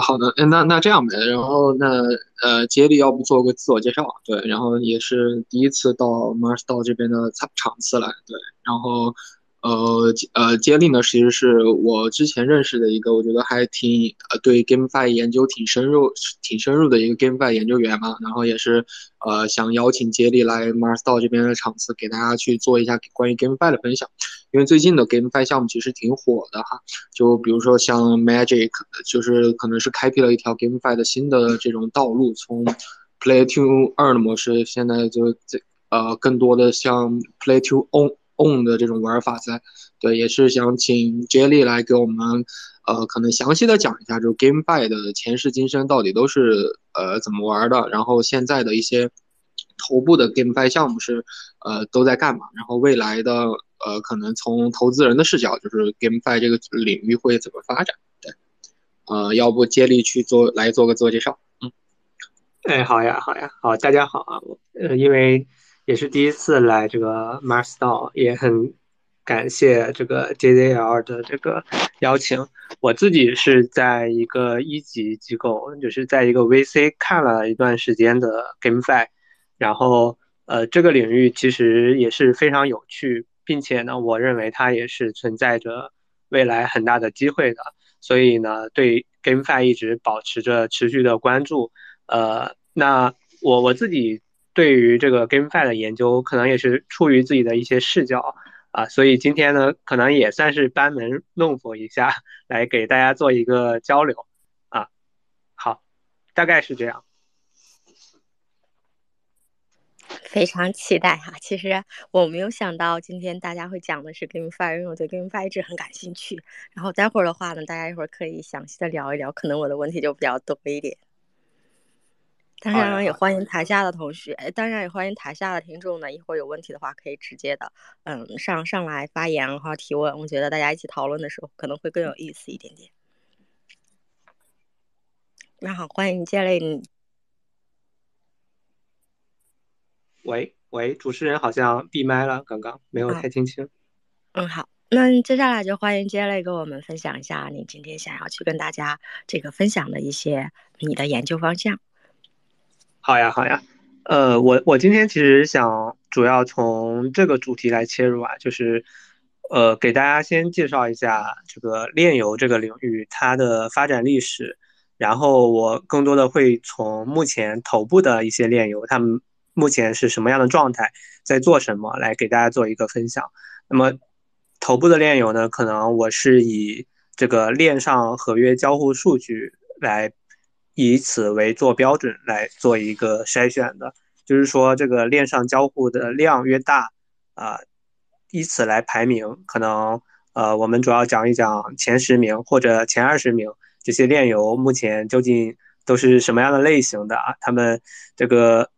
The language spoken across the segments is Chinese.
好的，那那这样呗，然后那呃，接力要不做个自我介绍？对，然后也是第一次到 Mars 道这边的场场次来，对，然后。呃呃，接力呢，其实是我之前认识的一个，我觉得还挺呃对 GameFi 研究挺深入、挺深入的一个 GameFi 研究员嘛。然后也是呃想邀请接力来 Mars 道这边的场次，给大家去做一下关于 GameFi 的分享。因为最近的 GameFi 项目其实挺火的哈，就比如说像 Magic，就是可能是开辟了一条 GameFi 的新的这种道路，从 Play to Earn 的模式，现在就这呃更多的像 Play to Own。On 的这种玩法在，对，也是想请 Jelly 来给我们，呃，可能详细的讲一下，就是 GameFi 的前世今生到底都是呃怎么玩的，然后现在的一些头部的 GameFi 项目是呃都在干嘛，然后未来的呃可能从投资人的视角，就是 GameFi 这个领域会怎么发展？对，呃，要不接力去做来做个自我介绍？嗯，哎，好呀，好呀，好，大家好啊，呃，因为。也是第一次来这个 Mars 道，也很感谢这个 JZL 的这个邀请。我自己是在一个一级机构，就是在一个 VC 看了一段时间的 GameFi，然后呃，这个领域其实也是非常有趣，并且呢，我认为它也是存在着未来很大的机会的。所以呢，对 GameFi 一直保持着持续的关注。呃，那我我自己。对于这个 GameFi 的研究，可能也是出于自己的一些视角啊，所以今天呢，可能也算是班门弄斧一下，来给大家做一个交流啊。好，大概是这样。非常期待哈，其实我没有想到今天大家会讲的是 GameFi，因为我对 GameFi 一直很感兴趣。然后待会儿的话呢，大家一会儿可以详细的聊一聊，可能我的问题就比较多一点。当然也欢迎台下的同学，哎当然也欢迎台下的听众呢。一会儿有问题的话，可以直接的，嗯，上上来发言然后提问。我觉得大家一起讨论的时候，可能会更有意思一点点。那好，欢迎接雷。喂喂，主持人好像闭麦了，刚刚没有太听清。嗯，好，那接下来就欢迎接雷跟我们分享一下你今天想要去跟大家这个分享的一些你的研究方向。好呀，好呀，呃，我我今天其实想主要从这个主题来切入啊，就是，呃，给大家先介绍一下这个炼油这个领域它的发展历史，然后我更多的会从目前头部的一些炼油，他们目前是什么样的状态，在做什么，来给大家做一个分享。那么，头部的炼油呢，可能我是以这个链上合约交互数据来。以此为做标准来做一个筛选的，就是说这个链上交互的量越大，啊，以此来排名，可能呃我们主要讲一讲前十名或者前二十名这些链游目前究竟都是什么样的类型的啊？他们这个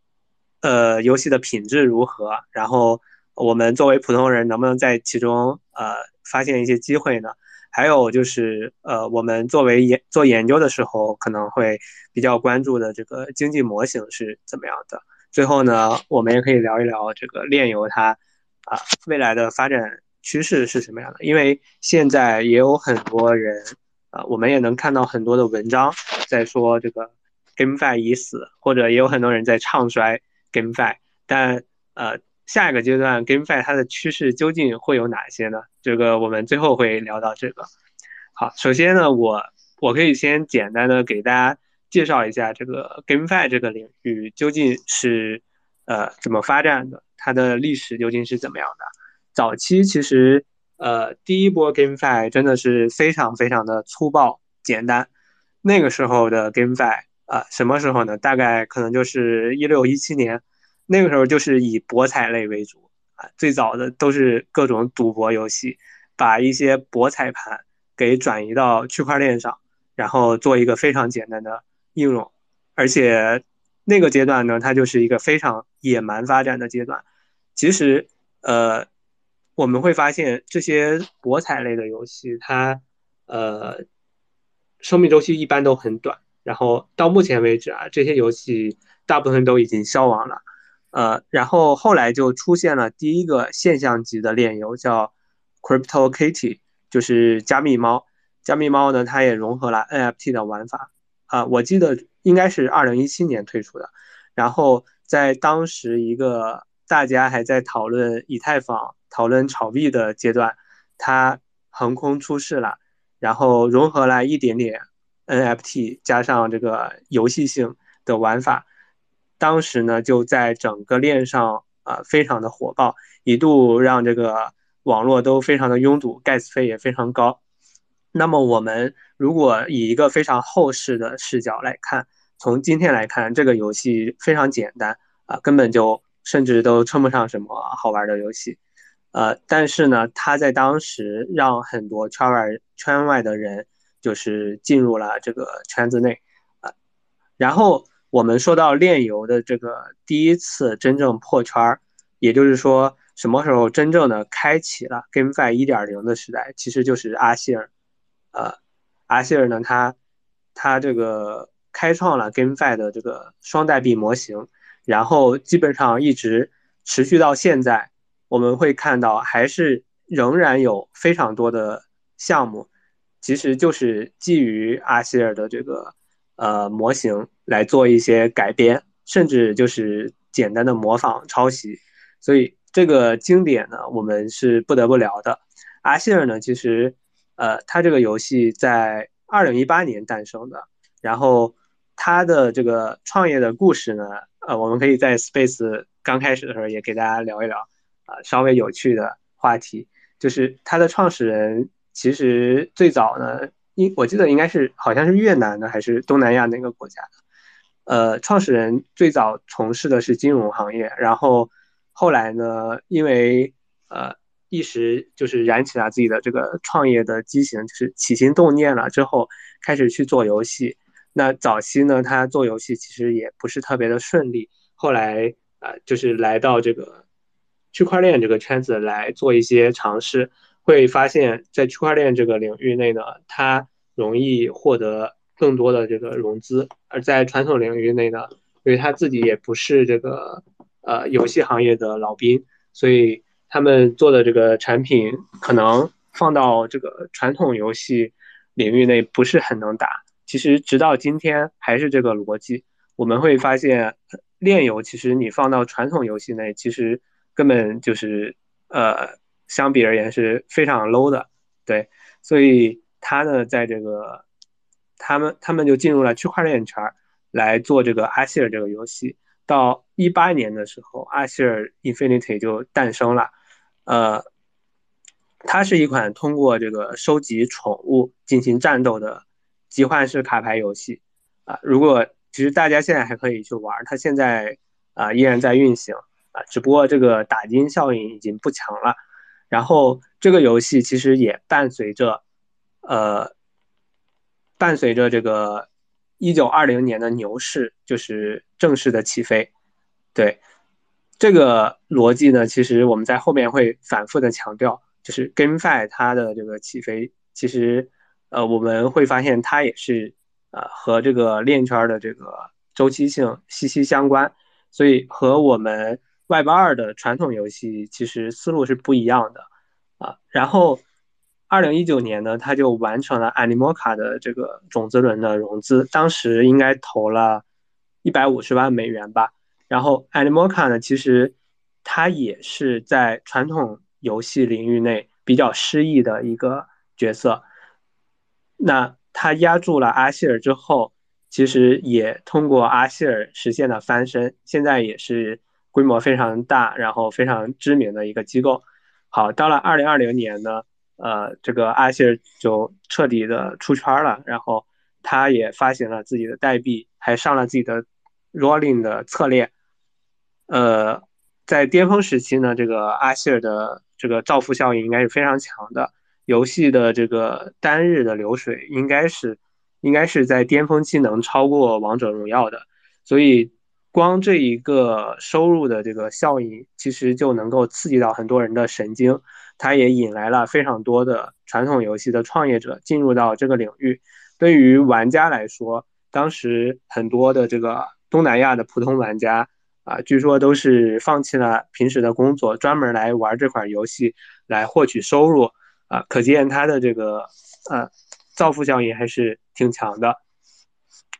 呃游戏的品质如何？然后我们作为普通人能不能在其中呃发现一些机会呢？还有就是，呃，我们作为研做研究的时候，可能会比较关注的这个经济模型是怎么样的。最后呢，我们也可以聊一聊这个炼油它，啊，未来的发展趋势是什么样的？因为现在也有很多人，啊，我们也能看到很多的文章在说这个 GameFi 已死，或者也有很多人在唱衰 GameFi，但呃。下一个阶段，GameFi 它的趋势究竟会有哪些呢？这个我们最后会聊到这个。好，首先呢，我我可以先简单的给大家介绍一下这个 GameFi 这个领域究竟是呃怎么发展的，它的历史究竟是怎么样的。早期其实呃第一波 GameFi 真的是非常非常的粗暴简单。那个时候的 GameFi 啊，什么时候呢？大概可能就是一六一七年。那个时候就是以博彩类为主啊，最早的都是各种赌博游戏，把一些博彩盘给转移到区块链上，然后做一个非常简单的应用，而且那个阶段呢，它就是一个非常野蛮发展的阶段。其实，呃，我们会发现这些博彩类的游戏，它呃生命周期一般都很短，然后到目前为止啊，这些游戏大部分都已经消亡了。呃，然后后来就出现了第一个现象级的链游，叫 Crypto Kitty，就是加密猫。加密猫呢，它也融合了 NFT 的玩法。啊，我记得应该是二零一七年推出的。然后在当时一个大家还在讨论以太坊、讨论炒币的阶段，它横空出世了，然后融合了一点点 NFT 加上这个游戏性的玩法，当时呢就在整个链上啊非常的火爆，一度让这个网络都非常的拥堵，gas 费也非常高。那么我们如果以一个非常后视的视角来看，从今天来看，这个游戏非常简单啊，根本就甚至都称不上什么好玩的游戏，呃，但是呢，它在当时让很多圈外圈外的人就是进入了这个圈子内啊。然后我们说到炼油的这个第一次真正破圈儿，也就是说什么时候真正的开启了 GameFi 一点零的时代，其实就是阿希尔。呃，阿希尔呢，他他这个开创了 GameFi 的这个双代币模型，然后基本上一直持续到现在，我们会看到还是仍然有非常多的项目，其实就是基于阿希尔的这个呃模型来做一些改编，甚至就是简单的模仿抄袭，所以这个经典呢，我们是不得不聊的。阿希尔呢，其实。呃，他这个游戏在二零一八年诞生的，然后他的这个创业的故事呢，呃，我们可以在 Space 刚开始的时候也给大家聊一聊，啊，稍微有趣的话题，就是它的创始人其实最早呢，应我记得应该是好像是越南的还是东南亚哪个国家的，呃，创始人最早从事的是金融行业，然后后来呢，因为呃。一时就是燃起了自己的这个创业的激情，就是起心动念了之后，开始去做游戏。那早期呢，他做游戏其实也不是特别的顺利。后来啊，就是来到这个区块链这个圈子来做一些尝试，会发现，在区块链这个领域内呢，它容易获得更多的这个融资；而在传统领域内呢，因为他自己也不是这个呃游戏行业的老兵，所以。他们做的这个产品可能放到这个传统游戏领域内不是很能打。其实直到今天还是这个逻辑。我们会发现，炼油其实你放到传统游戏内，其实根本就是呃，相比而言是非常 low 的。对，所以他呢，在这个他们他们就进入了区块链圈来做这个阿希尔这个游戏。到一八年的时候，阿希尔 Infinity 就诞生了。呃，它是一款通过这个收集宠物进行战斗的集换式卡牌游戏啊。如果其实大家现在还可以去玩，它现在啊依然在运行啊，只不过这个打金效应已经不强了。然后这个游戏其实也伴随着呃伴随着这个一九二零年的牛市，就是正式的起飞，对。这个逻辑呢，其实我们在后面会反复的强调，就是 GameFi 它的这个起飞，其实，呃，我们会发现它也是，呃，和这个链圈的这个周期性息息相关，所以和我们 Web 二的传统游戏其实思路是不一样的，啊，然后，二零一九年呢，他就完成了 Animoca 的这个种子轮的融资，当时应该投了一百五十万美元吧。然后，Animoca 呢，其实它也是在传统游戏领域内比较失意的一个角色。那它压住了阿希尔之后，其实也通过阿希尔实现了翻身，现在也是规模非常大，然后非常知名的一个机构。好，到了二零二零年呢，呃，这个阿希尔就彻底的出圈了，然后他也发行了自己的代币，还上了自己的 Rolling 的策略。呃，在巅峰时期呢，这个阿希尔的这个造富效应应该是非常强的，游戏的这个单日的流水应该是应该是在巅峰期能超过王者荣耀的，所以光这一个收入的这个效应，其实就能够刺激到很多人的神经，它也引来了非常多的传统游戏的创业者进入到这个领域。对于玩家来说，当时很多的这个东南亚的普通玩家。啊，据说都是放弃了平时的工作，专门来玩这款游戏来获取收入啊，可见它的这个呃造富效应还是挺强的。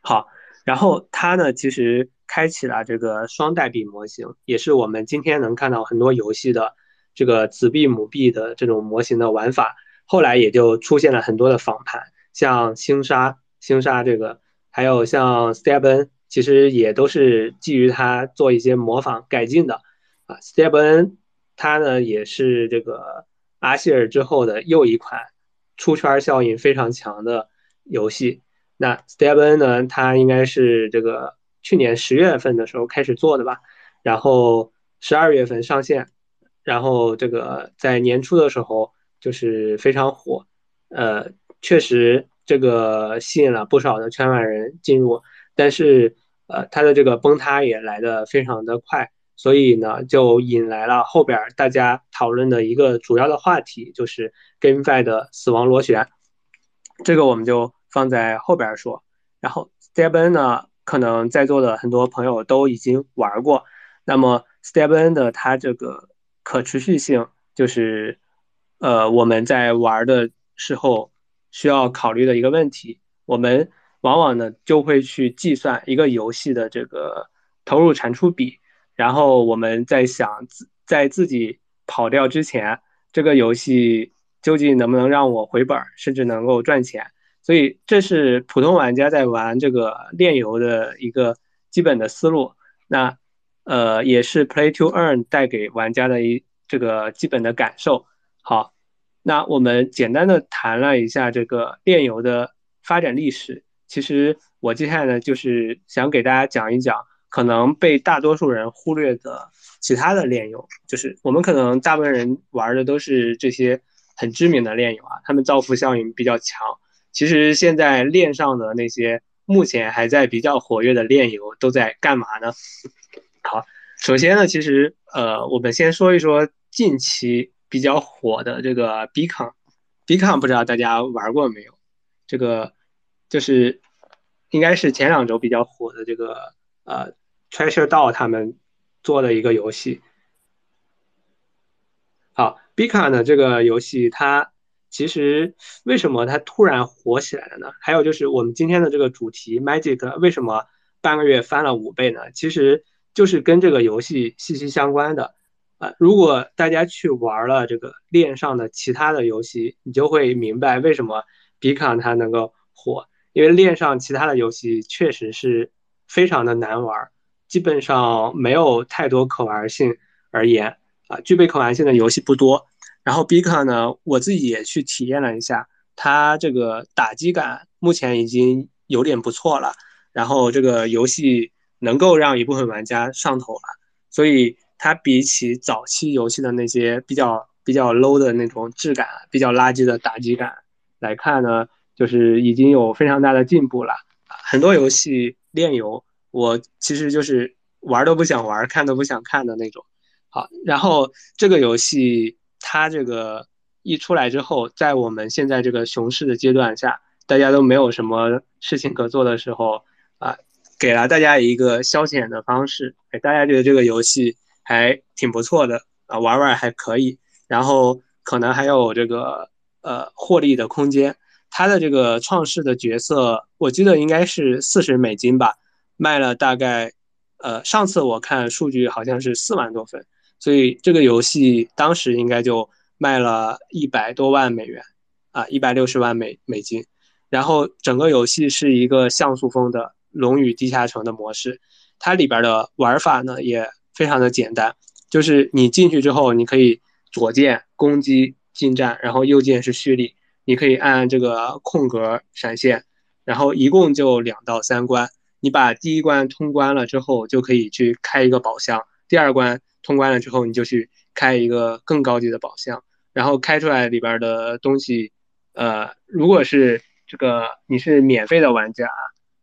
好，然后它呢，其实开启了这个双代币模型，也是我们今天能看到很多游戏的这个子币母币的这种模型的玩法。后来也就出现了很多的仿盘，像星沙、星沙这个，还有像 Stepn，其实也都是基于它做一些模仿改进的。啊，Stepn 它呢也是这个阿希尔之后的又一款出圈效应非常强的游戏。那 Stepn 呢？它应该是这个去年十月份的时候开始做的吧，然后十二月份上线，然后这个在年初的时候就是非常火，呃，确实这个吸引了不少的圈外人进入，但是呃，它的这个崩塌也来得非常的快，所以呢，就引来了后边大家讨论的一个主要的话题，就是 GameFi 的死亡螺旋，这个我们就。放在后边说，然后 Stepn 呢，可能在座的很多朋友都已经玩过。那么 Stepn 的它这个可持续性，就是呃我们在玩的时候需要考虑的一个问题。我们往往呢就会去计算一个游戏的这个投入产出比，然后我们在想在自己跑掉之前，这个游戏究竟能不能让我回本，甚至能够赚钱。所以这是普通玩家在玩这个炼油的一个基本的思路，那呃也是 Play to Earn 带给玩家的一这个基本的感受。好，那我们简单的谈了一下这个炼油的发展历史。其实我接下来呢就是想给大家讲一讲可能被大多数人忽略的其他的炼油，就是我们可能大部分人玩的都是这些很知名的炼油啊，他们造富效应比较强。其实现在链上的那些目前还在比较活跃的链游都在干嘛呢？好，首先呢，其实呃，我们先说一说近期比较火的这个 Bcon，Bcon 不知道大家玩过没有？这个就是应该是前两周比较火的这个呃 Treasure DAO 他们做的一个游戏。好，Bcon 的这个游戏它。其实为什么它突然火起来了呢？还有就是我们今天的这个主题 Magic 为什么半个月翻了五倍呢？其实就是跟这个游戏息息相关的。啊，如果大家去玩了这个链上的其他的游戏，你就会明白为什么 Bcon 它能够火，因为链上其他的游戏确实是非常的难玩，基本上没有太多可玩性而言，啊，具备可玩性的游戏不多。然后 Bcon 呢，我自己也去体验了一下，它这个打击感目前已经有点不错了。然后这个游戏能够让一部分玩家上头了，所以它比起早期游戏的那些比较比较 low 的那种质感、比较垃圾的打击感来看呢，就是已经有非常大的进步了。很多游戏炼油，我其实就是玩都不想玩，看都不想看的那种。好，然后这个游戏。它这个一出来之后，在我们现在这个熊市的阶段下，大家都没有什么事情可做的时候，啊，给了大家一个消遣的方式，哎，大家觉得这个游戏还挺不错的啊，玩玩还可以，然后可能还有这个呃获利的空间。它的这个创世的角色，我记得应该是四十美金吧，卖了大概，呃，上次我看数据好像是四万多份。所以这个游戏当时应该就卖了一百多万美元，啊，一百六十万美美金。然后整个游戏是一个像素风的《龙与地下城》的模式，它里边的玩法呢也非常的简单，就是你进去之后，你可以左键攻击近战，然后右键是蓄力，你可以按这个空格闪现，然后一共就两到三关，你把第一关通关了之后，就可以去开一个宝箱，第二关。通关了之后，你就去开一个更高级的宝箱，然后开出来里边的东西，呃，如果是这个你是免费的玩家，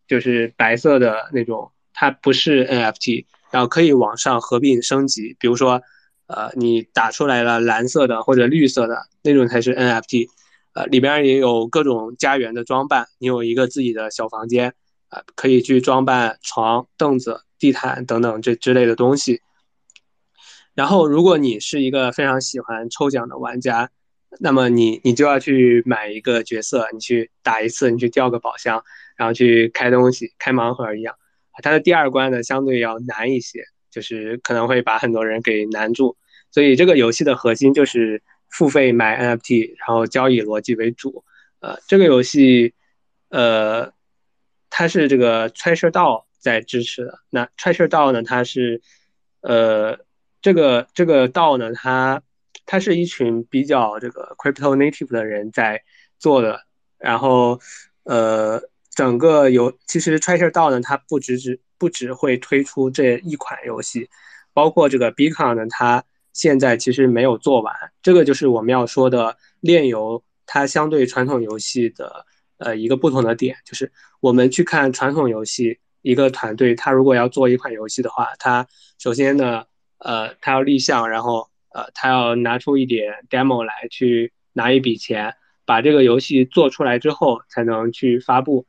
就是白色的那种，它不是 NFT，然后可以往上合并升级，比如说，呃，你打出来了蓝色的或者绿色的那种才是 NFT，呃，里边也有各种家园的装扮，你有一个自己的小房间，啊，可以去装扮床、凳子、地毯等等这之类的东西。然后，如果你是一个非常喜欢抽奖的玩家，那么你你就要去买一个角色，你去打一次，你去掉个宝箱，然后去开东西、开盲盒一样。它的第二关呢，相对要难一些，就是可能会把很多人给难住。所以这个游戏的核心就是付费买 NFT，然后交易逻辑为主。呃，这个游戏，呃，它是这个 Treasure DAO 在支持的。那 Treasure DAO 呢，它是，呃，这个这个道呢，它它是一群比较这个 Crypto Native 的人在做的。然后，呃，整个游其实 Treasure 道呢，它不只只不只会推出这一款游戏，包括这个 Beacon 呢，它现在其实没有做完。这个就是我们要说的链游。它相对传统游戏的呃一个不同的点，就是我们去看传统游戏，一个团队他如果要做一款游戏的话，他首先呢，呃，他要立项，然后呃，他要拿出一点 demo 来，去拿一笔钱，把这个游戏做出来之后才能去发布。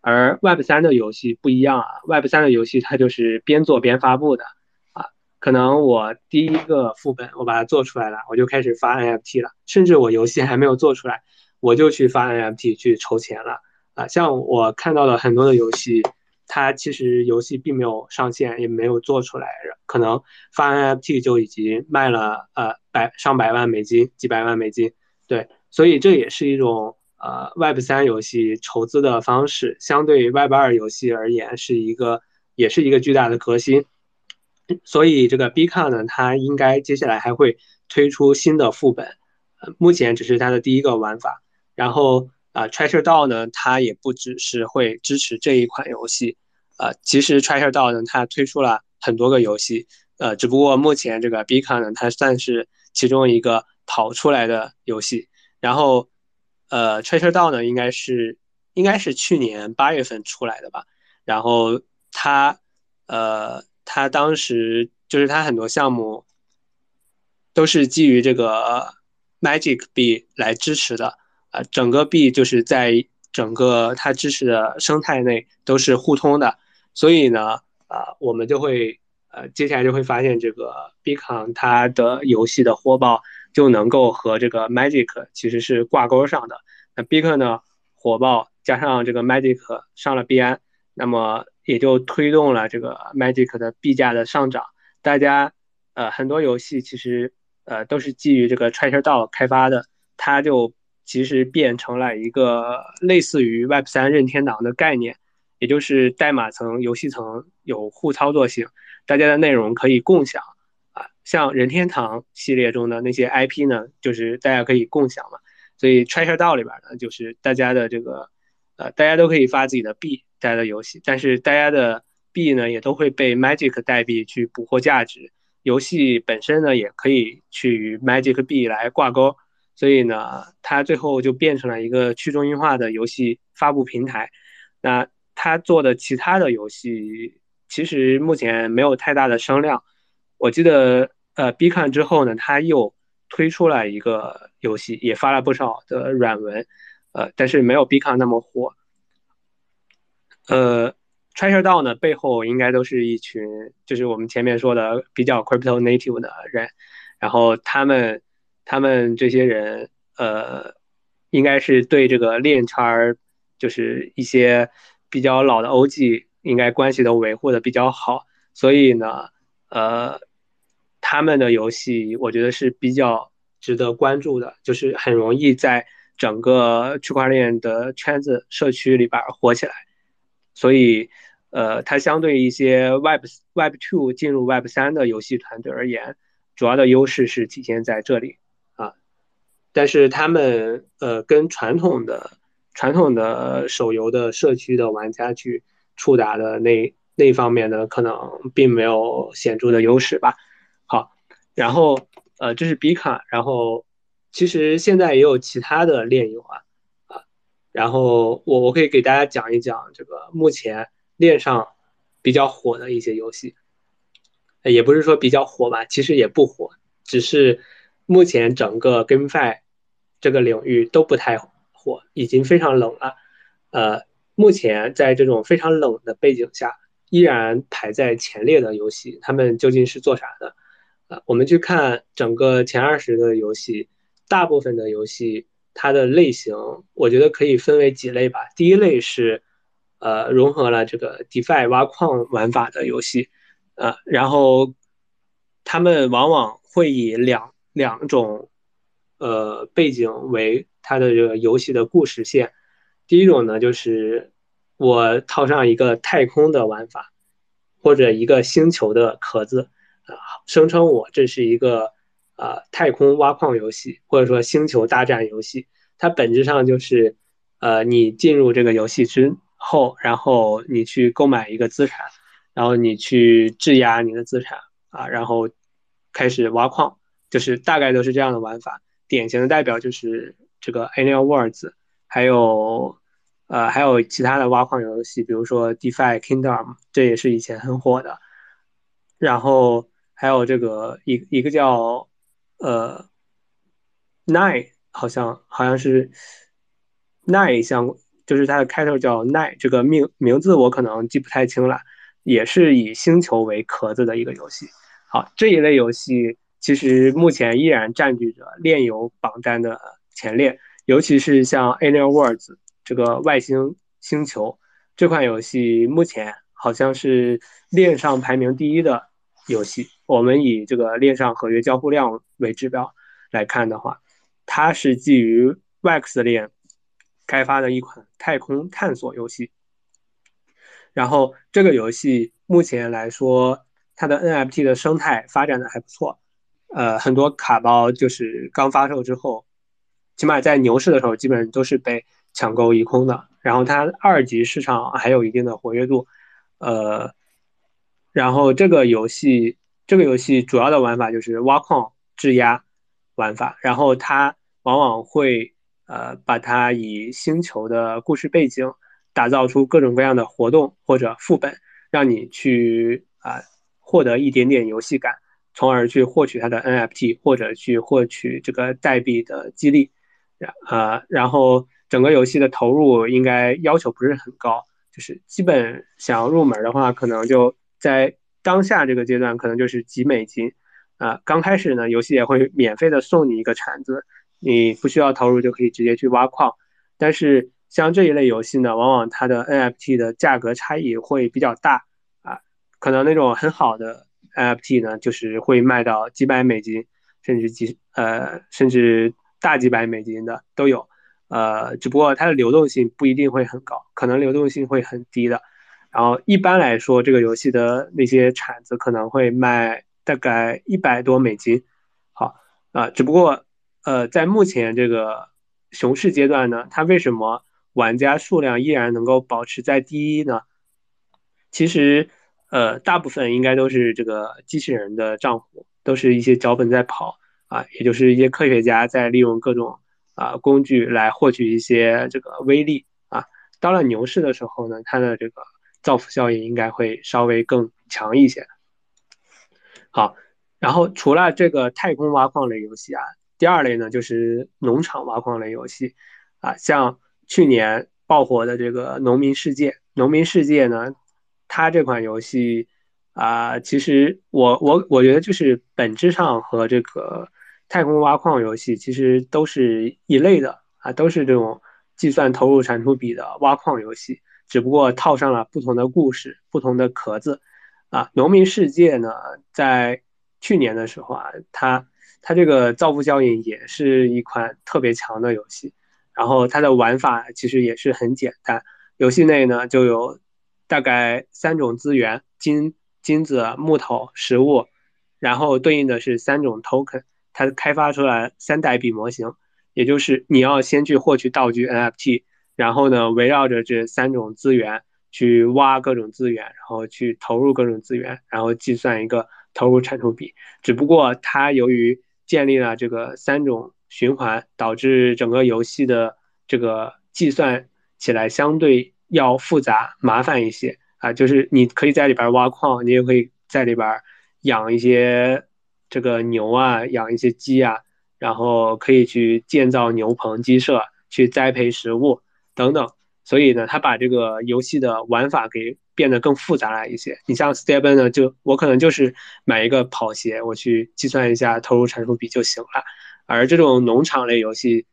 而 Web 三的游戏不一样啊，Web 三的游戏它就是边做边发布的啊，可能我第一个副本我把它做出来了，我就开始发 NFT 了。甚至我游戏还没有做出来，我就去发 NFT 去筹钱了啊！像我看到了很多的游戏，它其实游戏并没有上线，也没有做出来，可能发 NFT 就已经卖了呃百上百万美金、几百万美金。对，所以这也是一种呃 Web 三游戏筹资的方式，相对 Web 二游戏而言是一个也是一个巨大的革新。所以这个 b c o n 呢，它应该接下来还会推出新的副本。呃，目前只是它的第一个玩法，然后啊，Treasure DAO 呢，它也不只是会支持这一款游戏，呃，其实 Treasure DAO 呢，它推出了很多个游戏，呃，只不过目前这个 Beacon 呢，它算是其中一个跑出来的游戏，然后呃，Treasure DAO 呢，应该是应该是去年八月份出来的吧，然后它呃，它当时就是它很多项目都是基于这个。Magic B 来支持的，呃，整个币就是在整个它支持的生态内都是互通的，所以呢，呃，我们就会，呃，接下来就会发现这个 Bicon 它的游戏的火爆就能够和这个 Magic 其实是挂钩上的。那 Bicon 呢火爆加上这个 Magic 上了币安，那么也就推动了这个 Magic 的币价的上涨。大家，呃，很多游戏其实。呃，都是基于这个 Treasure DAO 开发的，它就其实变成了一个类似于 Web 三任天堂的概念，也就是代码层、游戏层有互操作性，大家的内容可以共享啊。像任天堂系列中的那些 IP 呢，就是大家可以共享嘛。所以 Treasure 道里边呢，就是大家的这个呃，大家都可以发自己的币在的游戏，但是大家的币呢，也都会被 Magic 代币去捕获价值。游戏本身呢，也可以去与 Magic 币来挂钩，所以呢，它最后就变成了一个去中心化的游戏发布平台。那它做的其他的游戏，其实目前没有太大的声量。我记得，呃，Bcon 之后呢，它又推出了一个游戏，也发了不少的软文，呃，但是没有 Bcon 那么火。呃。Treasure DAO 呢，背后应该都是一群，就是我们前面说的比较 crypto native 的人，然后他们，他们这些人，呃，应该是对这个链圈儿，就是一些比较老的 OG，应该关系都维护的比较好，所以呢，呃，他们的游戏我觉得是比较值得关注的，就是很容易在整个区块链的圈子社区里边火起来，所以。呃，它相对一些 Web Web Two 进入 Web 三的游戏团队而言，主要的优势是体现在这里。但是他们呃，跟传统的传统的手游的社区的玩家去触达的那那方面呢，可能并没有显著的优势吧。好，然后呃，这是比卡，然后其实现在也有其他的炼游啊啊，然后我我可以给大家讲一讲这个目前。链上比较火的一些游戏，也不是说比较火吧，其实也不火，只是目前整个 GameFi 这个领域都不太火，已经非常冷了。呃，目前在这种非常冷的背景下，依然排在前列的游戏，他们究竟是做啥的？呃，我们去看整个前二十的游戏，大部分的游戏它的类型，我觉得可以分为几类吧。第一类是。呃融合了这个 DeFi 挖矿玩法的游戏，呃，然后他们往往会以两两种呃背景为它的这个游戏的故事线。第一种呢，就是我套上一个太空的玩法，或者一个星球的壳子，啊，声称我这是一个啊太空挖矿游戏，或者说星球大战游戏。它本质上就是，呃，你进入这个游戏之后，然后你去购买一个资产，然后你去质押你的资产啊，然后开始挖矿，就是大概都是这样的玩法。典型的代表就是这个 Annual Words，还有呃还有其他的挖矿游戏，比如说 DeFi Kingdom，这也是以前很火的。然后还有这个一一个叫呃 Nine。好像好像是 Nine 相，就是它的开头叫 Nine，，这个名名字我可能记不太清了，也是以星球为壳子的一个游戏。好，这一类游戏其实目前依然占据着炼油榜单的前列，尤其是像 Alien Worlds 这个外星星球这款游戏，目前好像是链上排名第一的游戏。我们以这个链上合约交互量为指标来看的话。它是基于 Wax 链开发的一款太空探索游戏，然后这个游戏目前来说，它的 NFT 的生态发展的还不错，呃，很多卡包就是刚发售之后，起码在牛市的时候，基本上都是被抢购一空的。然后它二级市场还有一定的活跃度，呃，然后这个游戏这个游戏主要的玩法就是挖矿质押。玩法，然后它往往会呃把它以星球的故事背景打造出各种各样的活动或者副本，让你去啊获得一点点游戏感，从而去获取它的 NFT 或者去获取这个代币的激励，呃，然后整个游戏的投入应该要求不是很高，就是基本想要入门的话，可能就在当下这个阶段，可能就是几美金。啊，刚开始呢，游戏也会免费的送你一个铲子，你不需要投入就可以直接去挖矿。但是像这一类游戏呢，往往它的 NFT 的价格差异会比较大啊，可能那种很好的 NFT 呢，就是会卖到几百美金，甚至几呃甚至大几百美金的都有。呃，只不过它的流动性不一定会很高，可能流动性会很低的。然后一般来说，这个游戏的那些铲子可能会卖。大概一百多美金，好啊，只不过呃，在目前这个熊市阶段呢，它为什么玩家数量依然能够保持在第一呢？其实呃，大部分应该都是这个机器人的账户，都是一些脚本在跑啊，也就是一些科学家在利用各种啊工具来获取一些这个威力啊。到了牛市的时候呢，它的这个造福效应应该会稍微更强一些。好，然后除了这个太空挖矿类游戏啊，第二类呢就是农场挖矿类游戏，啊，像去年爆火的这个《农民世界》，《农民世界》呢，它这款游戏啊，其实我我我觉得就是本质上和这个太空挖矿游戏其实都是一类的啊，都是这种计算投入产出比的挖矿游戏，只不过套上了不同的故事、不同的壳子。啊，农民世界呢，在去年的时候啊，它它这个造富效应也是一款特别强的游戏，然后它的玩法其实也是很简单，游戏内呢就有大概三种资源：金、金子、木头、食物，然后对应的是三种 token，它开发出来三代币模型，也就是你要先去获取道具 NFT，然后呢围绕着这三种资源。去挖各种资源，然后去投入各种资源，然后计算一个投入产出比。只不过它由于建立了这个三种循环，导致整个游戏的这个计算起来相对要复杂麻烦一些啊。就是你可以在里边挖矿，你也可以在里边养一些这个牛啊，养一些鸡啊，然后可以去建造牛棚、鸡舍，去栽培食物等等。所以呢，他把这个游戏的玩法给变得更复杂了一些。你像 Stephen 呢，就我可能就是买一个跑鞋，我去计算一下投入产出比就行了。而这种农场类游戏，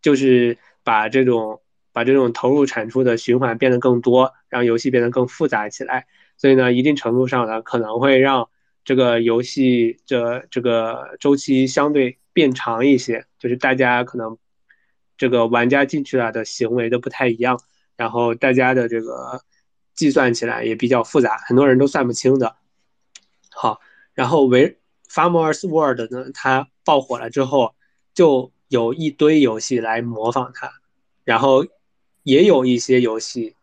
就是把这种把这种投入产出的循环变得更多，让游戏变得更复杂起来。所以呢，一定程度上呢，可能会让这个游戏这这个周期相对变长一些，就是大家可能这个玩家进去了的行为都不太一样，然后大家的这个计算起来也比较复杂，很多人都算不清的。好，然后为 Farmers World 呢，它爆火了之后，就有一堆游戏来模仿它，然后也有一些游戏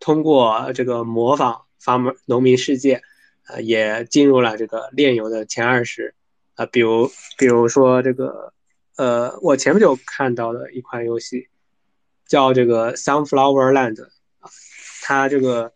通过这个模仿。Farmer 农民世界，呃，也进入了这个炼油的前二十，啊，比如比如说这个，呃，我前不久看到的一款游戏，叫这个 Sunflower Land，它这个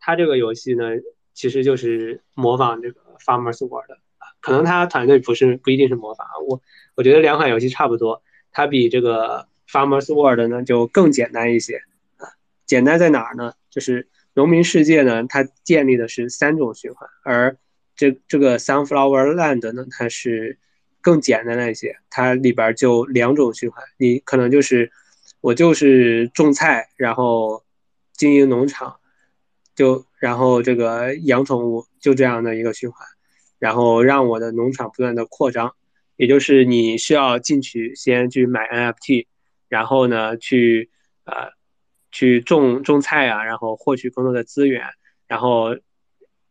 它这个游戏呢，其实就是模仿这个 Farmers World 啊，可能它团队不是不一定是模仿，我我觉得两款游戏差不多，它比这个 Farmers World 呢就更简单一些啊，简单在哪儿呢？就是。农民世界呢，它建立的是三种循环，而这这个 Sunflower Land 呢，它是更简单的一些，它里边就两种循环，你可能就是我就是种菜，然后经营农场，就然后这个养宠物，就这样的一个循环，然后让我的农场不断的扩张，也就是你需要进去先去买 NFT，然后呢去呃。去种种菜啊，然后获取更多的资源，然后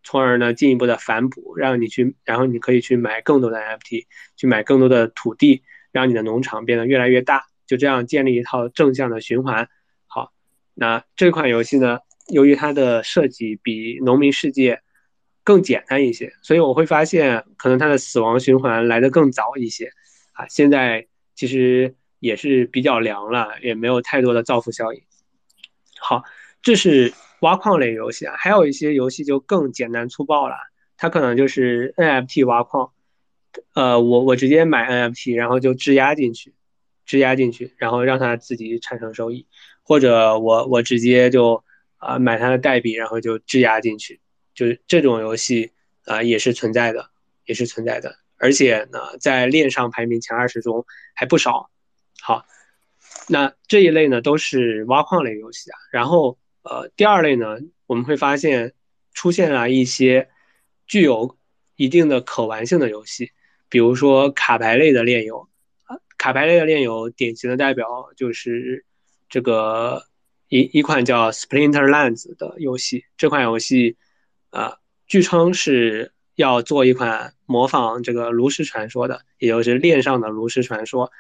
从而呢进一步的反哺，让你去，然后你可以去买更多的 NFT，去买更多的土地，让你的农场变得越来越大，就这样建立一套正向的循环。好，那这款游戏呢，由于它的设计比农民世界更简单一些，所以我会发现可能它的死亡循环来得更早一些。啊，现在其实也是比较凉了，也没有太多的造福效应。好，这是挖矿类游戏啊，还有一些游戏就更简单粗暴了，它可能就是 NFT 挖矿，呃，我我直接买 NFT，然后就质押进去，质押进去，然后让它自己产生收益，或者我我直接就啊买它的代币，然后就质押进去，就是这种游戏啊也是存在的，也是存在的，而且呢在链上排名前二十中还不少。好。那这一类呢，都是挖矿类游戏啊。然后，呃，第二类呢，我们会发现出现了一些具有一定的可玩性的游戏，比如说卡牌类的炼油啊。卡牌类的炼油典型的代表就是这个一一款叫 Splinter Lands 的游戏。这款游戏啊，据称是要做一款模仿这个炉石传说的，也就是链上的炉石传说。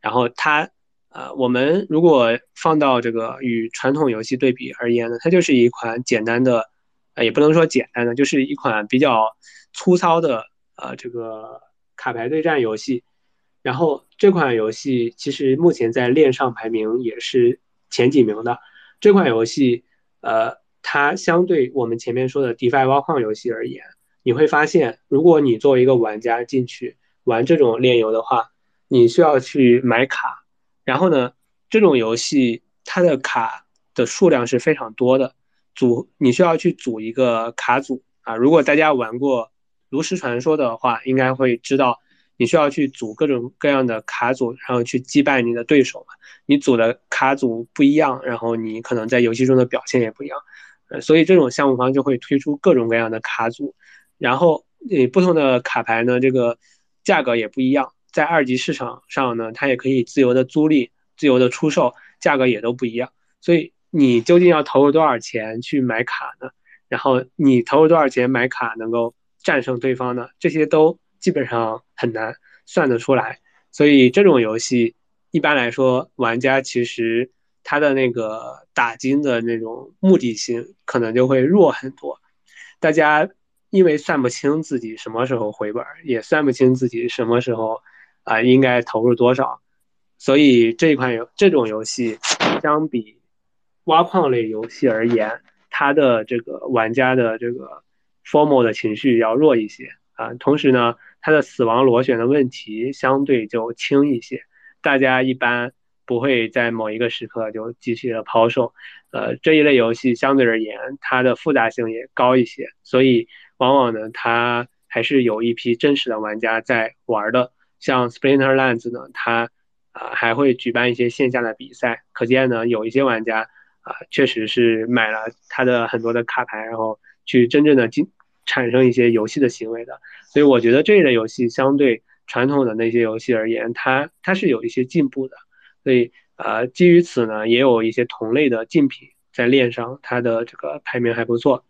然后它。呃，我们如果放到这个与传统游戏对比而言呢，它就是一款简单的，呃，也不能说简单的，就是一款比较粗糙的呃这个卡牌对战游戏。然后这款游戏其实目前在链上排名也是前几名的。这款游戏，呃，它相对我们前面说的 DeFi 挖矿游戏而言，你会发现，如果你作为一个玩家进去玩这种炼油的话，你需要去买卡。然后呢，这种游戏它的卡的数量是非常多的，组你需要去组一个卡组啊。如果大家玩过炉石传说的话，应该会知道你需要去组各种各样的卡组，然后去击败你的对手嘛。你组的卡组不一样，然后你可能在游戏中的表现也不一样，呃，所以这种项目方就会推出各种各样的卡组，然后你不同的卡牌呢，这个价格也不一样。在二级市场上呢，它也可以自由的租赁、自由的出售，价格也都不一样。所以你究竟要投入多少钱去买卡呢？然后你投入多少钱买卡能够战胜对方呢？这些都基本上很难算得出来。所以这种游戏一般来说，玩家其实他的那个打金的那种目的性可能就会弱很多。大家因为算不清自己什么时候回本，也算不清自己什么时候。啊，应该投入多少？所以这款游这种游戏，相比挖矿类游戏而言，它的这个玩家的这个 formal 的情绪要弱一些啊。同时呢，它的死亡螺旋的问题相对就轻一些，大家一般不会在某一个时刻就继续的抛售。呃，这一类游戏相对而言，它的复杂性也高一些，所以往往呢，它还是有一批真实的玩家在玩的。像 Splinter Lands 呢，它啊，还会举办一些线下的比赛。可见呢，有一些玩家啊，确实是买了他的很多的卡牌，然后去真正的进产生一些游戏的行为的。所以我觉得这一类游戏相对传统的那些游戏而言，它它是有一些进步的。所以呃，基于此呢，也有一些同类的竞品在链上，它的这个排名还不错。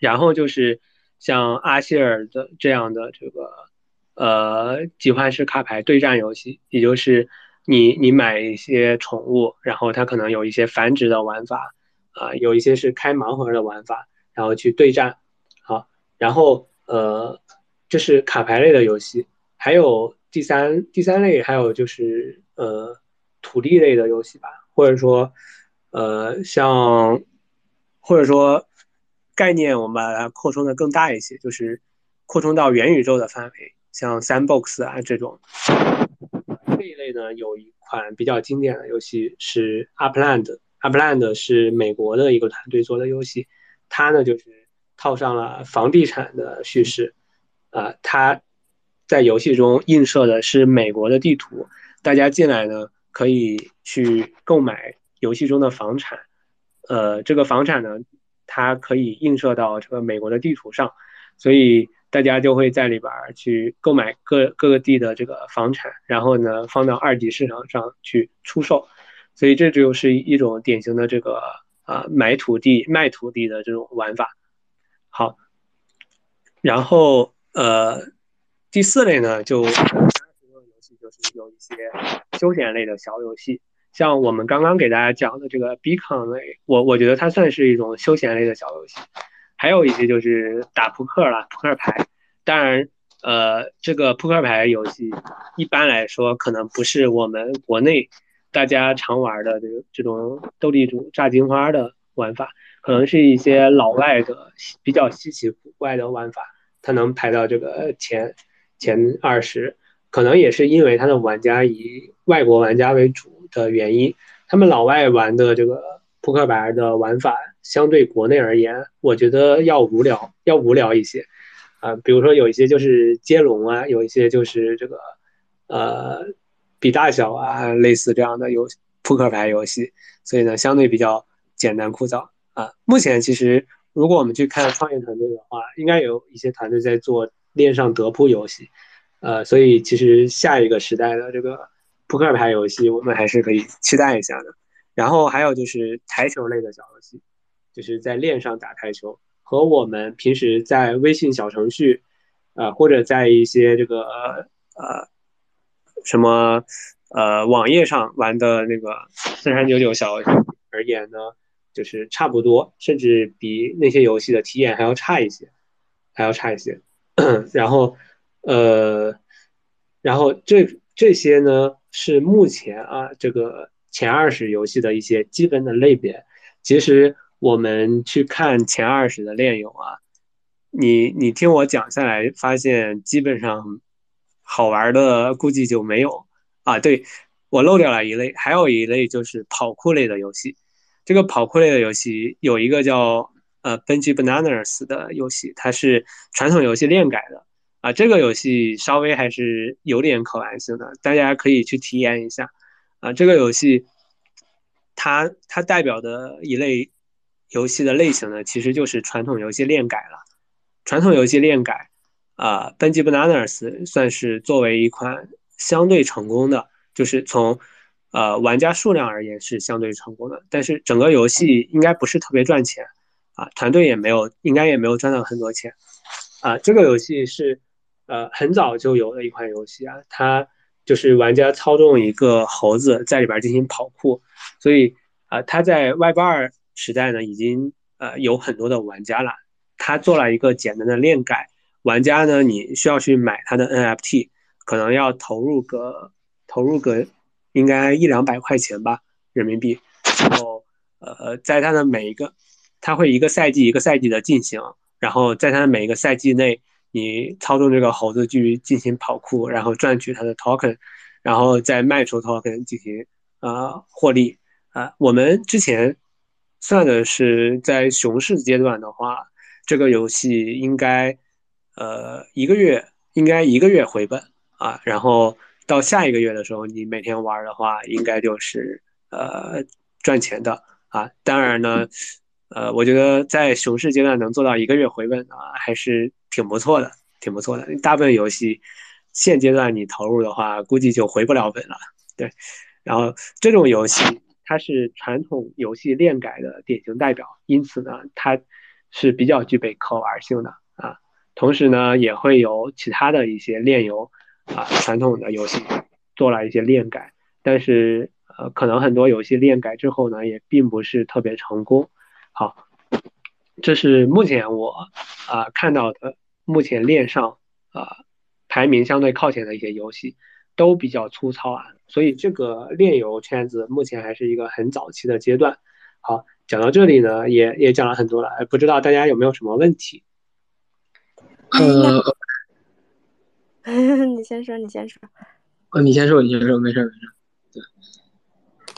然后就是像阿希尔的这样的这个。呃，集换式卡牌对战游戏，也就是你你买一些宠物，然后它可能有一些繁殖的玩法，啊，有一些是开盲盒的玩法，然后去对战，好，然后呃，这是卡牌类的游戏，还有第三第三类，还有就是呃土地类的游戏吧，或者说呃像或者说概念，我们把它扩充的更大一些，就是扩充到元宇宙的范围。像 Sandbox 啊这种这一类呢，有一款比较经典的游戏是 Upland。Upland 是美国的一个团队做的游戏，它呢就是套上了房地产的叙事，啊，它在游戏中映射的是美国的地图，大家进来呢可以去购买游戏中的房产，呃，这个房产呢它可以映射到这个美国的地图上，所以。大家就会在里边去购买各各个地的这个房产，然后呢放到二级市场上去出售，所以这就是一种典型的这个啊买土地卖土地的这种玩法。好，然后呃第四类呢就游戏就是有一些休闲类的小游戏，像我们刚刚给大家讲的这个 Beacon 类，我我觉得它算是一种休闲类的小游戏。还有一些就是打扑克了，扑克牌。当然，呃，这个扑克牌游戏一般来说可能不是我们国内大家常玩的这个这种斗地主、炸金花的玩法，可能是一些老外的比较稀奇古怪的玩法，它能排到这个前前二十，可能也是因为它的玩家以外国玩家为主的原因，他们老外玩的这个扑克牌的玩法。相对国内而言，我觉得要无聊，要无聊一些，啊，比如说有一些就是接龙啊，有一些就是这个，呃，比大小啊，类似这样的游扑克牌游戏，所以呢，相对比较简单枯燥啊。目前其实，如果我们去看创业团队的话，应该有一些团队在做链上德扑游戏，呃，所以其实下一个时代的这个扑克牌游戏，我们还是可以期待一下的。然后还有就是台球类的小游戏。就是在链上打台球，和我们平时在微信小程序，呃，或者在一些这个呃什么呃网页上玩的那个四三九九小游戏而言呢，就是差不多，甚至比那些游戏的体验还要差一些，还要差一些。然后呃，然后这这些呢是目前啊这个前二十游戏的一些基本的类别，其实。我们去看前二十的练友啊，你你听我讲下来，发现基本上好玩的估计就没有啊。对我漏掉了一类，还有一类就是跑酷类的游戏。这个跑酷类的游戏有一个叫呃 Benji Bananas 的游戏，它是传统游戏链改的啊。这个游戏稍微还是有点可玩性的，大家可以去体验一下啊。这个游戏它它代表的一类。游戏的类型呢，其实就是传统游戏链改了。传统游戏链改，啊，《Benji Bananas》算是作为一款相对成功的，就是从呃玩家数量而言是相对成功的。但是整个游戏应该不是特别赚钱，啊，团队也没有，应该也没有赚到很多钱。啊，这个游戏是呃很早就有的一款游戏啊，它就是玩家操纵一个猴子在里边进行跑酷，所以啊，它在 Web 二。时代呢，已经呃有很多的玩家了。他做了一个简单的链改，玩家呢，你需要去买他的 NFT，可能要投入个投入个应该一两百块钱吧人民币。然后呃，在他的每一个，他会一个赛季一个赛季的进行，然后在他的每一个赛季内，你操纵这个猴子去进行跑酷，然后赚取他的 token，然后再卖出 token 进行啊获利啊。我们之前。算的是在熊市阶段的话，这个游戏应该，呃，一个月应该一个月回本啊，然后到下一个月的时候，你每天玩的话，应该就是呃赚钱的啊。当然呢，呃，我觉得在熊市阶段能做到一个月回本啊，还是挺不错的，挺不错的。大部分游戏现阶段你投入的话，估计就回不了本了。对，然后这种游戏它是传统游戏链改的典型代表，因此呢，它是比较具备可玩性的啊。同时呢，也会有其他的一些链游。啊，传统的游戏做了一些链改，但是呃，可能很多游戏链改之后呢，也并不是特别成功。好，这是目前我啊看到的，目前链上啊排名相对靠前的一些游戏，都比较粗糙啊，所以这个炼油圈子目前还是一个很早期的阶段。好，讲到这里呢，也也讲了很多了，不知道大家有没有什么问题？呃。你先说，你先说。呃，你先说，你先说，没事没事。对，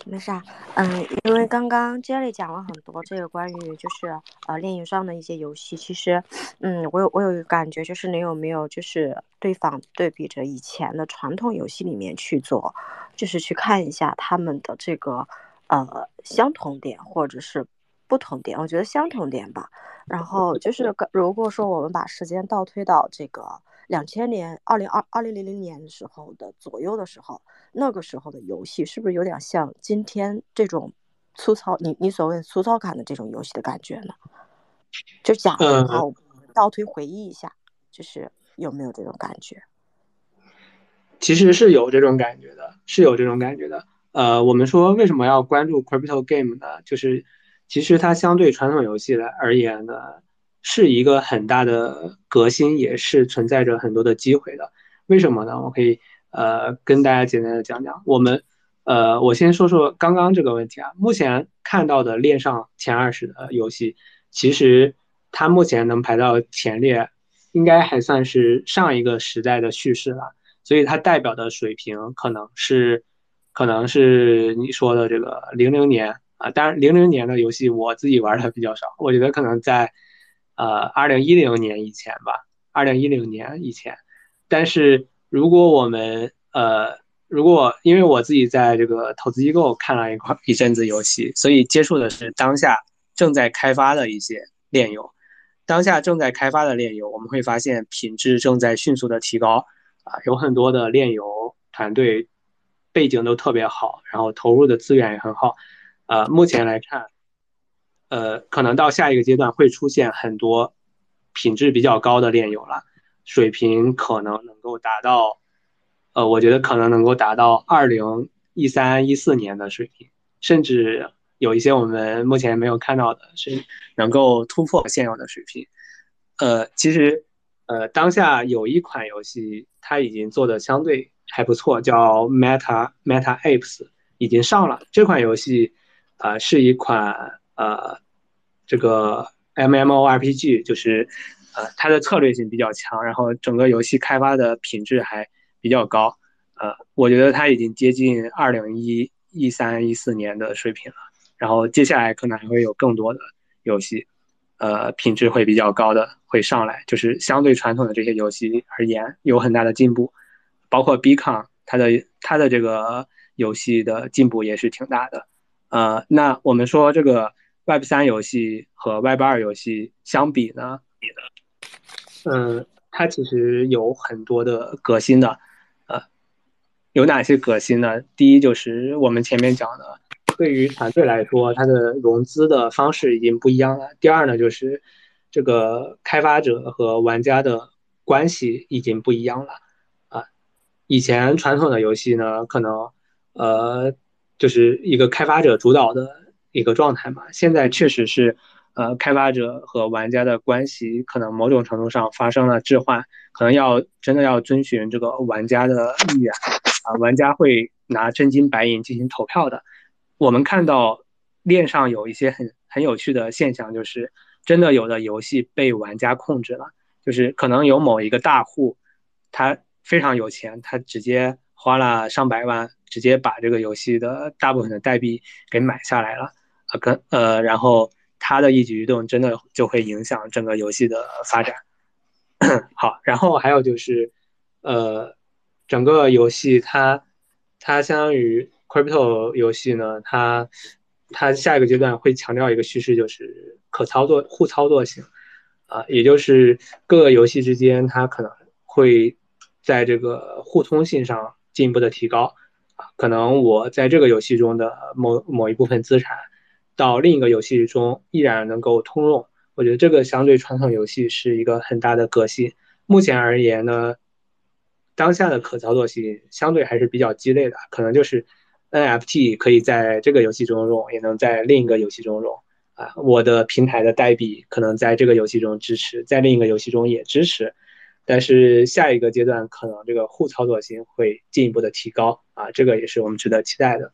没啥。嗯，因为刚刚 Jelly 讲了很多这个关于就是呃炼油上的一些游戏，其实，嗯，我有我有一个感觉，就是你有没有就是对方对比着以前的传统游戏里面去做，就是去看一下他们的这个呃相同点或者是不同点？我觉得相同点吧。然后就是如果说我们把时间倒推到这个。两千年，二零二二零零零年的时候的左右的时候，那个时候的游戏是不是有点像今天这种粗糙？你你所谓粗糙感的这种游戏的感觉呢？就假的话，我倒推回忆一下，就是有没有这种感觉？其实是有这种感觉的，是有这种感觉的。呃，我们说为什么要关注 crypto game 呢？就是其实它相对传统游戏来而言呢。是一个很大的革新，也是存在着很多的机会的。为什么呢？我可以呃跟大家简单的讲讲。我们呃，我先说说刚刚这个问题啊。目前看到的链上前二十的游戏，其实它目前能排到前列，应该还算是上一个时代的叙事了。所以它代表的水平可能是，可能是你说的这个零零年啊。当然，零零年的游戏我自己玩的比较少，我觉得可能在。呃，二零一零年以前吧，二零一零年以前。但是如果我们呃，如果因为我自己在这个投资机构看了一块一阵子游戏，所以接触的是当下正在开发的一些炼油。当下正在开发的炼油，我们会发现品质正在迅速的提高啊，有很多的炼油团队背景都特别好，然后投入的资源也很好。呃，目前来看。呃，可能到下一个阶段会出现很多品质比较高的炼油了，水平可能能够达到，呃，我觉得可能能够达到二零一三一四年的水平，甚至有一些我们目前没有看到的是能够突破现有的水平。呃，其实，呃，当下有一款游戏它已经做的相对还不错，叫 Meta Meta Apes，已经上了。这款游戏，啊，是一款。呃，这个 M M O R P G 就是，呃，它的策略性比较强，然后整个游戏开发的品质还比较高。呃，我觉得它已经接近二零一一三一四年的水平了。然后接下来可能还会有更多的游戏，呃，品质会比较高的会上来，就是相对传统的这些游戏而言有很大的进步。包括 B 抗它的它的这个游戏的进步也是挺大的。呃，那我们说这个。Web 三游戏和 Web 二游戏相比呢，嗯，它其实有很多的革新的，呃，有哪些革新呢？第一就是我们前面讲的，对于团队来说，它的融资的方式已经不一样了。第二呢，就是这个开发者和玩家的关系已经不一样了。啊，以前传统的游戏呢，可能呃，就是一个开发者主导的。一个状态嘛，现在确实是，呃，开发者和玩家的关系可能某种程度上发生了置换，可能要真的要遵循这个玩家的意愿，啊，玩家会拿真金白银进行投票的。我们看到链上有一些很很有趣的现象，就是真的有的游戏被玩家控制了，就是可能有某一个大户，他非常有钱，他直接花了上百万，直接把这个游戏的大部分的代币给买下来了。呃，跟呃，然后他的一举一动真的就会影响整个游戏的发展。好，然后还有就是，呃，整个游戏它它相当于 crypto 游戏呢，它它下一个阶段会强调一个叙事，就是可操作、互操作性啊，也就是各个游戏之间它可能会在这个互通性上进一步的提高啊，可能我在这个游戏中的某某一部分资产到另一个游戏中依然能够通用。我觉得这个相对传统游戏是一个很大的革新。目前而言呢，当下的可操作性相对还是比较鸡肋的，可能就是 NFT 可以在这个游戏中用，也能在另一个游戏中用。啊，我的平台的代币可能在这个游戏中支持，在另一个游戏中也支持。但是下一个阶段可能这个互操作性会进一步的提高啊，这个也是我们值得期待的。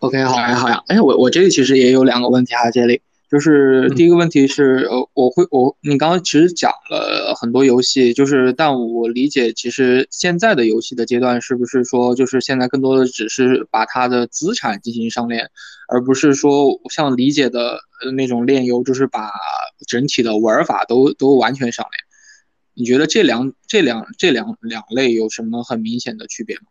OK，好呀，好呀。哎，我我这里其实也有两个问题哈，这里就是第一个问题是，呃，我会我你刚刚其实讲了很多游戏，就是但我理解其实现在的游戏的阶段是不是说就是现在更多的只是把它的资产进行上链，而不是说像理解的那种炼游，就是把整体的玩法都都完全上链。你觉得这两这两这两两类有什么很明显的区别吗？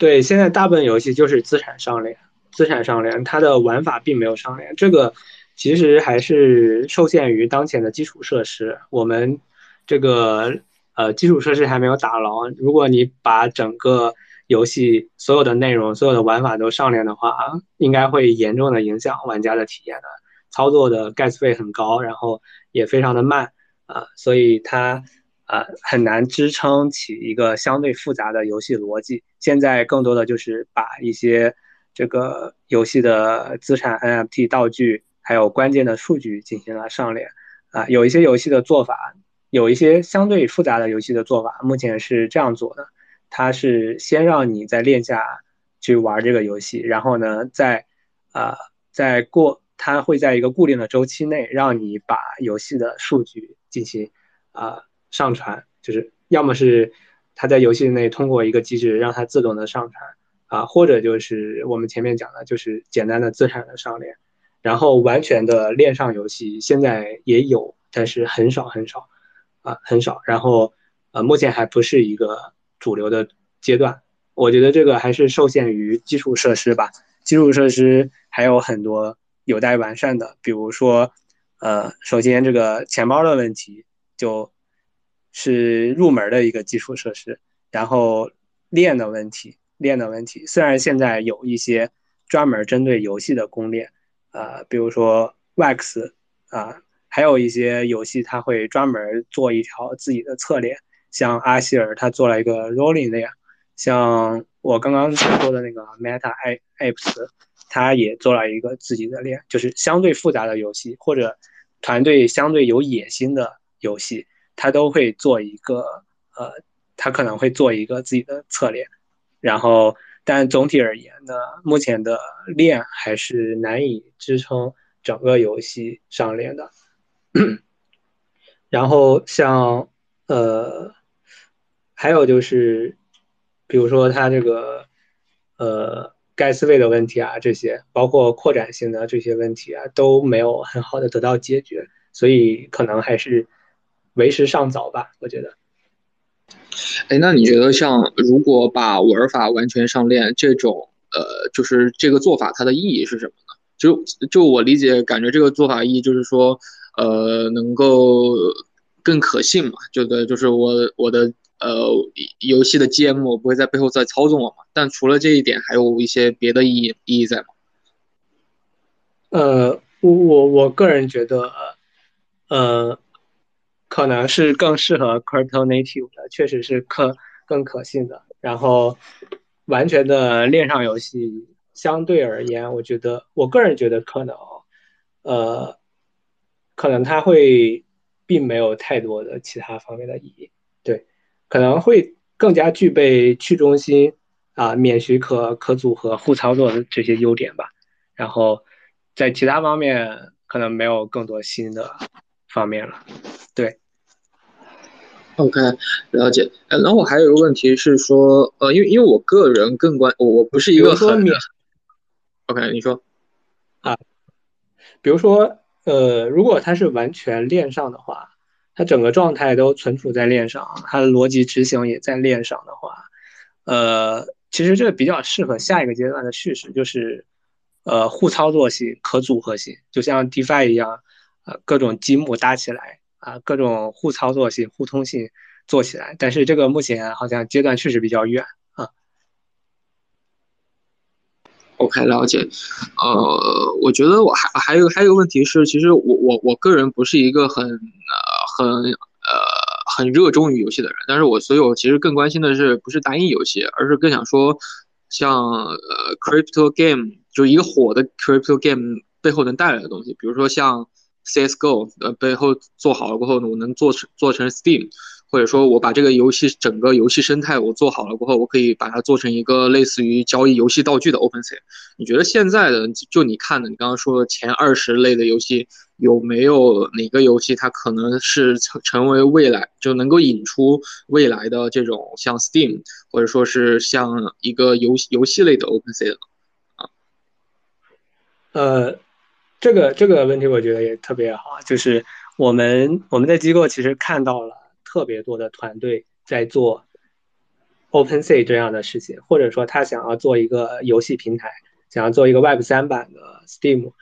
对，现在大部分游戏就是资产上链，资产上链，它的玩法并没有上链。这个其实还是受限于当前的基础设施。我们这个呃基础设施还没有打牢。如果你把整个游戏所有的内容、所有的玩法都上链的话，应该会严重的影响玩家的体验的。操作的 gas 费很高，然后也非常的慢啊，所以它。呃，很难支撑起一个相对复杂的游戏逻辑。现在更多的就是把一些这个游戏的资产、NFT 道具，还有关键的数据进行了上链。啊，有一些游戏的做法，有一些相对复杂的游戏的做法，目前是这样做的：它是先让你在链下去玩这个游戏，然后呢，在呃，在过，它会在一个固定的周期内，让你把游戏的数据进行啊。上传就是要么是它在游戏内通过一个机制让它自动的上传啊，或者就是我们前面讲的，就是简单的资产的上链，然后完全的链上游戏现在也有，但是很少很少啊，很少。然后呃，目前还不是一个主流的阶段，我觉得这个还是受限于基础设施吧，基础设施还有很多有待完善的，比如说呃，首先这个钱包的问题就。是入门的一个基础设施，然后链的问题，链的问题。虽然现在有一些专门针对游戏的攻略，呃，比如说 Wax 啊，还有一些游戏它会专门做一条自己的侧链，像阿希尔他做了一个 Rolling 链，像我刚刚说的那个 Meta Apps，它也做了一个自己的链，就是相对复杂的游戏或者团队相对有野心的游戏。他都会做一个，呃，他可能会做一个自己的策略，然后，但总体而言呢，目前的链还是难以支撑整个游戏上链的。然后像，呃，还有就是，比如说它这个，呃，盖斯位的问题啊，这些包括扩展性的这些问题啊，都没有很好的得到解决，所以可能还是。为时尚早吧，我觉得。哎，那你觉得像如果把玩法完全上链这种，呃，就是这个做法它的意义是什么呢？就就我理解，感觉这个做法意义就是说，呃，能够更可信嘛，就的就是我我的呃游戏的 GM 我不会在背后再操纵我嘛。但除了这一点，还有一些别的意义意义在吗？呃，我我我个人觉得，呃。可能是更适合 crypto native 的，确实是可更可信的。然后，完全的链上游戏相对而言，我觉得我个人觉得可能，呃，可能它会并没有太多的其他方面的意义。对，可能会更加具备去中心啊、免许可、可组合、互操作的这些优点吧。然后，在其他方面可能没有更多新的方面了。对。OK，了解。呃，然后我还有一个问题是说，呃，因为因为我个人更关，我我不是一个很 OK，你说啊，比如说，呃，如果它是完全链上的话，它整个状态都存储在链上，它的逻辑执行也在链上的话，呃，其实这比较适合下一个阶段的叙事，就是呃互操作性、可组合性，就像 DeFi 一样，呃各种积木搭起来啊，各种互操作性、互通性做起来。但是这个目前好像阶段确实比较远。OK，了解。呃，我觉得我还还有还有一个问题是，其实我我我个人不是一个很呃很呃很热衷于游戏的人，但是我所以，我其实更关心的是不是单一游戏，而是更想说，像呃 crypto game 就一个火的 crypto game 背后能带来的东西，比如说像 CS:GO 呃背后做好了过后呢，我能做成做成 Steam。或者说我把这个游戏整个游戏生态我做好了过后，我可以把它做成一个类似于交易游戏道具的 OpenSea。你觉得现在的就你看的，你刚刚说的前二十类的游戏，有没有哪个游戏它可能是成成为未来就能够引出未来的这种像 Steam，或者说是像一个游戏游戏类的 OpenSea 啊？呃，这个这个问题我觉得也特别好，就是我们我们的机构其实看到了。特别多的团队在做 OpenSea 这样的事情，或者说他想要做一个游戏平台，想要做一个 Web 三版的 Steam，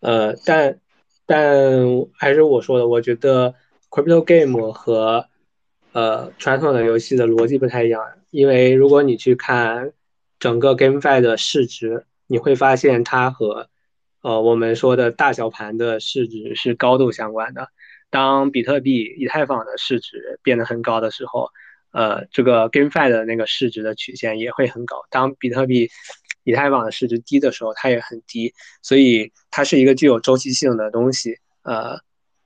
呃，但但还是我说的，我觉得 Crypto Game 和呃传统的游戏的逻辑不太一样，因为如果你去看整个 GameFi 的市值，你会发现它和呃我们说的大小盘的市值是高度相关的。当比特币、以太坊的市值变得很高的时候，呃，这个 GameFi 的那个市值的曲线也会很高。当比特币、以太坊的市值低的时候，它也很低。所以它是一个具有周期性的东西。呃，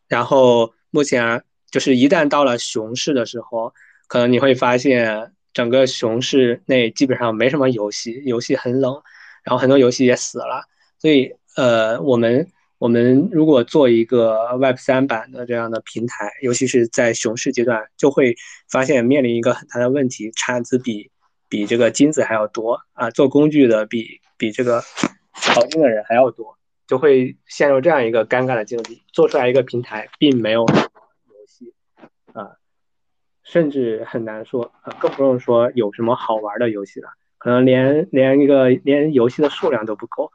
然后目前就是一旦到了熊市的时候，可能你会发现整个熊市内基本上没什么游戏，游戏很冷，然后很多游戏也死了。所以，呃，我们。我们如果做一个 Web 三版的这样的平台，尤其是在熊市阶段，就会发现面临一个很大的问题：产子比比这个金子还要多啊，做工具的比比这个淘金的人还要多，就会陷入这样一个尴尬的境地。做出来一个平台，并没有游戏啊，甚至很难说，更不用说有什么好玩的游戏了，可能连连一个连游戏的数量都不够，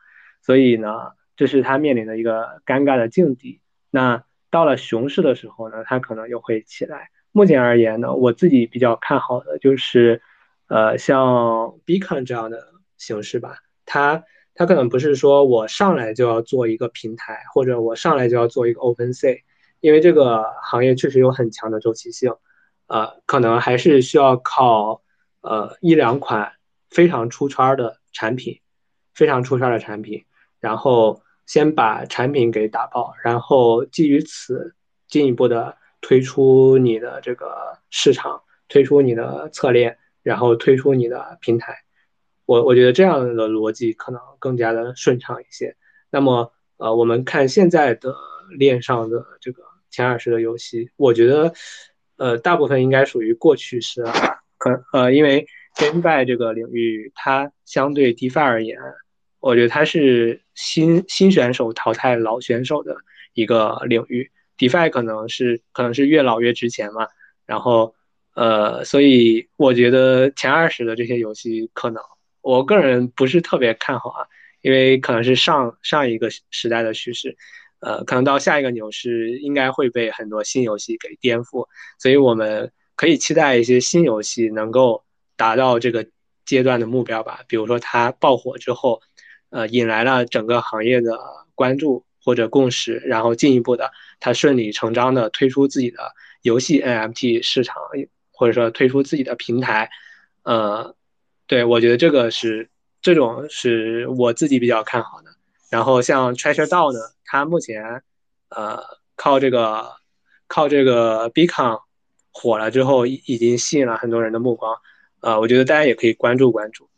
所以呢。这是他面临的一个尴尬的境地。那到了熊市的时候呢，他可能又会起来。目前而言呢，我自己比较看好的就是，呃，像 Beacon 这样的形式吧。它它可能不是说我上来就要做一个平台，或者我上来就要做一个 Open C，因为这个行业确实有很强的周期性。呃，可能还是需要靠呃一两款非常出圈的产品，非常出圈的产品，然后。先把产品给打爆，然后基于此进一步的推出你的这个市场，推出你的侧链，然后推出你的平台。我我觉得这样的逻辑可能更加的顺畅一些。那么，呃，我们看现在的链上的这个前二十的游戏，我觉得，呃，大部分应该属于过去式了。可呃，因为 GameFi 这个领域，它相对 DeFi 而言。我觉得它是新新选手淘汰老选手的一个领域，DeFi 可能是可能是越老越值钱嘛。然后，呃，所以我觉得前二十的这些游戏可能，我个人不是特别看好啊，因为可能是上上一个时代的趋势，呃，可能到下一个牛市应该会被很多新游戏给颠覆，所以我们可以期待一些新游戏能够达到这个阶段的目标吧，比如说它爆火之后。呃，引来了整个行业的关注或者共识，然后进一步的，它顺理成章的推出自己的游戏 NFT 市场，或者说推出自己的平台。呃，对我觉得这个是这种是我自己比较看好的。然后像 Treasure DAO 呢，它目前呃靠这个靠这个 Beacon 火了之后，已经吸引了很多人的目光。呃，我觉得大家也可以关注关注。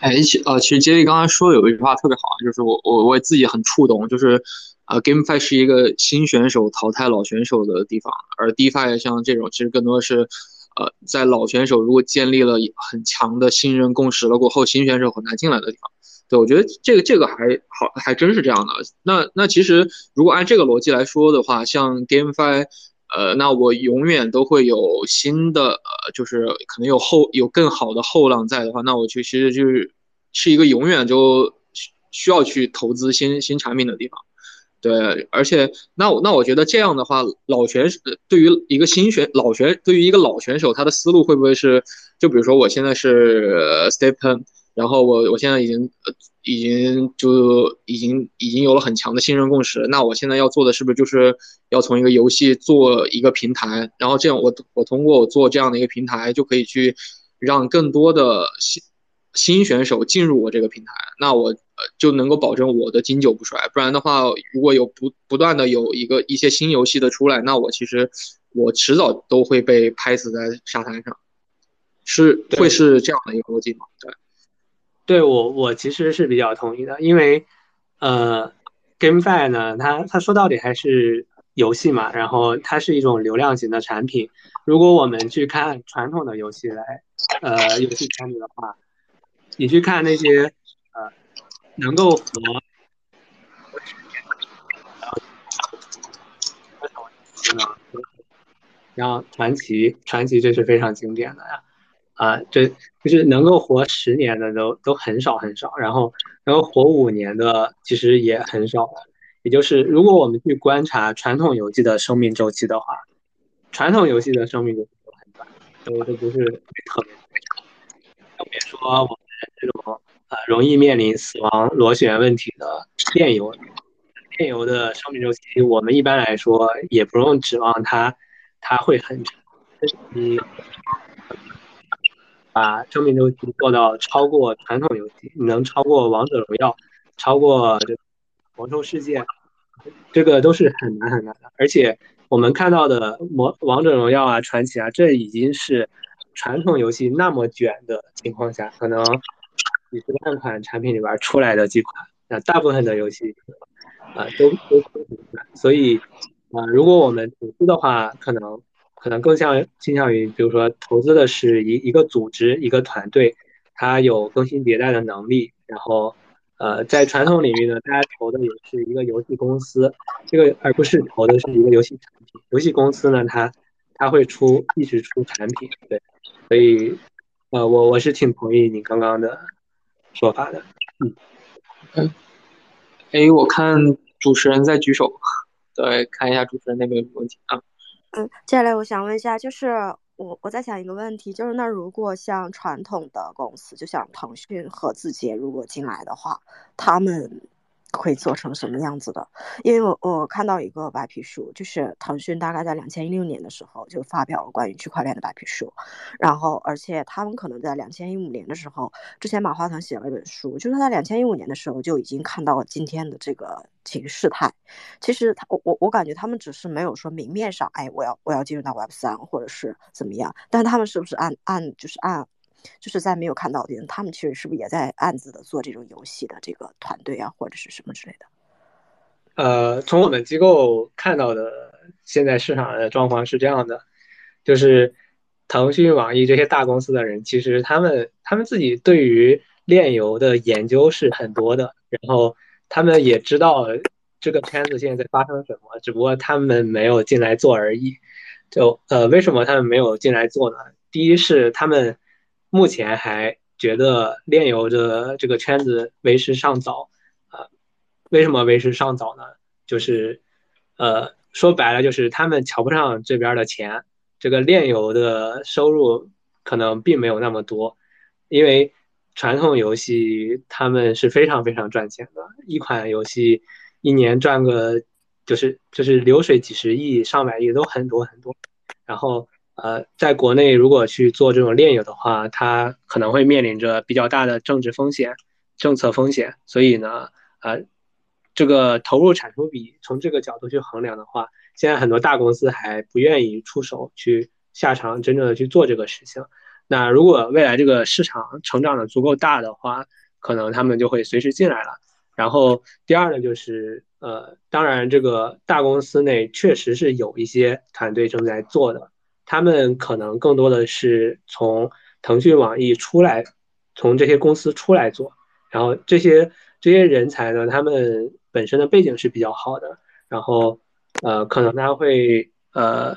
哎，其呃，其实杰里刚才说有一句话特别好，就是我我我自己很触动，就是，呃，GameFi 是一个新选手淘汰老选手的地方，而 DeFi 像这种其实更多是，呃，在老选手如果建立了很强的信任共识了过后，新选手很难进来的地方。对，我觉得这个这个还好，还真是这样的。那那其实如果按这个逻辑来说的话，像 GameFi，呃，那我永远都会有新的，呃，就是可能有后有更好的后浪在的话，那我就其实就是是一个永远就需要去投资新新产品的地方。对，而且那我那我觉得这样的话，老选手对于一个新选老选对于一个老选手，他的思路会不会是，就比如说我现在是 Stephen。然后我我现在已经呃已经就已经已经有了很强的信任共识，那我现在要做的是不是就是要从一个游戏做一个平台，然后这样我我通过我做这样的一个平台就可以去让更多的新新选手进入我这个平台，那我呃就能够保证我的经久不衰。不然的话，如果有不不断的有一个一些新游戏的出来，那我其实我迟早都会被拍死在沙滩上，是会是这样的一个逻辑吗？对。对我，我其实是比较同意的，因为，呃，GameFi 呢，它它说到底还是游戏嘛，然后它是一种流量型的产品。如果我们去看传统的游戏来，呃，游戏产品的话，你去看那些呃能够和然后传奇，传奇这是非常经典的呀。啊这就是能够活十年的都都很少很少，然后能够活五年的其实也很少了。也就是如果我们去观察传统游戏的生命周期的话，传统游戏的生命周期都很短，都都不是特别长。更别说我们这种呃容易面临死亡螺旋问题的电游，电游的生命周期，我们一般来说也不用指望它它会很长，嗯。把生命周期做到超过传统游戏，能超过王者荣耀，超过这魔兽世界，这个都是很难很难的。而且我们看到的魔王者荣耀啊、传奇啊，这已经是传统游戏那么卷的情况下，可能几十万款产品里边出来的几款，那大部分的游戏啊都都很难。所以啊，如果我们投资的话，可能。可能更像倾向于，比如说投资的是一一个组织一个团队，它有更新迭代的能力。然后，呃，在传统领域呢，大家投的也是一个游戏公司，这个而不是投的是一个游戏产品。游戏公司呢，它它会出一直出产品，对。所以，呃，我我是挺同意你刚刚的说法的。嗯嗯，哎，我看主持人在举手，对，看一下主持人那边有问题啊。嗯，接下来我想问一下，就是我我在想一个问题，就是那如果像传统的公司，就像腾讯和字节，如果进来的话，他们。会做成什么样子的？因为我我看到一个白皮书，就是腾讯大概在两千一六年的时候就发表了关于区块链的白皮书，然后而且他们可能在两千一五年的时候，之前马化腾写了一本书，就是他在两千一五年的时候就已经看到了今天的这个形势态。其实他我我我感觉他们只是没有说明面上，哎，我要我要进入到 Web 三或者是怎么样，但他们是不是按按就是按。就是在没有看到的人，他们其实是不是也在暗自的做这种游戏的这个团队啊，或者是什么之类的？呃，从我们机构看到的现在市场的状况是这样的，就是腾讯、网易这些大公司的人，其实他们他们自己对于炼油的研究是很多的，然后他们也知道这个圈子现在在发生什么，只不过他们没有进来做而已。就呃，为什么他们没有进来做呢？第一是他们。目前还觉得炼油的这个圈子为时尚早啊？为什么为时尚早呢？就是，呃，说白了就是他们瞧不上这边的钱，这个炼油的收入可能并没有那么多，因为传统游戏他们是非常非常赚钱的，一款游戏一年赚个就是就是流水几十亿、上百亿都很多很多，然后。呃，在国内如果去做这种炼油的话，它可能会面临着比较大的政治风险、政策风险。所以呢，呃，这个投入产出比从这个角度去衡量的话，现在很多大公司还不愿意出手去下场，真正的去做这个事情。那如果未来这个市场成长的足够大的话，可能他们就会随时进来了。然后第二呢，就是呃，当然这个大公司内确实是有一些团队正在做的。他们可能更多的是从腾讯、网易出来，从这些公司出来做，然后这些这些人才呢，他们本身的背景是比较好的，然后呃，可能他会呃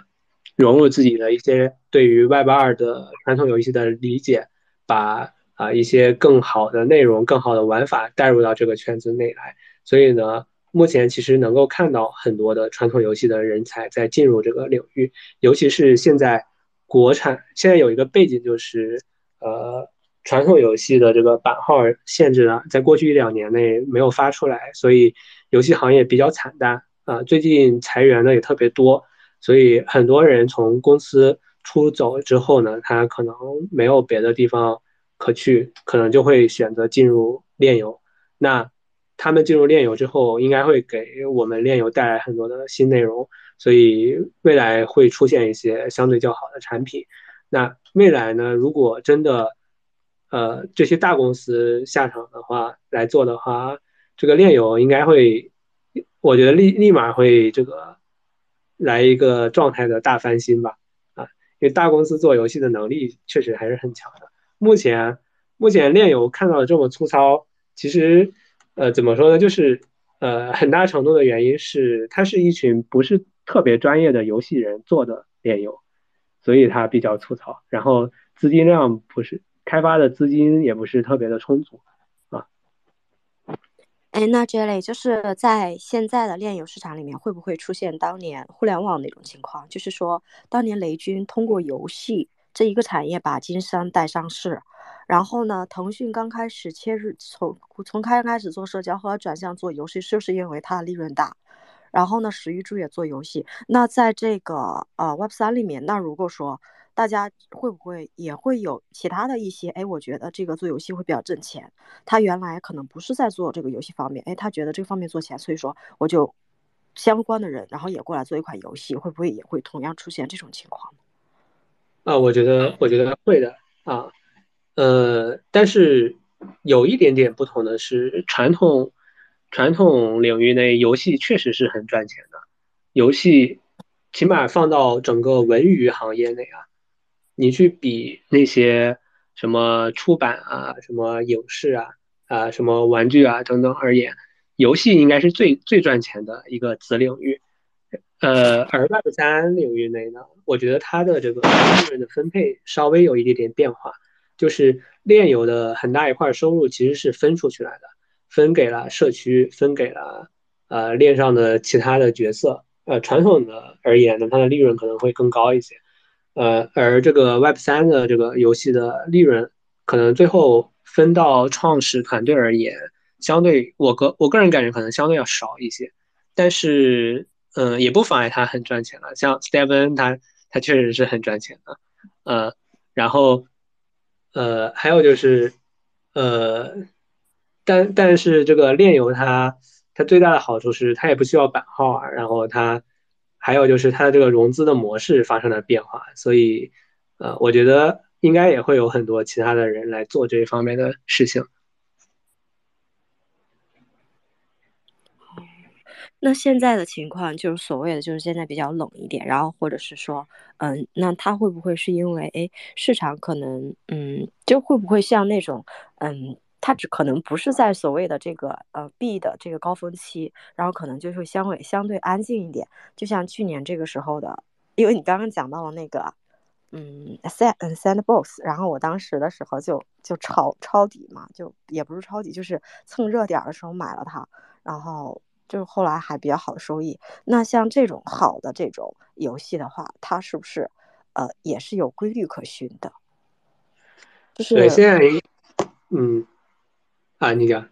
融入自己的一些对于 Web 二的传统游戏的理解，把啊一些更好的内容、更好的玩法带入到这个圈子内来。所以呢，目前其实能够看到很多的传统游戏的人才在进入这个领域，尤其是现在国产现在有一个背景就是呃。传统游戏的这个版号限制呢，在过去一两年内没有发出来，所以游戏行业比较惨淡啊。最近裁员的也特别多，所以很多人从公司出走之后呢，他可能没有别的地方可去，可能就会选择进入炼游。那他们进入炼游之后，应该会给我们炼游带来很多的新内容，所以未来会出现一些相对较好的产品。那未来呢，如果真的呃，这些大公司下场的话来做的话，这个炼油应该会，我觉得立立马会这个来一个状态的大翻新吧，啊，因为大公司做游戏的能力确实还是很强的。目前目前炼油看到的这么粗糙，其实呃怎么说呢，就是呃很大程度的原因是它是一群不是特别专业的游戏人做的炼油，所以它比较粗糙，然后资金量不是。开发的资金也不是特别的充足，啊，哎，那这类就是在现在的炼油市场里面，会不会出现当年互联网那种情况？就是说，当年雷军通过游戏这一个产业把金山带上市，然后呢，腾讯刚开始切入从从开开始做社交，后来转向做游戏，就是因为它的利润大。然后呢，史玉柱也做游戏。那在这个呃 Web 三里面，那如果说大家会不会也会有其他的一些？哎，我觉得这个做游戏会比较挣钱。他原来可能不是在做这个游戏方面，哎，他觉得这方面做钱，所以说我就相关的人，然后也过来做一款游戏，会不会也会同样出现这种情况？啊，我觉得，我觉得会的啊。呃，但是有一点点不同的是，传统传统领域内游戏确实是很赚钱的，游戏起码放到整个文娱行业内啊。你去比那些什么出版啊、什么影视啊、啊什么玩具啊等等而言，游戏应该是最最赚钱的一个子领域。呃，而 Web 三领域内呢，我觉得它的这个利润的分配稍微有一点点变化，就是炼油的很大一块收入其实是分出去来的，分给了社区，分给了呃链上的其他的角色。呃，传统的而言呢，它的利润可能会更高一些。呃，而这个 Web 三的这个游戏的利润，可能最后分到创始团队而言，相对我个我个人感觉可能相对要少一些，但是，嗯，也不妨碍他很赚钱了。像 Steven 他他确实是很赚钱的，呃，然后，呃，还有就是，呃，但但是这个炼油它它最大的好处是它也不需要版号啊，然后它。还有就是它的这个融资的模式发生了变化，所以，呃，我觉得应该也会有很多其他的人来做这一方面的事情。那现在的情况就是所谓的就是现在比较冷一点，然后或者是说，嗯，那它会不会是因为，哎，市场可能，嗯，就会不会像那种，嗯。它只可能不是在所谓的这个呃 B 的这个高峰期，然后可能就会相对相对安静一点。就像去年这个时候的，因为你刚刚讲到了那个，嗯，Sand 嗯 Sandbox，然后我当时的时候就就抄抄底嘛，就也不是抄底，就是蹭热点的时候买了它，然后就是后来还比较好的收益。那像这种好的这种游戏的话，它是不是呃也是有规律可循的？就是对现在嗯。啊，你讲，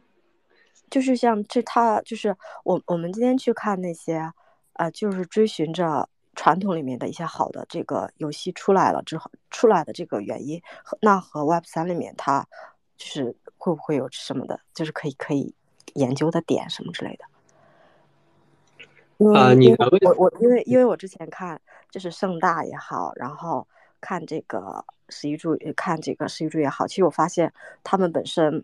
就是像这，它就是我，我们今天去看那些，呃，就是追寻着传统里面的一些好的这个游戏出来了之后出来的这个原因，那和 Web 三里面它就是会不会有什么的，就是可以可以研究的点什么之类的。啊，你我我因为因为我之前看就是盛大也好，然后看这个十一柱看这个十一柱也好，其实我发现他们本身。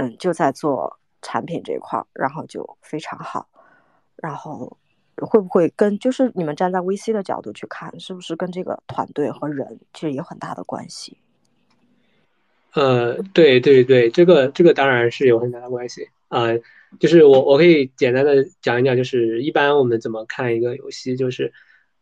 嗯，就在做产品这一块儿，然后就非常好。然后会不会跟就是你们站在 VC 的角度去看，是不是跟这个团队和人其实有很大的关系？呃，对对对，这个这个当然是有很大的关系啊。就是我我可以简单的讲一讲，就是一般我们怎么看一个游戏，就是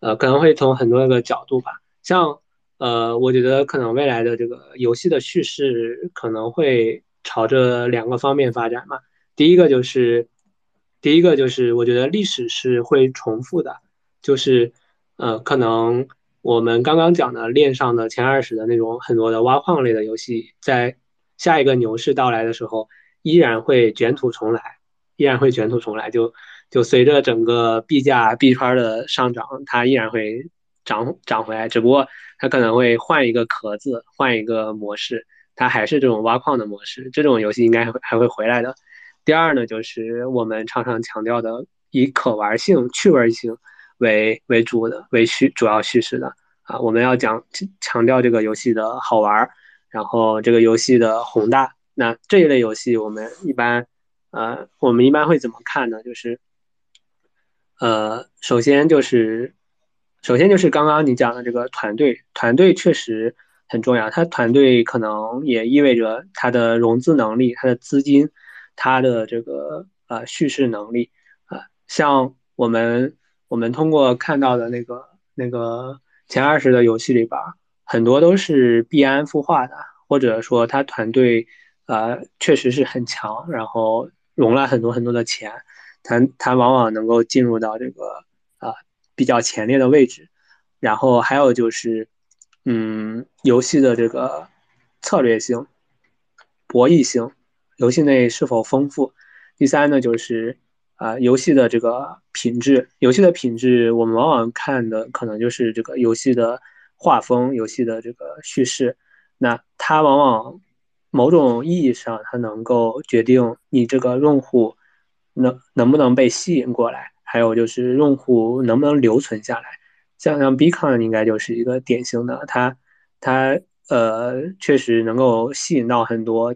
呃可能会从很多个角度吧。像呃，我觉得可能未来的这个游戏的叙事可能会朝着两个方面发展嘛。第一个就是第一个就是我觉得历史是会重复的，就是呃可能。我们刚刚讲的链上的前二十的那种很多的挖矿类的游戏，在下一个牛市到来的时候，依然会卷土重来，依然会卷土重来。就就随着整个币价币圈的上涨，它依然会涨涨回来，只不过它可能会换一个壳子，换一个模式，它还是这种挖矿的模式。这种游戏应该还会回来的。第二呢，就是我们常常强调的以可玩性、趣味性。为为主的为叙主要叙事的啊，我们要讲强调这个游戏的好玩，然后这个游戏的宏大。那这一类游戏我们一般呃，我们一般会怎么看呢？就是呃，首先就是首先就是刚刚你讲的这个团队，团队确实很重要。它团队可能也意味着它的融资能力、它的资金、它的这个呃叙事能力啊，像我们。我们通过看到的那个那个前二十的游戏里边，很多都是币安孵化的，或者说他团队呃确实是很强，然后融了很多很多的钱，他他往往能够进入到这个啊比较前列的位置。然后还有就是，嗯，游戏的这个策略性、博弈性，游戏内是否丰富。第三呢，就是。啊，游戏的这个品质，游戏的品质，我们往往看的可能就是这个游戏的画风，游戏的这个叙事。那它往往某种意义上，它能够决定你这个用户能能不能被吸引过来，还有就是用户能不能留存下来。像像 Bcon 应该就是一个典型的，它它呃确实能够吸引到很多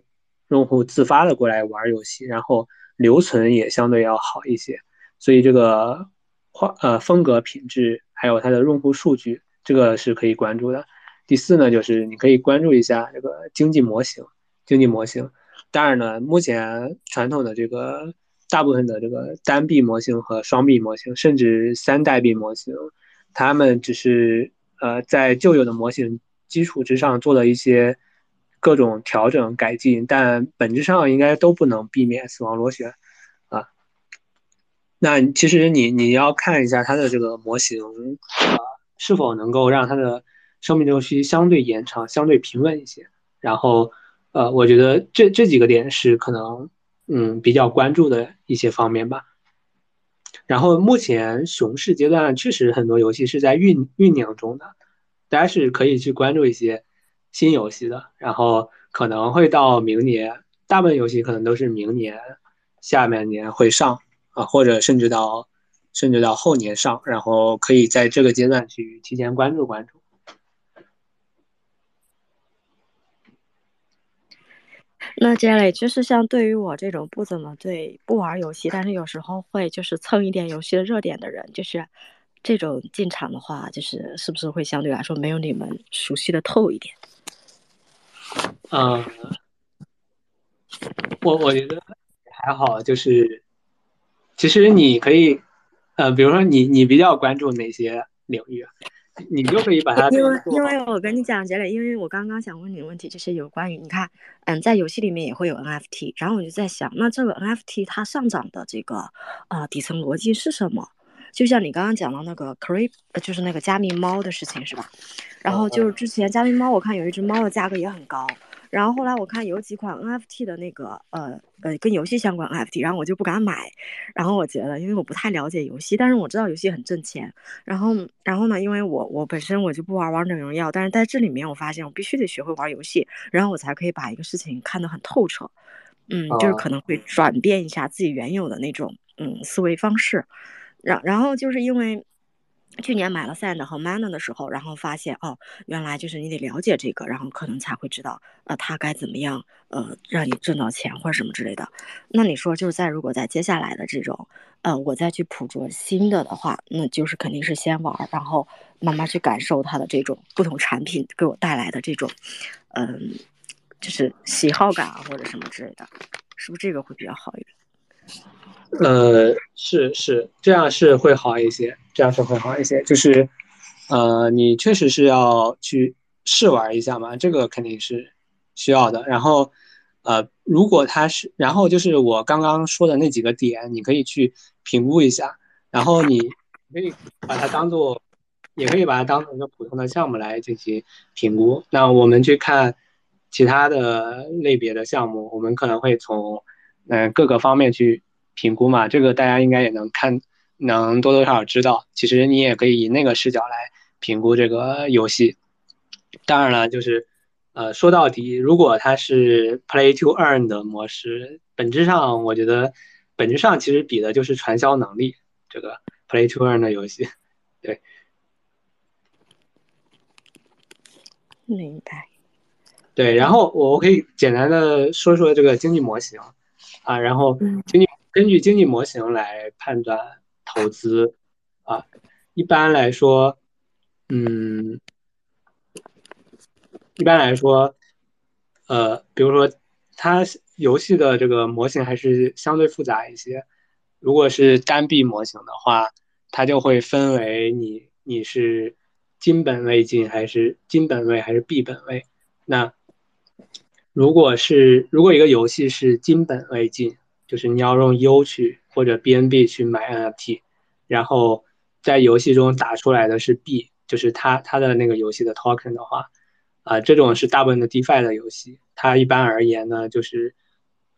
用户自发的过来玩游戏，然后。留存也相对要好一些，所以这个画呃风格品质还有它的用户数据，这个是可以关注的。第四呢，就是你可以关注一下这个经济模型，经济模型。当然呢，目前传统的这个大部分的这个单币模型和双币模型，甚至三代币模型，他们只是呃在旧有的模型基础之上做了一些。各种调整改进，但本质上应该都不能避免死亡螺旋啊。那其实你你要看一下它的这个模型啊，是否能够让它的生命周期相对延长、相对平稳一些。然后呃，我觉得这这几个点是可能嗯比较关注的一些方面吧。然后目前熊市阶段确实很多游戏是在酝酝酿中的，大家是可以去关注一些。新游戏的，然后可能会到明年，大部分游戏可能都是明年下半年会上啊，或者甚至到甚至到后年上，然后可以在这个阶段去提前关注关注。那接下来就是像对于我这种不怎么对不玩游戏，但是有时候会就是蹭一点游戏的热点的人，就是这种进场的话，就是是不是会相对来说没有你们熟悉的透一点？嗯，我我觉得还好，就是其实你可以，呃，比如说你你比较关注哪些领域，啊你就可以把它。因为因为我跟你讲，杰磊，因为我刚刚想问你的问题就是有关于你看，嗯，在游戏里面也会有 NFT，然后我就在想，那这个 NFT 它上涨的这个啊底层逻辑是什么？就像你刚刚讲到那个 Creep，就是那个加密猫的事情是吧？然后就是之前加密猫，我看有一只猫的价格也很高。然后后来我看有几款 NFT 的那个呃呃跟游戏相关 NFT，然后我就不敢买。然后我觉得，因为我不太了解游戏，但是我知道游戏很挣钱。然后然后呢，因为我我本身我就不玩王者荣耀，但是在这里面我发现我必须得学会玩游戏，然后我才可以把一个事情看得很透彻。嗯，就是可能会转变一下自己原有的那种嗯思维方式。然然后就是因为。去年买了 Sand 和 Mana 的时候，然后发现哦，原来就是你得了解这个，然后可能才会知道，呃，它该怎么样，呃，让你挣到钱或者什么之类的。那你说，就是在如果在接下来的这种，呃，我再去捕捉新的的话，那就是肯定是先玩，然后慢慢去感受它的这种不同产品给我带来的这种，嗯，就是喜好感啊或者什么之类的，是不是这个会比较好一点？呃，是是，这样是会好一些，这样是会好一些。就是，呃，你确实是要去试玩一下嘛，这个肯定是需要的。然后，呃，如果他是，然后就是我刚刚说的那几个点，你可以去评估一下。然后你可以把它当做，也可以把它当成一个普通的项目来进行评估。那我们去看其他的类别的项目，我们可能会从嗯各个方面去。评估嘛，这个大家应该也能看，能多多少少知道。其实你也可以以那个视角来评估这个游戏。当然了，就是，呃，说到底，如果它是 Play to Earn 的模式，本质上我觉得，本质上其实比的就是传销能力。这个 Play to Earn 的游戏，对。明白。对，然后我可以简单的说说这个经济模型啊，然后经济。根据经济模型来判断投资，啊，一般来说，嗯，一般来说，呃，比如说它游戏的这个模型还是相对复杂一些。如果是单币模型的话，它就会分为你你是金本位进还是金本位还是币本位。那如果是如果一个游戏是金本位进。就是你要用 U 去或者 BNB 去买 NFT，然后在游戏中打出来的是币，就是它它的那个游戏的 token 的话，啊，这种是大部分的 DeFi 的游戏，它一般而言呢，就是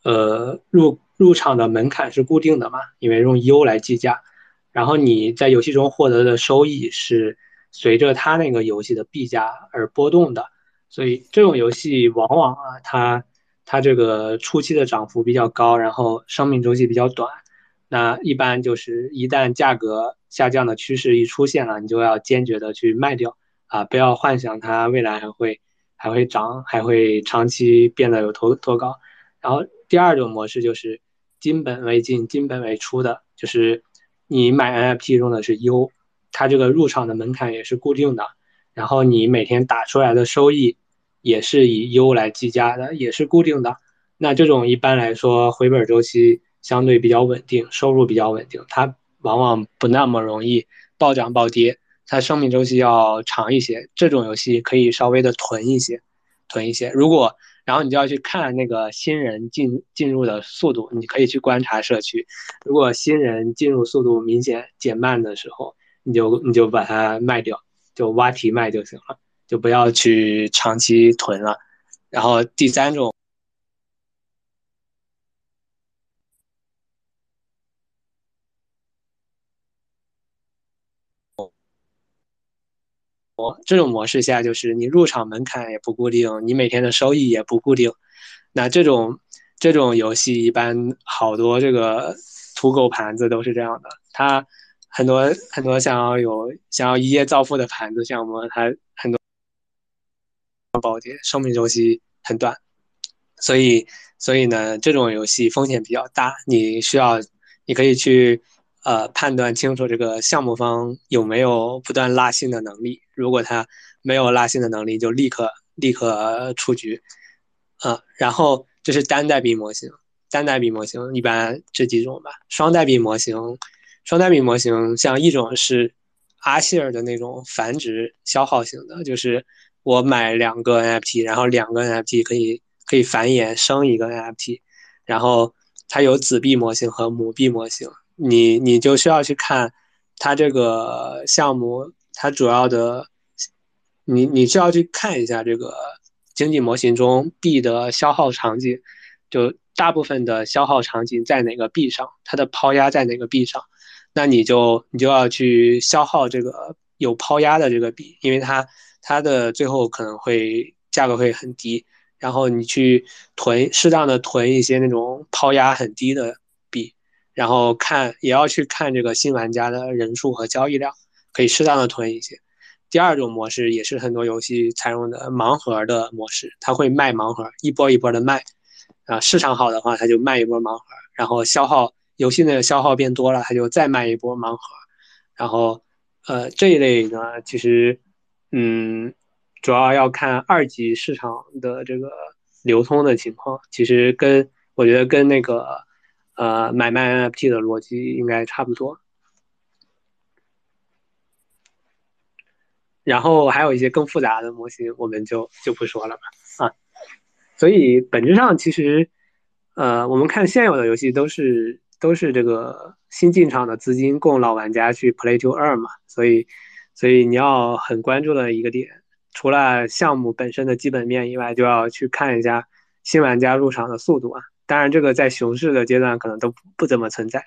呃入入场的门槛是固定的嘛，因为用 U 来计价，然后你在游戏中获得的收益是随着它那个游戏的币价而波动的，所以这种游戏往往啊它。它这个初期的涨幅比较高，然后生命周期比较短，那一般就是一旦价格下降的趋势一出现了，你就要坚决的去卖掉啊，不要幻想它未来还会还会涨，还会长期变得有多多高。然后第二种模式就是金本位进、金本位出的，就是你买 NFT 用的是 U，它这个入场的门槛也是固定的，然后你每天打出来的收益。也是以 U 来计价的，也是固定的。那这种一般来说回本周期相对比较稳定，收入比较稳定，它往往不那么容易暴涨暴跌，它生命周期要长一些。这种游戏可以稍微的囤一些，囤一些。如果然后你就要去看那个新人进进入的速度，你可以去观察社区。如果新人进入速度明显减慢的时候，你就你就把它卖掉，就挖题卖就行了。就不要去长期囤了，然后第三种，这种模式下就是你入场门槛也不固定，你每天的收益也不固定，那这种这种游戏一般好多这个土狗盘子都是这样的，它很多很多想要有想要一夜暴富的盘子项目，它很多。暴跌，生命周期很短，所以，所以呢，这种游戏风险比较大。你需要，你可以去，呃，判断清楚这个项目方有没有不断拉新的能力。如果他没有拉新的能力，就立刻立刻出局。啊，然后这是单代币模型，单代币模型一般这几种吧。双代币模型，双代币模型像一种是阿希尔的那种繁殖消耗型的，就是。我买两个 NFT，然后两个 NFT 可以可以繁衍生一个 NFT，然后它有子币模型和母币模型，你你就需要去看它这个项目它主要的，你你需要去看一下这个经济模型中币的消耗场景，就大部分的消耗场景在哪个币上，它的抛压在哪个币上，那你就你就要去消耗这个有抛压的这个币，因为它。它的最后可能会价格会很低，然后你去囤适当的囤一些那种抛压很低的币，然后看也要去看这个新玩家的人数和交易量，可以适当的囤一些。第二种模式也是很多游戏采用的盲盒的模式，它会卖盲盒，一波一波的卖，啊市场好的话它就卖一波盲盒，然后消耗游戏的消耗变多了，它就再卖一波盲盒，然后呃这一类呢其实。嗯，主要要看二级市场的这个流通的情况，其实跟我觉得跟那个呃买卖 NFT 的逻辑应该差不多。然后还有一些更复杂的模型，我们就就不说了吧啊。所以本质上其实，呃，我们看现有的游戏都是都是这个新进场的资金供老玩家去 play to earn 嘛。所以，所以你要很关注的一个点，除了项目本身的基本面以外，就要去看一下新玩家入场的速度啊。当然，这个在熊市的阶段可能都不怎么存在，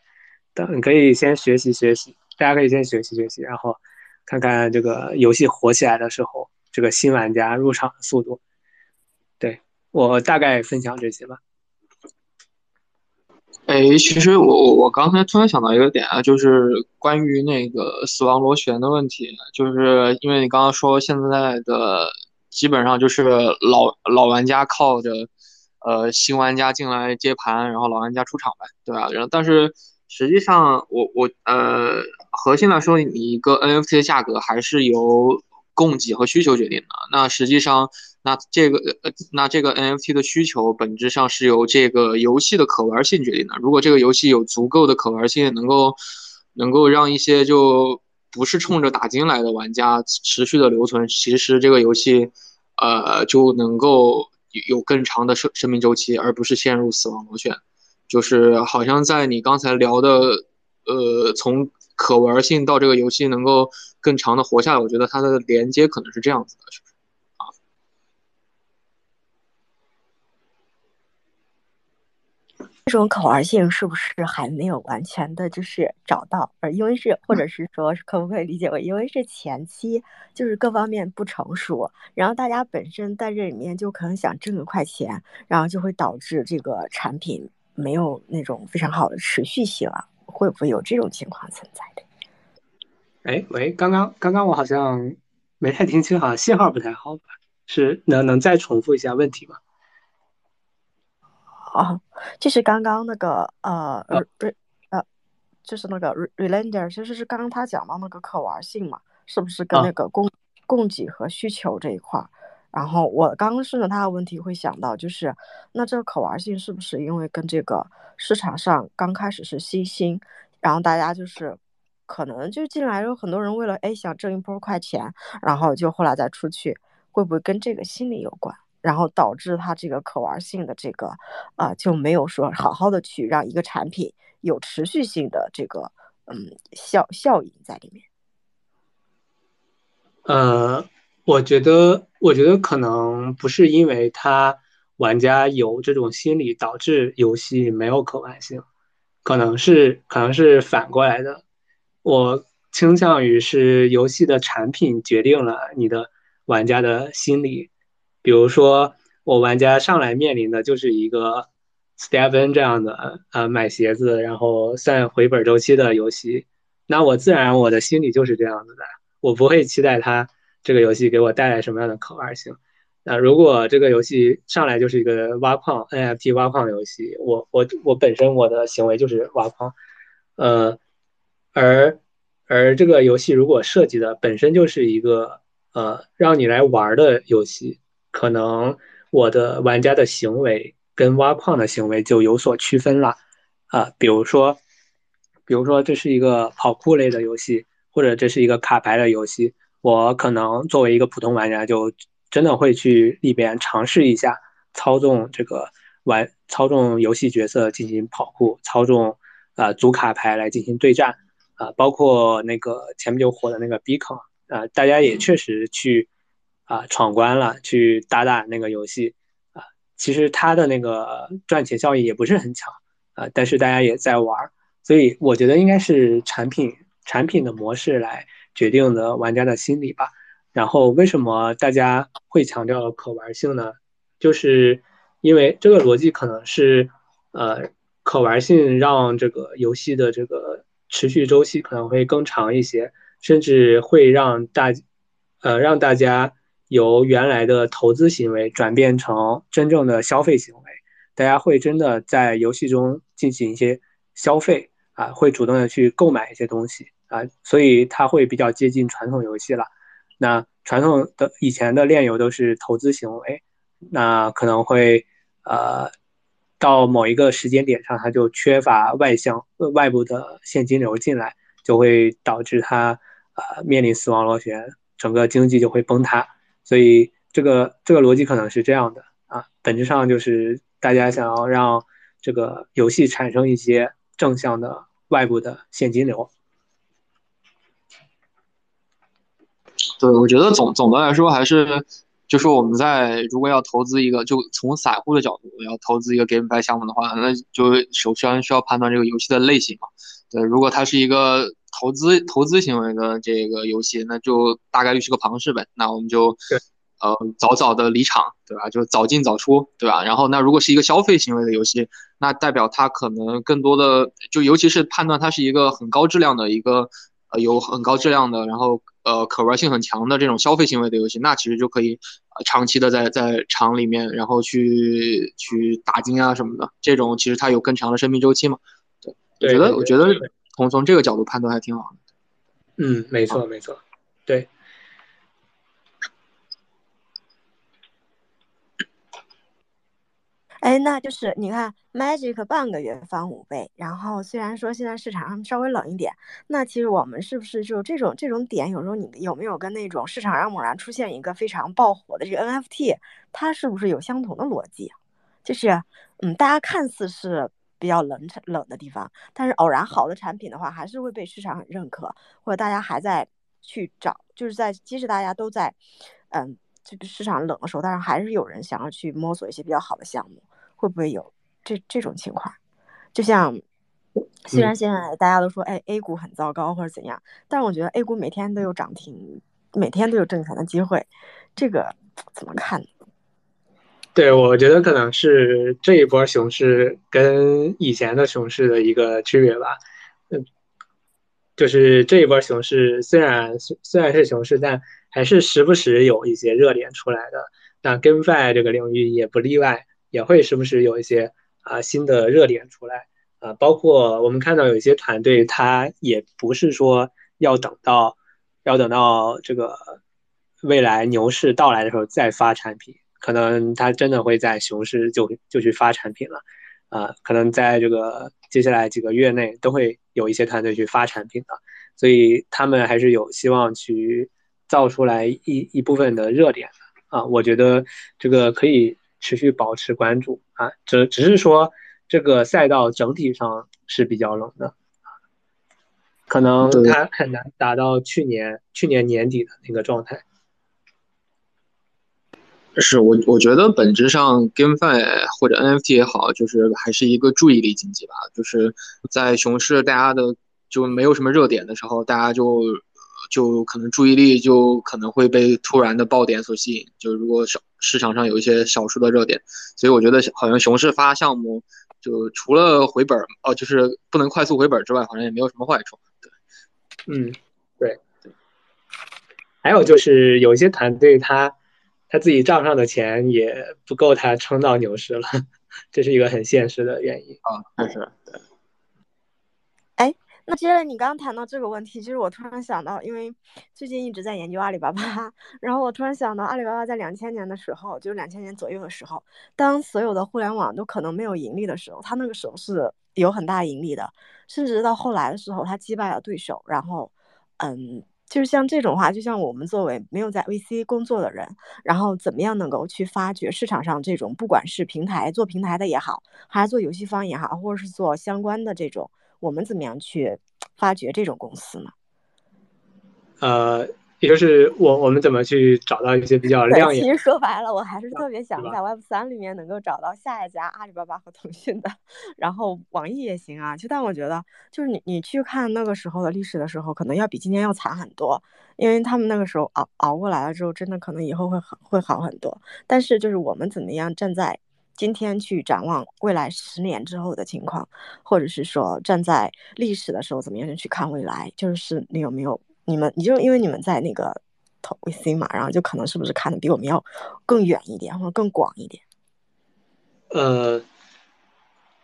但你可以先学习学习，大家可以先学习学习，然后。看看这个游戏火起来的时候，这个新玩家入场的速度。对我大概分享这些吧。哎，其实我我我刚才突然想到一个点啊，就是关于那个死亡螺旋的问题，就是因为你刚刚说现在的基本上就是老老玩家靠着呃新玩家进来接盘，然后老玩家出场呗，对吧？然后但是。实际上，我我呃，核心来说，你一个 NFT 的价格还是由供给和需求决定的。那实际上，那这个呃，那这个 NFT 的需求本质上是由这个游戏的可玩性决定的。如果这个游戏有足够的可玩性，能够能够让一些就不是冲着打金来的玩家持续的留存，其实这个游戏呃就能够有更长的生生命周期，而不是陷入死亡螺旋。就是好像在你刚才聊的，呃，从可玩性到这个游戏能够更长的活下来，我觉得它的连接可能是这样子的，是不是？啊，这种可玩性是不是还没有完全的，就是找到？呃，因为是，或者是说，可不可以理解为，因为是前期就是各方面不成熟，然后大家本身在这里面就可能想挣个快钱，然后就会导致这个产品。没有那种非常好的持续性啊，会不会有这种情况存在的？哎，喂，刚刚刚刚我好像没太听清，好像信号不太好吧？是能能再重复一下问题吗？哦，就是刚刚那个呃呃呃，就是那个 relander，其实是刚刚他讲到那个可玩性嘛，是不是跟那个供供给和需求这一块儿？然后我刚顺着他的问题会想到，就是那这个可玩性是不是因为跟这个市场上刚开始是新兴，然后大家就是可能就进来有很多人为了哎想挣一波快钱，然后就后来再出去，会不会跟这个心理有关？然后导致他这个可玩性的这个啊就没有说好好的去让一个产品有持续性的这个嗯效效应在里面。呃。我觉得，我觉得可能不是因为他玩家有这种心理导致游戏没有可玩性，可能是可能是反过来的。我倾向于是游戏的产品决定了你的玩家的心理。比如说，我玩家上来面临的就是一个 Stephen 这样的呃买鞋子然后算回本周期的游戏，那我自然我的心理就是这样子的，我不会期待他。这个游戏给我带来什么样的可玩性？那如果这个游戏上来就是一个挖矿 NFT 挖矿游戏，我我我本身我的行为就是挖矿，呃，而而这个游戏如果设计的本身就是一个呃让你来玩的游戏，可能我的玩家的行为跟挖矿的行为就有所区分了啊。比如说，比如说这是一个跑酷类的游戏，或者这是一个卡牌的游戏。我可能作为一个普通玩家，就真的会去里边尝试一下操纵这个玩操纵游戏角色进行跑酷，操纵啊组卡牌来进行对战。啊，包括那个前不久火的那个 Beacon 啊，大家也确实去啊闯关了，去打打那个游戏。啊，其实它的那个赚钱效益也不是很强啊，但是大家也在玩，所以我觉得应该是产品产品的模式来。决定的玩家的心理吧。然后为什么大家会强调可玩性呢？就是因为这个逻辑可能是，呃，可玩性让这个游戏的这个持续周期可能会更长一些，甚至会让大，呃，让大家由原来的投资行为转变成真正的消费行为。大家会真的在游戏中进行一些消费啊，会主动的去购买一些东西。啊，所以它会比较接近传统游戏了。那传统的以前的炼油都是投资行为，那可能会呃到某一个时间点上，它就缺乏外向外部的现金流进来，就会导致它呃面临死亡螺旋，整个经济就会崩塌。所以这个这个逻辑可能是这样的啊，本质上就是大家想要让这个游戏产生一些正向的外部的现金流。对，我觉得总总的来说还是，就是我们在如果要投资一个，就从散户的角度要投资一个 GameFi 项目的话，那就首先需要判断这个游戏的类型嘛。对，如果它是一个投资投资行为的这个游戏，那就大概率是个庞氏呗。那我们就，呃，早早的离场，对吧？就早进早出，对吧？然后那如果是一个消费行为的游戏，那代表它可能更多的，就尤其是判断它是一个很高质量的一个，呃，有很高质量的，然后。呃，可玩性很强的这种消费行为的游戏，那其实就可以呃长期的在在厂里面，然后去去打金啊什么的，这种其实它有更长的生命周期嘛。对，我觉得我觉得从从这个角度判断还挺好的。嗯，没错没错，对。哎，那就是你看，Magic 半个月翻五倍，然后虽然说现在市场上稍微冷一点，那其实我们是不是就这种这种点，有时候你有没有跟那种市场上猛然出现一个非常爆火的这个 NFT，它是不是有相同的逻辑？就是，嗯，大家看似是比较冷冷的地方，但是偶然好的产品的话，还是会被市场很认可，或者大家还在去找，就是在即使大家都在，嗯，这个市场冷的时候，但是还是有人想要去摸索一些比较好的项目。会不会有这这种情况？就像虽然现在大家都说，哎，A 股很糟糕或者怎样，但是我觉得 A 股每天都有涨停，每天都有挣钱的机会，这个怎么看？对，我觉得可能是这一波熊市跟以前的熊市的一个区别吧。嗯，就是这一波熊市虽然虽然是熊市，但还是时不时有一些热点出来的。那 GameFi 这个领域也不例外。也会时不时有一些啊新的热点出来。啊，包括我们看到有一些团队，他也不是说要等到要等到这个未来牛市到来的时候再发产品，可能他真的会在熊市就就去发产品了。啊，可能在这个接下来几个月内都会有一些团队去发产品的，所以他们还是有希望去造出来一一部分的热点的啊，我觉得这个可以。持续保持关注啊，只只是说这个赛道整体上是比较冷的可能它很难达到去年去年年底的那个状态。是我我觉得本质上 GameFi 或者 NFT 也好，就是还是一个注意力经济吧，就是在熊市大家的就没有什么热点的时候，大家就。就可能注意力就可能会被突然的爆点所吸引，就如果少市场上有一些少数的热点，所以我觉得好像熊市发项目，就除了回本哦，就是不能快速回本之外，好像也没有什么坏处。对，嗯，对对。还有就是有一些团队他他自己账上的钱也不够他撑到牛市了，这是一个很现实的原因啊，确实对。那接着你刚刚谈到这个问题，其实我突然想到，因为最近一直在研究阿里巴巴，然后我突然想到，阿里巴巴在两千年的时候，就是两千年左右的时候，当所有的互联网都可能没有盈利的时候，它那个时候是有很大盈利的，甚至到后来的时候，它击败了对手，然后，嗯，就是像这种话，就像我们作为没有在 VC 工作的人，然后怎么样能够去发掘市场上这种，不管是平台做平台的也好，还是做游戏方也好，或者是做相关的这种。我们怎么样去发掘这种公司呢？呃，也就是我我们怎么去找到一些比较亮眼？其实说白了，我还是特别想在 Web 三里面能够找到下一家阿里巴巴和腾讯的，然后网易也行啊。就但我觉得，就是你你去看那个时候的历史的时候，可能要比今天要惨很多，因为他们那个时候熬熬过来了之后，真的可能以后会很会好很多。但是就是我们怎么样站在。今天去展望未来十年之后的情况，或者是说站在历史的时候怎么样去看未来？就是你有没有你们，你就因为你们在那个投 VC 嘛，然后就可能是不是看的比我们要更远一点，或者更广一点？呃，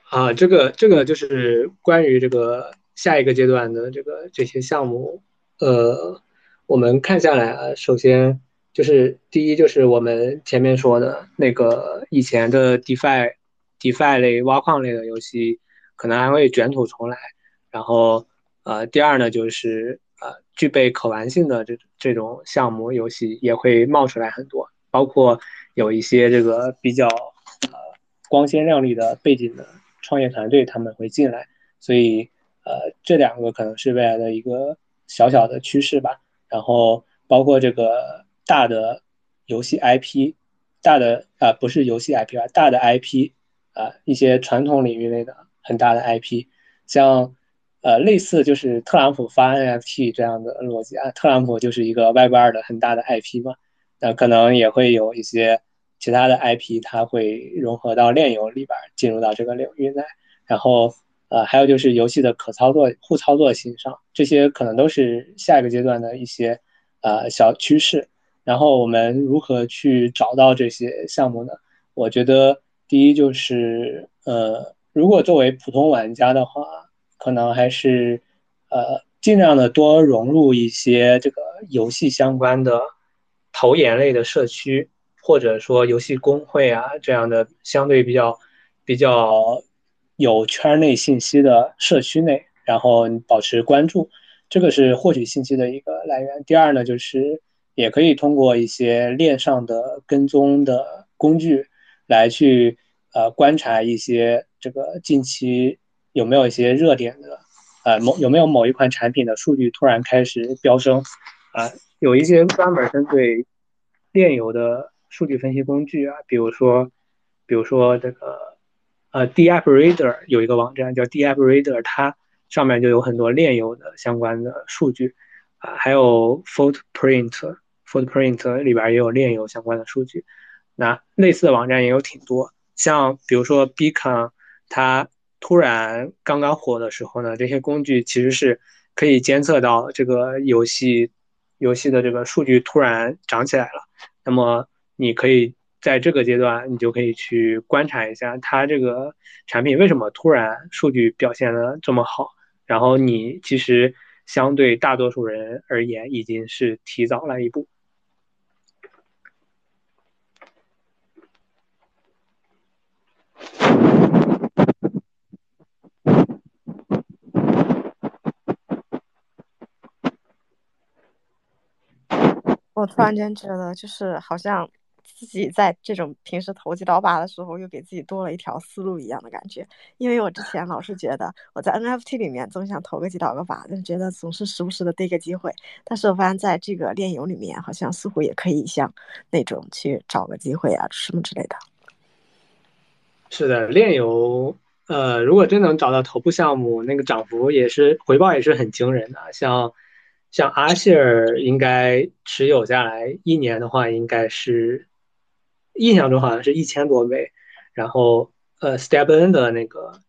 啊，这个这个就是关于这个下一个阶段的这个这些项目，呃，我们看下来啊，首先就是第一就是我们前面说的那个以前的 DeFi DeFi 类挖矿类的游戏，可能还会卷土重来。然后呃，第二呢就是呃具备可玩性的这这种项目游戏也会冒出来很多，包括有一些这个比较呃光鲜亮丽的背景的创业团队他们会进来，所以呃这两个可能是未来的一个小小的趋势吧。然后包括这个。大的游戏 IP，大的啊不是游戏 IP 啊，大的 IP 啊，一些传统领域内的很大的 IP，像呃类似就是特朗普发 NFT 这样的逻辑啊，特朗普就是一个 Web 二的很大的 IP 嘛，那可能也会有一些其他的 IP，它会融合到链游里边进入到这个领域内，然后呃还有就是游戏的可操作、互操作性上，这些可能都是下一个阶段的一些呃小趋势。然后我们如何去找到这些项目呢？我觉得第一就是，呃，如果作为普通玩家的话，可能还是，呃，尽量的多融入一些这个游戏相关的投研类的社区，或者说游戏公会啊这样的相对比较比较有圈内信息的社区内，然后保持关注，这个是获取信息的一个来源。第二呢，就是。也可以通过一些链上的跟踪的工具来去呃观察一些这个近期有没有一些热点的呃某有没有某一款产品的数据突然开始飙升啊，有一些专门针对链游的数据分析工具啊，比如说比如说这个呃 DAppReader 有一个网站叫 DAppReader，它上面就有很多链游的相关的数据。啊，还有 Footprint Footprint 里边也有链游相关的数据。那类似的网站也有挺多，像比如说 Beacon，它突然刚刚火的时候呢，这些工具其实是可以监测到这个游戏游戏的这个数据突然涨起来了。那么你可以在这个阶段，你就可以去观察一下它这个产品为什么突然数据表现的这么好，然后你其实。相对大多数人而言，已经是提早了一步。我突然间觉得，就是好像。自己在这种平时投机倒把的时候，又给自己多了一条思路一样的感觉。因为我之前老是觉得我在 NFT 里面总想投个几倒个把，但是觉得总是时不时的逮个机会。但是我发现在这个炼油里面，好像似乎也可以像那种去找个机会啊什么之类的。是的，炼油，呃，如果真能找到头部项目，那个涨幅也是回报也是很惊人的。像像阿谢尔应该持有下来一年的话，应该是。印象中好像是一千多倍，然后呃，Step N 的那个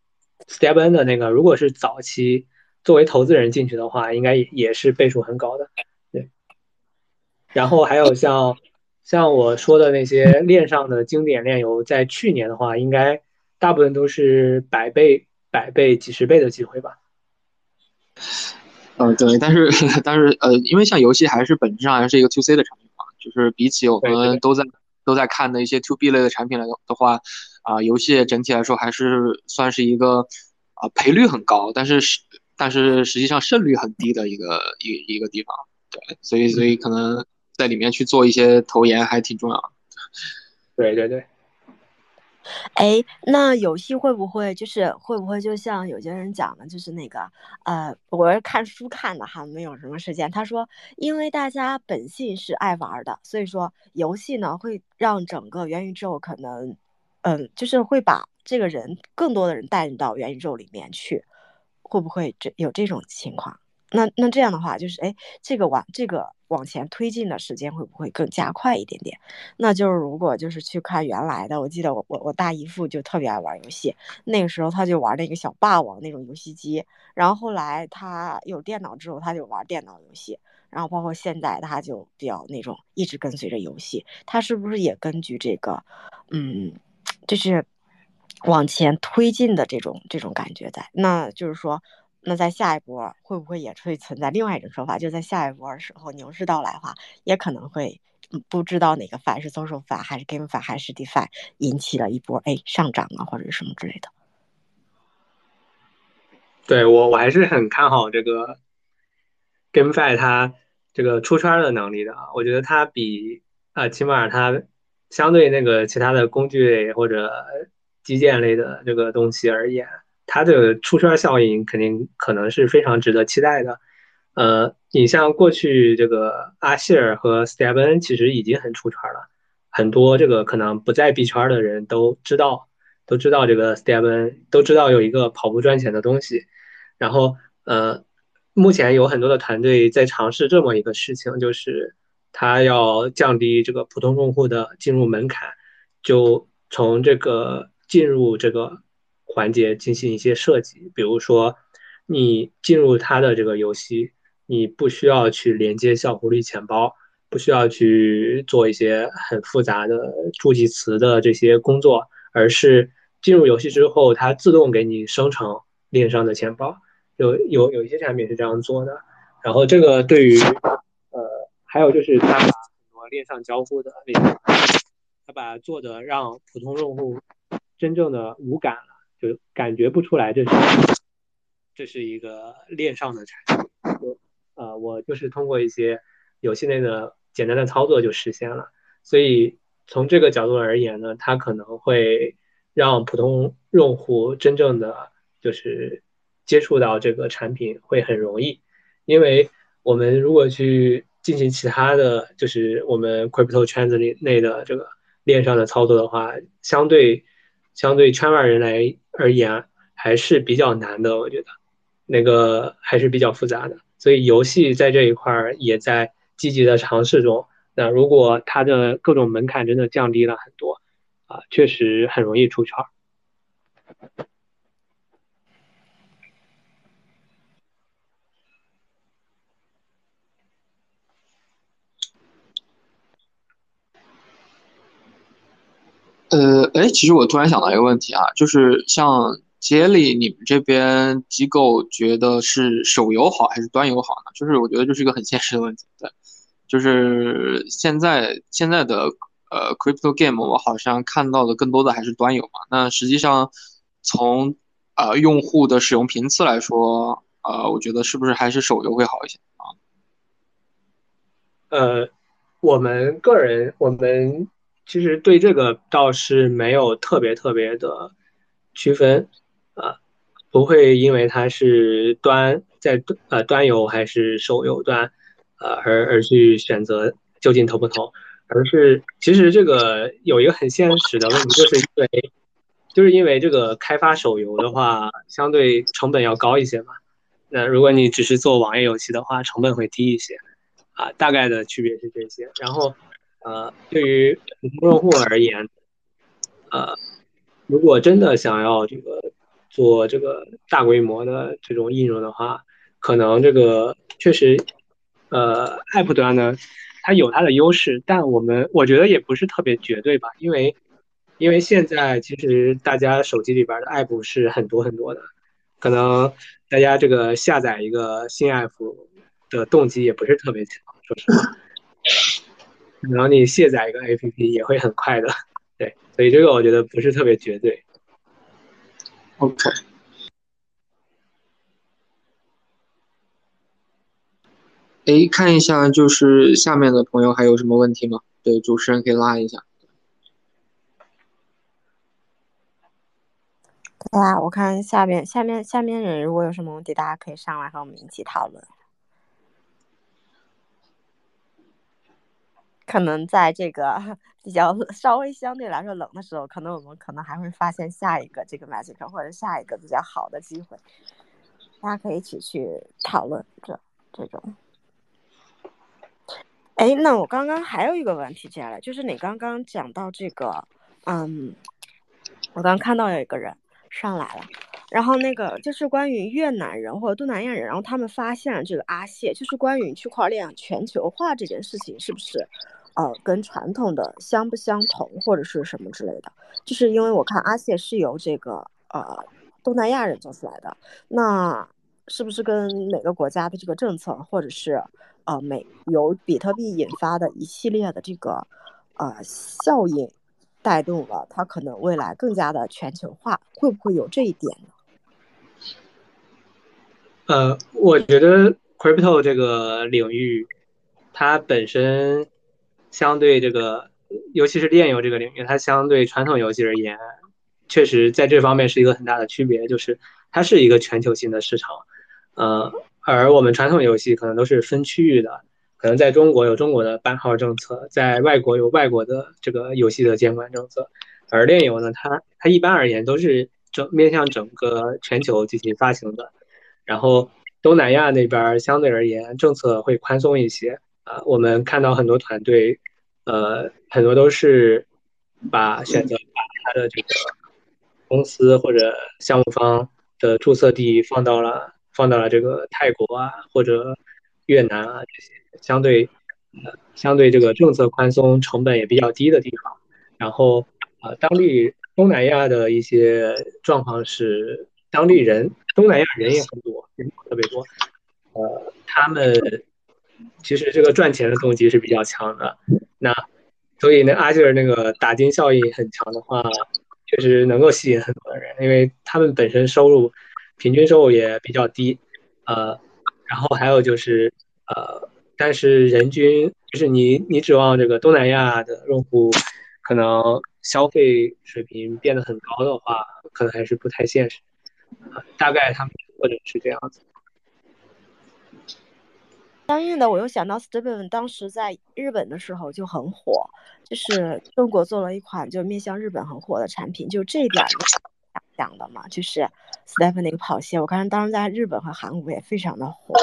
Step N 的那个，如果是早期作为投资人进去的话，应该也也是倍数很高的，对。然后还有像 像我说的那些链上的经典链游，在去年的话，应该大部分都是百倍、百倍、几十倍的机会吧。嗯，对，但是但是呃，因为像游戏还是本质上还是一个 To C 的产品嘛，就是比起我们都在。都在看的一些 to B 类的产品来的话，啊，游戏整体来说还是算是一个啊赔率很高，但是是但是实际上胜率很低的一个一一个地方，对，所以所以可能在里面去做一些投研还挺重要的。对对对。哎，那游戏会不会就是会不会就像有些人讲的，就是那个呃，我是看书看的哈，没有什么时间。他说，因为大家本性是爱玩的，所以说游戏呢会让整个元宇宙可能，嗯，就是会把这个人更多的人带到元宇宙里面去，会不会这有这种情况？那那这样的话，就是哎，这个玩这个往前推进的时间会不会更加快一点点？那就是如果就是去看原来的，我记得我我我大姨父就特别爱玩游戏，那个时候他就玩那个小霸王那种游戏机，然后后来他有电脑之后，他就玩电脑游戏，然后包括现在他就比较那种一直跟随着游戏，他是不是也根据这个，嗯，就是往前推进的这种这种感觉在？那就是说。那在下一波会不会也会存在另外一种说法？就在下一波的时候，牛市到来的话，也可能会不知道哪个法是 zos 法还是 game 法还是 defi 引起了一波哎上涨啊或者什么之类的。对我我还是很看好这个 GameFi 它这个出圈的能力的啊，我觉得它比呃起码它相对那个其他的工具类或者基建类的这个东西而言，它的出圈效应肯定可能是非常值得期待的。呃，你像过去这个阿谢尔和 StepN 其实已经很出圈了，很多这个可能不在 B 圈的人都知道。都知道这个 StepN，都知道有一个跑步赚钱的东西，然后呃，目前有很多的团队在尝试这么一个事情，就是他要降低这个普通用户的进入门槛，就从这个进入这个环节进行一些设计，比如说你进入他的这个游戏，你不需要去连接小狐狸钱包，不需要去做一些很复杂的助记词的这些工作。而是进入游戏之后，它自动给你生成链上的钱包，有有有一些产品是这样做的。然后这个对于呃，还有就是它把很多链上交互的那个，它把做的让普通用户真正的无感，就感觉不出来这是这是一个链上的产品。我呃，我就是通过一些游戏内的简单的操作就实现了，所以。从这个角度而言呢，它可能会让普通用户真正的就是接触到这个产品会很容易，因为我们如果去进行其他的就是我们 crypto 圈子里内的这个链上的操作的话，相对相对圈外人来而言还是比较难的，我觉得那个还是比较复杂的，所以游戏在这一块儿也在积极的尝试中。那如果它的各种门槛真的降低了很多，啊，确实很容易出圈。呃，哎，其实我突然想到一个问题啊，就是像杰里，你们这边机构觉得是手游好还是端游好呢？就是我觉得这是一个很现实的问题，对。就是现在现在的呃，crypto game 我好像看到的更多的还是端游嘛。那实际上从呃用户的使用频次来说，呃，我觉得是不是还是手游会好一些啊？呃，我们个人我们其实对这个倒是没有特别特别的区分啊，不会因为它是端在呃端游还是手游端。呃，而而去选择究竟投不投，而是其实这个有一个很现实的问题，就是因为就是因为这个开发手游的话，相对成本要高一些嘛。那如果你只是做网页游戏的话，成本会低一些，啊，大概的区别是这些。然后，呃，对于普通用户而言，呃，如果真的想要这个做这个大规模的这种应用的话，可能这个确实。呃，App 端呢，它有它的优势，但我们我觉得也不是特别绝对吧，因为因为现在其实大家手机里边的 App 是很多很多的，可能大家这个下载一个新 App 的动机也不是特别强，说实话，然后你卸载一个 APP 也会很快的，对，所以这个我觉得不是特别绝对。OK。哎，看一下，就是下面的朋友还有什么问题吗？对，主持人可以拉一下。对啊，我看下面下面下面人如果有什么问题，大家可以上来和我们一起讨论。可能在这个 比较稍微相对来说冷的时候，可能我们可能还会发现下一个这个 magic 或者下一个比较好的机会，大家可以一起去讨论这这种。哎，那我刚刚还有一个问题，接下来就是你刚刚讲到这个，嗯，我刚看到有一个人上来了，然后那个就是关于越南人或者东南亚人，然后他们发现了这个阿谢，就是关于区块链全球化这件事情是不是，呃，跟传统的相不相同或者是什么之类的？就是因为我看阿谢是由这个呃东南亚人做出来的，那是不是跟哪个国家的这个政策或者是？呃美由比特币引发的一系列的这个呃效应，带动了它可能未来更加的全球化，会不会有这一点呢？呃，我觉得 crypto 这个领域，它本身相对这个，尤其是炼游这个领域，它相对传统游戏而言，确实在这方面是一个很大的区别，就是它是一个全球性的市场，呃，而我们传统游戏可能都是分区域的，可能在中国有中国的版号政策，在外国有外国的这个游戏的监管政策，而炼游呢，它它一般而言都是整面向整个全球进行发行的。然后东南亚那边相对而言政策会宽松一些啊，我们看到很多团队，呃，很多都是把选择把他的这个公司或者项目方的注册地放到了放到了这个泰国啊或者越南啊这些相对呃相对这个政策宽松、成本也比较低的地方，然后啊当地东南亚的一些状况是。当地人，东南亚人也很多，人特别多。呃，他们其实这个赚钱的动机是比较强的。那所以呢，阿吉尔那个打金效应很强的话，确实能够吸引很多的人，因为他们本身收入平均收入也比较低。呃，然后还有就是呃，但是人均就是你你指望这个东南亚的用户可能消费水平变得很高的话，可能还是不太现实。大概他们或者是这样子。相应的，我又想到 Stephen 当时在日本的时候就很火，就是中国做了一款就面向日本很火的产品，就这一点讲的嘛，就是 Stephen 那个跑鞋，我看当时在日本和韩国也非常的火。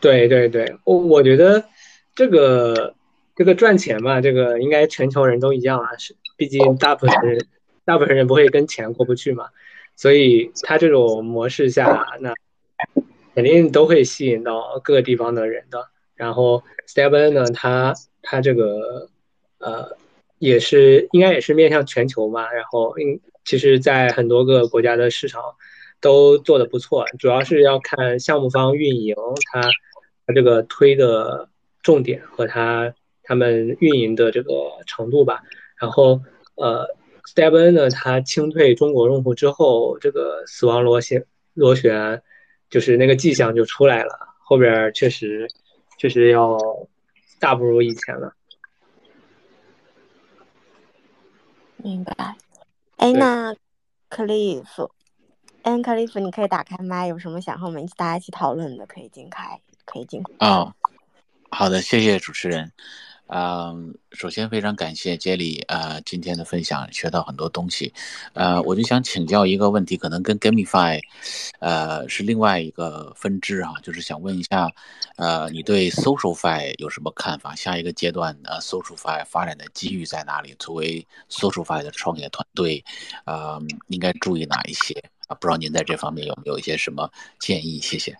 对对对，我我觉得这个这个赚钱嘛，这个应该全球人都一样啊，是毕竟大部分人大部分人不会跟钱过不去嘛。所以他这种模式下，那肯定都会吸引到各个地方的人的。然后 StepN 呢，他他这个呃也是应该也是面向全球嘛。然后嗯，其实，在很多个国家的市场都做的不错，主要是要看项目方运营他他这个推的重点和他他们运营的这个程度吧。然后呃。，StepN 呢，他清退中国用户之后，这个死亡螺旋螺旋就是那个迹象就出来了，后边确实确实要大不如以前了。明白。哎，那克利夫，嗯，克利夫，你可以打开麦，有什么想和我们一起大家一起讨论的，可以进开，可以进。啊，好的，谢谢主持人。嗯，首先非常感谢杰里啊今天的分享，学到很多东西。呃，我就想请教一个问题，可能跟 GameFi，呃，是另外一个分支啊，就是想问一下，呃，你对 SocialFi 有什么看法？下一个阶段呃，SocialFi 发展的机遇在哪里？作为 SocialFi 的创业团队，啊，应该注意哪一些啊？不知道您在这方面有没有一些什么建议？谢谢。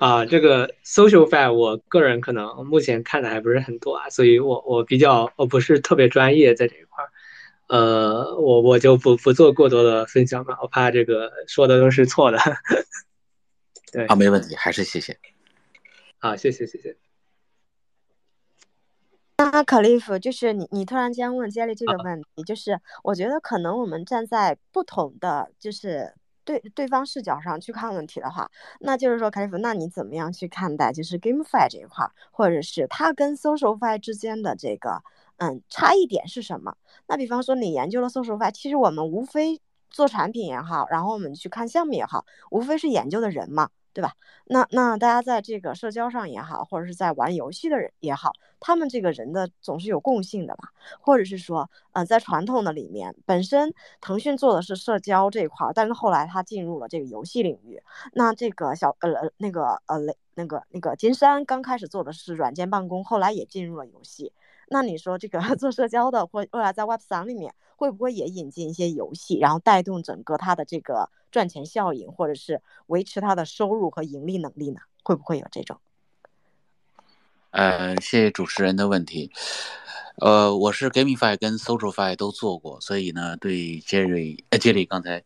啊，这个 social f i 我个人可能目前看的还不是很多啊，所以我我比较我不是特别专业在这一块儿，呃，我我就不不做过多的分享了，我怕这个说的都是错的。对，啊，没问题，还是谢谢。啊，谢谢谢谢。那可利夫，就是你你突然间问接力这个问题，就是我觉得可能我们站在不同的就是。对对方视角上去看问题的话，那就是说，凯利夫，那你怎么样去看待就是 GameFi 这一块，或者是它跟 SocialFi 之间的这个嗯差异点是什么？那比方说你研究了 SocialFi，其实我们无非做产品也好，然后我们去看项目也好，无非是研究的人嘛。对吧？那那大家在这个社交上也好，或者是在玩游戏的人也好，他们这个人的总是有共性的吧？或者是说，呃，在传统的里面，本身腾讯做的是社交这一块，但是后来他进入了这个游戏领域。那这个小呃那个呃那个那个金山刚开始做的是软件办公，后来也进入了游戏。那你说这个 做社交的，或未来在 Web 三里面会不会也引进一些游戏，然后带动整个它的这个赚钱效应，或者是维持它的收入和盈利能力呢？会不会有这种？呃，谢谢主持人的问题。呃，我是 GameFi 跟 SocialFi 都做过，所以呢，对 Jerry 呃、Jerry 刚才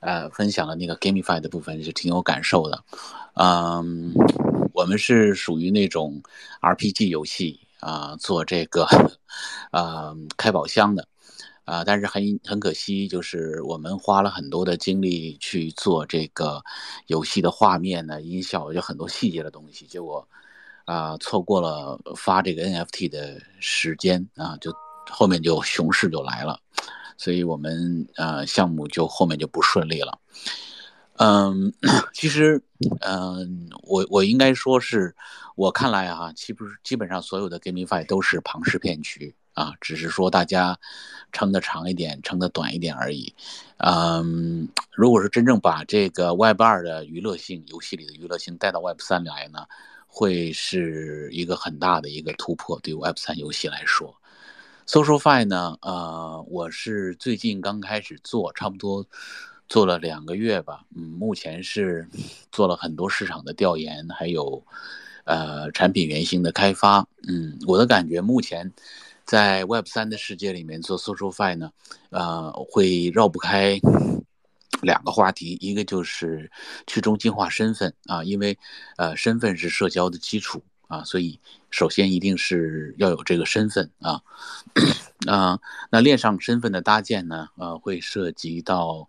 呃分享了那个 gamify 的部分，是挺有感受的。嗯，我们是属于那种 RPG 游戏啊，做这个呃 开宝箱的。啊，但是很很可惜，就是我们花了很多的精力去做这个游戏的画面呢、音效，有很多细节的东西，结果啊错过了发这个 NFT 的时间啊，就后面就熊市就来了，所以我们呃项目就后面就不顺利了。嗯，其实嗯，我我应该说是我看来啊，基不基本上所有的 GameFi 都是庞氏骗局。啊，只是说大家撑得长一点，撑得短一点而已。嗯，如果是真正把这个 Web 二的娱乐性游戏里的娱乐性带到 Web 三来呢，会是一个很大的一个突破，对 Web 三游戏来说。SocialFi 呢，呃，我是最近刚开始做，差不多做了两个月吧。嗯，目前是做了很多市场的调研，还有呃产品原型的开发。嗯，我的感觉目前。在 Web 三的世界里面做 SocialFi 呢，呃，会绕不开两个话题，一个就是去中心化身份啊，因为呃身份是社交的基础啊，所以首先一定是要有这个身份啊，啊，那链上身份的搭建呢，呃，会涉及到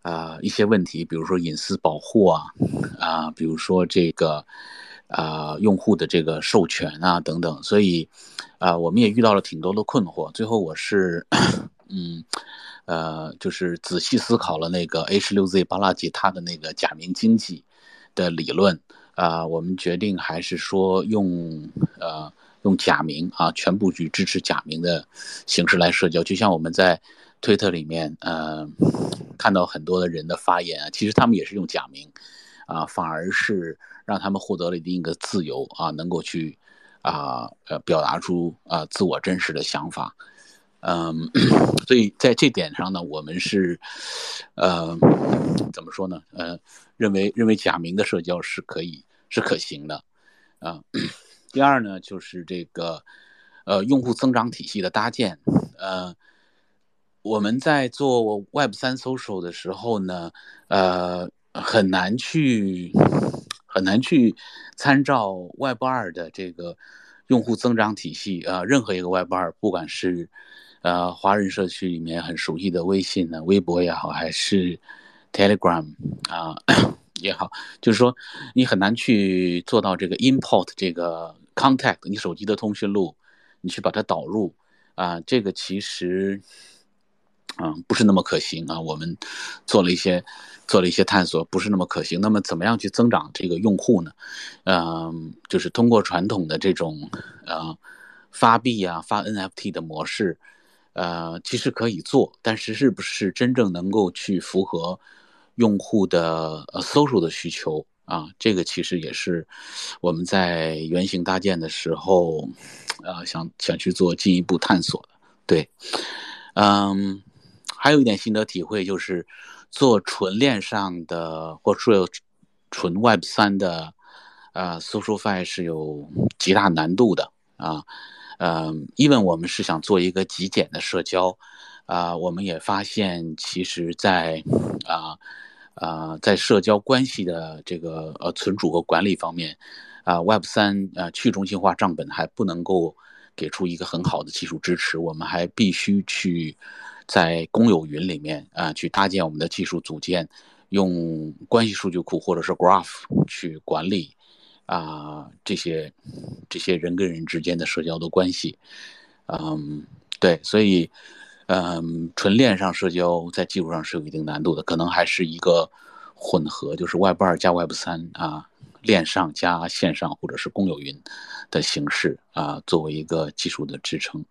啊一些问题，比如说隐私保护啊，啊，比如说这个。啊，用户的这个授权啊，等等，所以，啊，我们也遇到了挺多的困惑。最后，我是，嗯，呃，就是仔细思考了那个 H 六 Z 巴拉吉他的那个假名经济的理论啊，我们决定还是说用，呃，用假名啊，全部去支持假名的形式来社交。就像我们在推特里面，呃，看到很多的人的发言啊，其实他们也是用假名，啊，反而是。让他们获得了一定的自由啊，能够去啊呃表达出啊自我真实的想法，嗯，所以在这点上呢，我们是呃怎么说呢？呃，认为认为假名的社交是可以是可行的啊。第二呢，就是这个呃用户增长体系的搭建，呃，我们在做 Web 三 social 的时候呢，呃，很难去。很难去参照 Web 二的这个用户增长体系啊，任何一个 Web 二，不管是呃华人社区里面很熟悉的微信呢、微博也好，还是 Telegram 啊 也好，就是说你很难去做到这个 import 这个 contact 你手机的通讯录，你去把它导入啊，这个其实嗯不是那么可行啊。我们做了一些。做了一些探索，不是那么可行。那么，怎么样去增长这个用户呢？嗯，就是通过传统的这种呃发币啊、发 NFT 的模式，呃，其实可以做，但是是不是真正能够去符合用户的呃 social 的需求啊？这个其实也是我们在原型搭建的时候，呃，想想去做进一步探索的。对，嗯，还有一点心得体会就是。做纯链上的，或者说纯 Web 三的，呃，SocialFi 是有极大难度的啊。嗯，因为我们是想做一个极简的社交，啊，我们也发现，其实，在啊啊，在社交关系的这个呃存储和管理方面，啊，Web 三呃去中心化账本还不能够给出一个很好的技术支持，我们还必须去。在公有云里面啊，去搭建我们的技术组件，用关系数据库或者是 Graph 去管理啊这些这些人跟人之间的社交的关系，嗯，对，所以嗯，纯链上社交在技术上是有一定难度的，可能还是一个混合，就是 Web 二加 Web 三啊，链上加线上或者是公有云的形式啊，作为一个技术的支撑。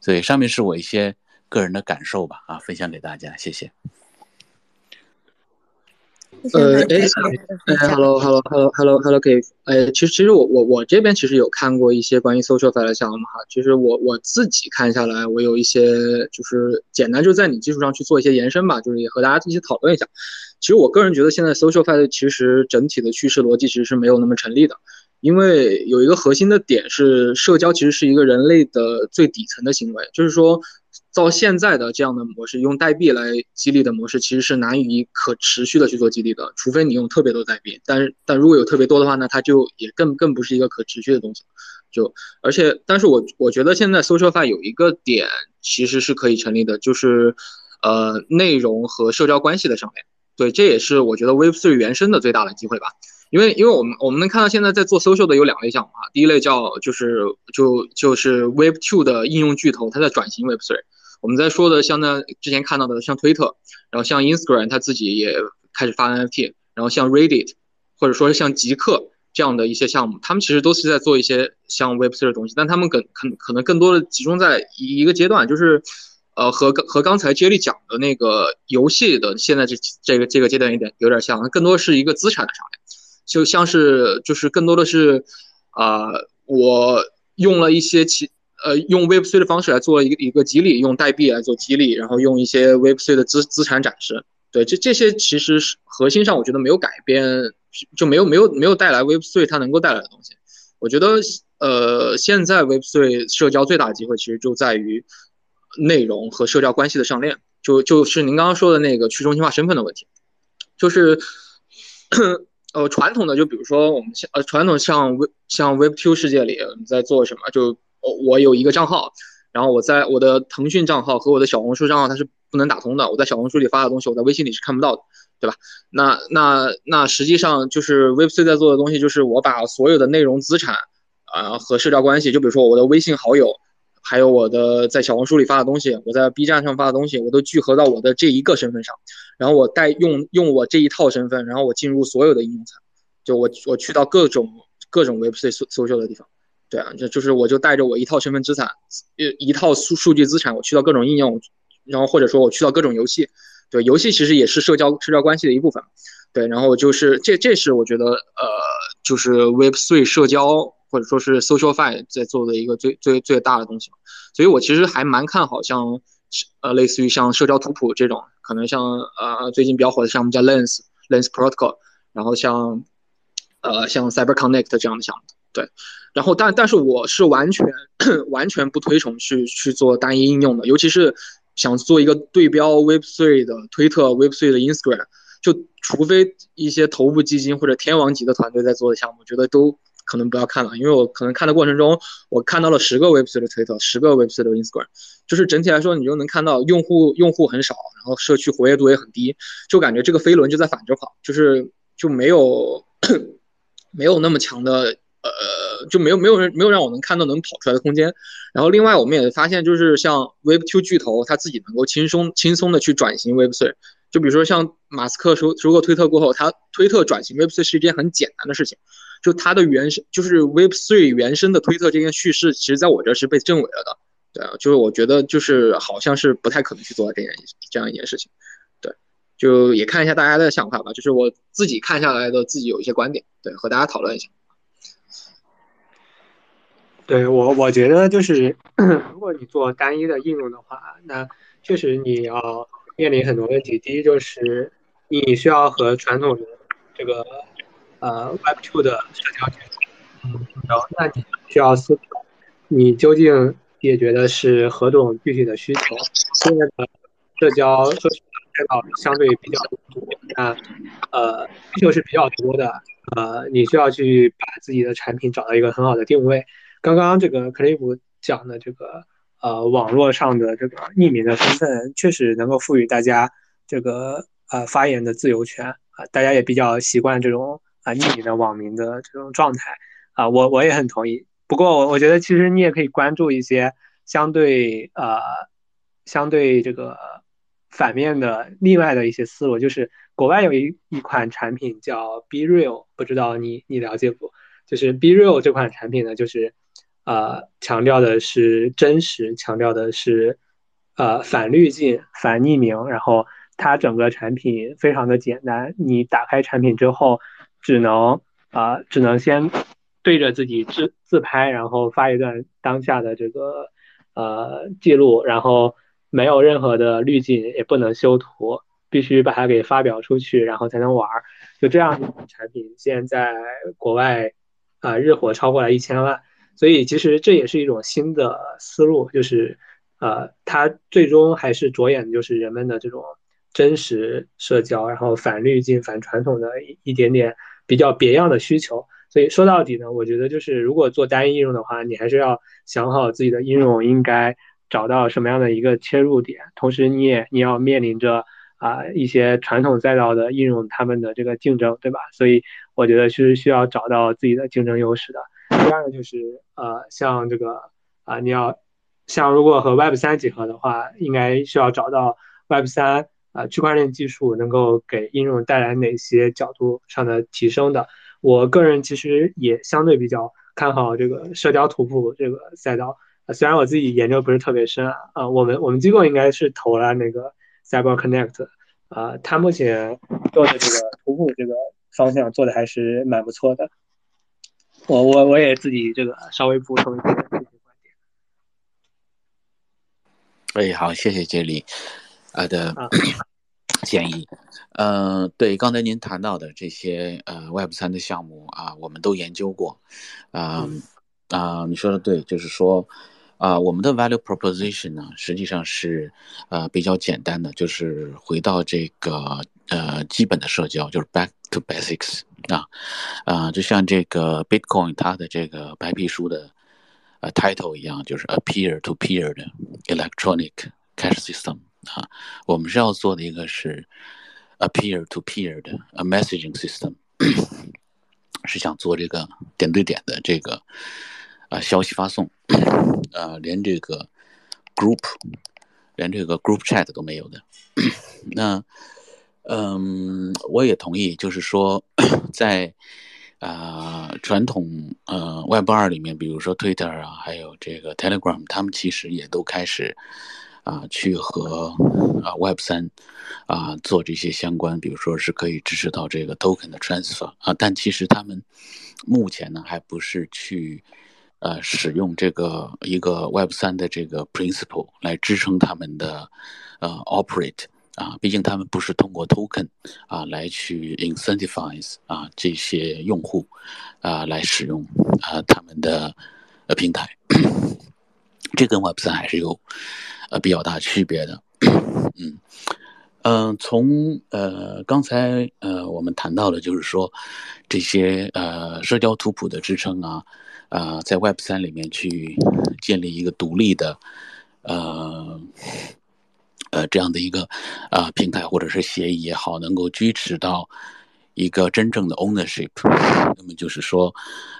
所以上面是我一些。个人的感受吧，啊，分享给大家，谢谢。呃，哎，哎，hello，hello，hello，hello，hello，K，哎，其实，其实我我我这边其实有看过一些关于 SocialFi 的项目哈，其实我我自己看下来，我有一些就是简单就在你基础上去做一些延伸吧，就是也和大家一起讨论一下。其实我个人觉得现在 SocialFi 其实整体的叙事逻辑其实是没有那么成立的，因为有一个核心的点是社交其实是一个人类的最底层的行为，就是说。到现在的这样的模式，用代币来激励的模式，其实是难以可持续的去做激励的，除非你用特别多代币。但是，但如果有特别多的话，那它就也更更不是一个可持续的东西。就而且，但是我我觉得现在 SocialFi 有一个点其实是可以成立的，就是呃内容和社交关系的上面。对，这也是我觉得 Web3 原生的最大的机会吧。因为因为我们我们能看到现在在做 social 的有两类项目啊，第一类叫就是就就是 Web2 的应用巨头，它在转型 Web3。我们在说的像那之前看到的像推特，然后像 Instagram，它自己也开始发 NFT，然后像 Reddit，或者说是像极客这样的一些项目，他们其实都是在做一些像 Web3 的东西，但他们更可可能更多的集中在一个阶段，就是呃和和刚才接力讲的那个游戏的现在这这个这个阶段有点有点像，更多是一个资产的上面。就像是就是更多的是，啊，我用了一些其呃用 Web3 的方式来做一个一个激励，用代币来做激励，然后用一些 Web3 的资资产展示。对，这这些其实是核心上我觉得没有改变，就没有没有没有带来 Web3 它能够带来的东西。我觉得呃现在 Web3 社交最大的机会其实就在于内容和社交关系的上链，就就是您刚刚说的那个去中心化身份的问题，就是。呃，传统的就比如说我们像呃传统像 Web 像 Web2 世界里你在做什么？就我我有一个账号，然后我在我的腾讯账号和我的小红书账号它是不能打通的。我在小红书里发的东西，我在微信里是看不到的，对吧？那那那实际上就是 Web3 在做的东西，就是我把所有的内容资产啊和社交关系，就比如说我的微信好友。还有我的在小红书里发的东西，我在 B 站上发的东西，我都聚合到我的这一个身份上，然后我带用用我这一套身份，然后我进入所有的应用层，就我我去到各种各种 Web3 搜搜秀的地方，对啊，就就是我就带着我一套身份资产，一一套数数据资产，我去到各种应用，然后或者说我去到各种游戏，对，游戏其实也是社交社交关系的一部分，对，然后就是这这是我觉得呃，就是 Web3 社交。或者说是 SocialFi 在做的一个最最最大的东西，所以我其实还蛮看好像呃类似于像社交图谱这种，可能像呃最近比较火的项目叫 Lens Lens Protocol，然后像呃像 CyberConnect 这样的项目，对，然后但但是我是完全 完全不推崇去去做单一应用的，尤其是想做一个对标 Web3 的推特、Web3 的 Instagram，就除非一些头部基金或者天王级的团队在做的项目，我觉得都。可能不要看了，因为我可能看的过程中，我看到了十个 Web3 的推特，十个 Web3 的 Instagram，就是整体来说，你就能看到用户用户很少，然后社区活跃度也很低，就感觉这个飞轮就在反着跑，就是就没有 没有那么强的呃，就没有没有人没有让我能看到能跑出来的空间。然后另外我们也发现，就是像 Web2 巨头，他自己能够轻松轻松的去转型 Web3，就比如说像马斯克收收购推特过后，他推特转型 Web3 是一件很简单的事情。就它的原生，就是 Web3 原生的推特这件叙事，其实在我这是被证伪了的。对啊，就是我觉得就是好像是不太可能去做这件这样一件事情。对，就也看一下大家的想法吧。就是我自己看下来的，自己有一些观点，对，和大家讨论一下。对我，我觉得就是 如果你做单一的应用的话，那确实你要面临很多问题。第一就是你需要和传统的这个。呃，Web2 的社交结构，嗯，然后那你需要思考，你究竟解决的是何种具体的需求？现在的社交社区渠道相对比较多，那呃需求是比较多的，呃，你需要去把自己的产品找到一个很好的定位。刚刚这个 Cliff 讲的这个呃网络上的这个匿名的身份，确实能够赋予大家这个呃发言的自由权啊，大家也比较习惯这种。啊，匿名的网民的这种状态啊，我我也很同意。不过我我觉得其实你也可以关注一些相对呃相对这个反面的另外的一些思路，就是国外有一一款产品叫 Breal，不知道你你了解不？就是 Breal 这款产品呢，就是呃强调的是真实，强调的是呃反滤镜、反匿名，然后它整个产品非常的简单，你打开产品之后。只能啊，只能先对着自己自自拍，然后发一段当下的这个呃记录，然后没有任何的滤镜，也不能修图，必须把它给发表出去，然后才能玩。就这样产品，现在国外啊日活超过了一千万，所以其实这也是一种新的思路，就是呃，它最终还是着眼就是人们的这种真实社交，然后反滤镜、反传统的一一点点比较别样的需求。所以说到底呢，我觉得就是如果做单一应用的话，你还是要想好自己的应用应该找到什么样的一个切入点，同时你也你要面临着啊一些传统赛道的应用他们的这个竞争，对吧？所以我觉得是需要找到自己的竞争优势的。第二个就是呃，像这个啊，你要像如果和 Web 三结合的话，应该需要找到 Web 三啊区块链技术能够给应用带来哪些角度上的提升的。我个人其实也相对比较看好这个社交图谱这个赛道，虽然我自己研究不是特别深啊，啊，我们我们机构应该是投了那个 Cyber Connect，啊，它目前做的这个图谱这个方向做的还是蛮不错的，我我我也自己这个稍微补充一些这些观点。哎，好，谢谢杰里啊的。建议，呃，对，刚才您谈到的这些呃 Web 三的项目啊，我们都研究过，啊啊，你说的对，就是说，啊，我们的 value proposition 呢，实际上是呃比较简单的，就是回到这个呃基本的社交，就是 back to basics 啊啊，就像这个 Bitcoin 它的这个白皮书的呃 title 一样，就是 a peer to peer 的 electronic cash system。啊，我们是要做的一个是 a peer to peer 的 a messaging system，是想做这个点对点的这个啊消息发送，呃，连这个 group，连这个 group chat 都没有的。那，嗯，我也同意，就是说，在啊传统呃 Web 二里面，比如说 Twitter 啊，还有这个 Telegram，他们其实也都开始。啊，去和啊 Web 三啊做这些相关，比如说是可以支持到这个 token 的 transfer 啊，但其实他们目前呢还不是去呃使用这个一个 Web 三的这个 principle 来支撑他们的呃 operate 啊，毕竟他们不是通过 token 啊来去 incentivize 啊这些用户啊来使用啊他们的呃平台，这跟 Web 三还是有。呃，比较大区别的，嗯，嗯，从呃刚才呃我们谈到的，就是说这些呃社交图谱的支撑啊，啊，在 Web 三里面去建立一个独立的呃呃这样的一个啊平台或者是协议也好，能够支持到。一个真正的 ownership，那么就是说，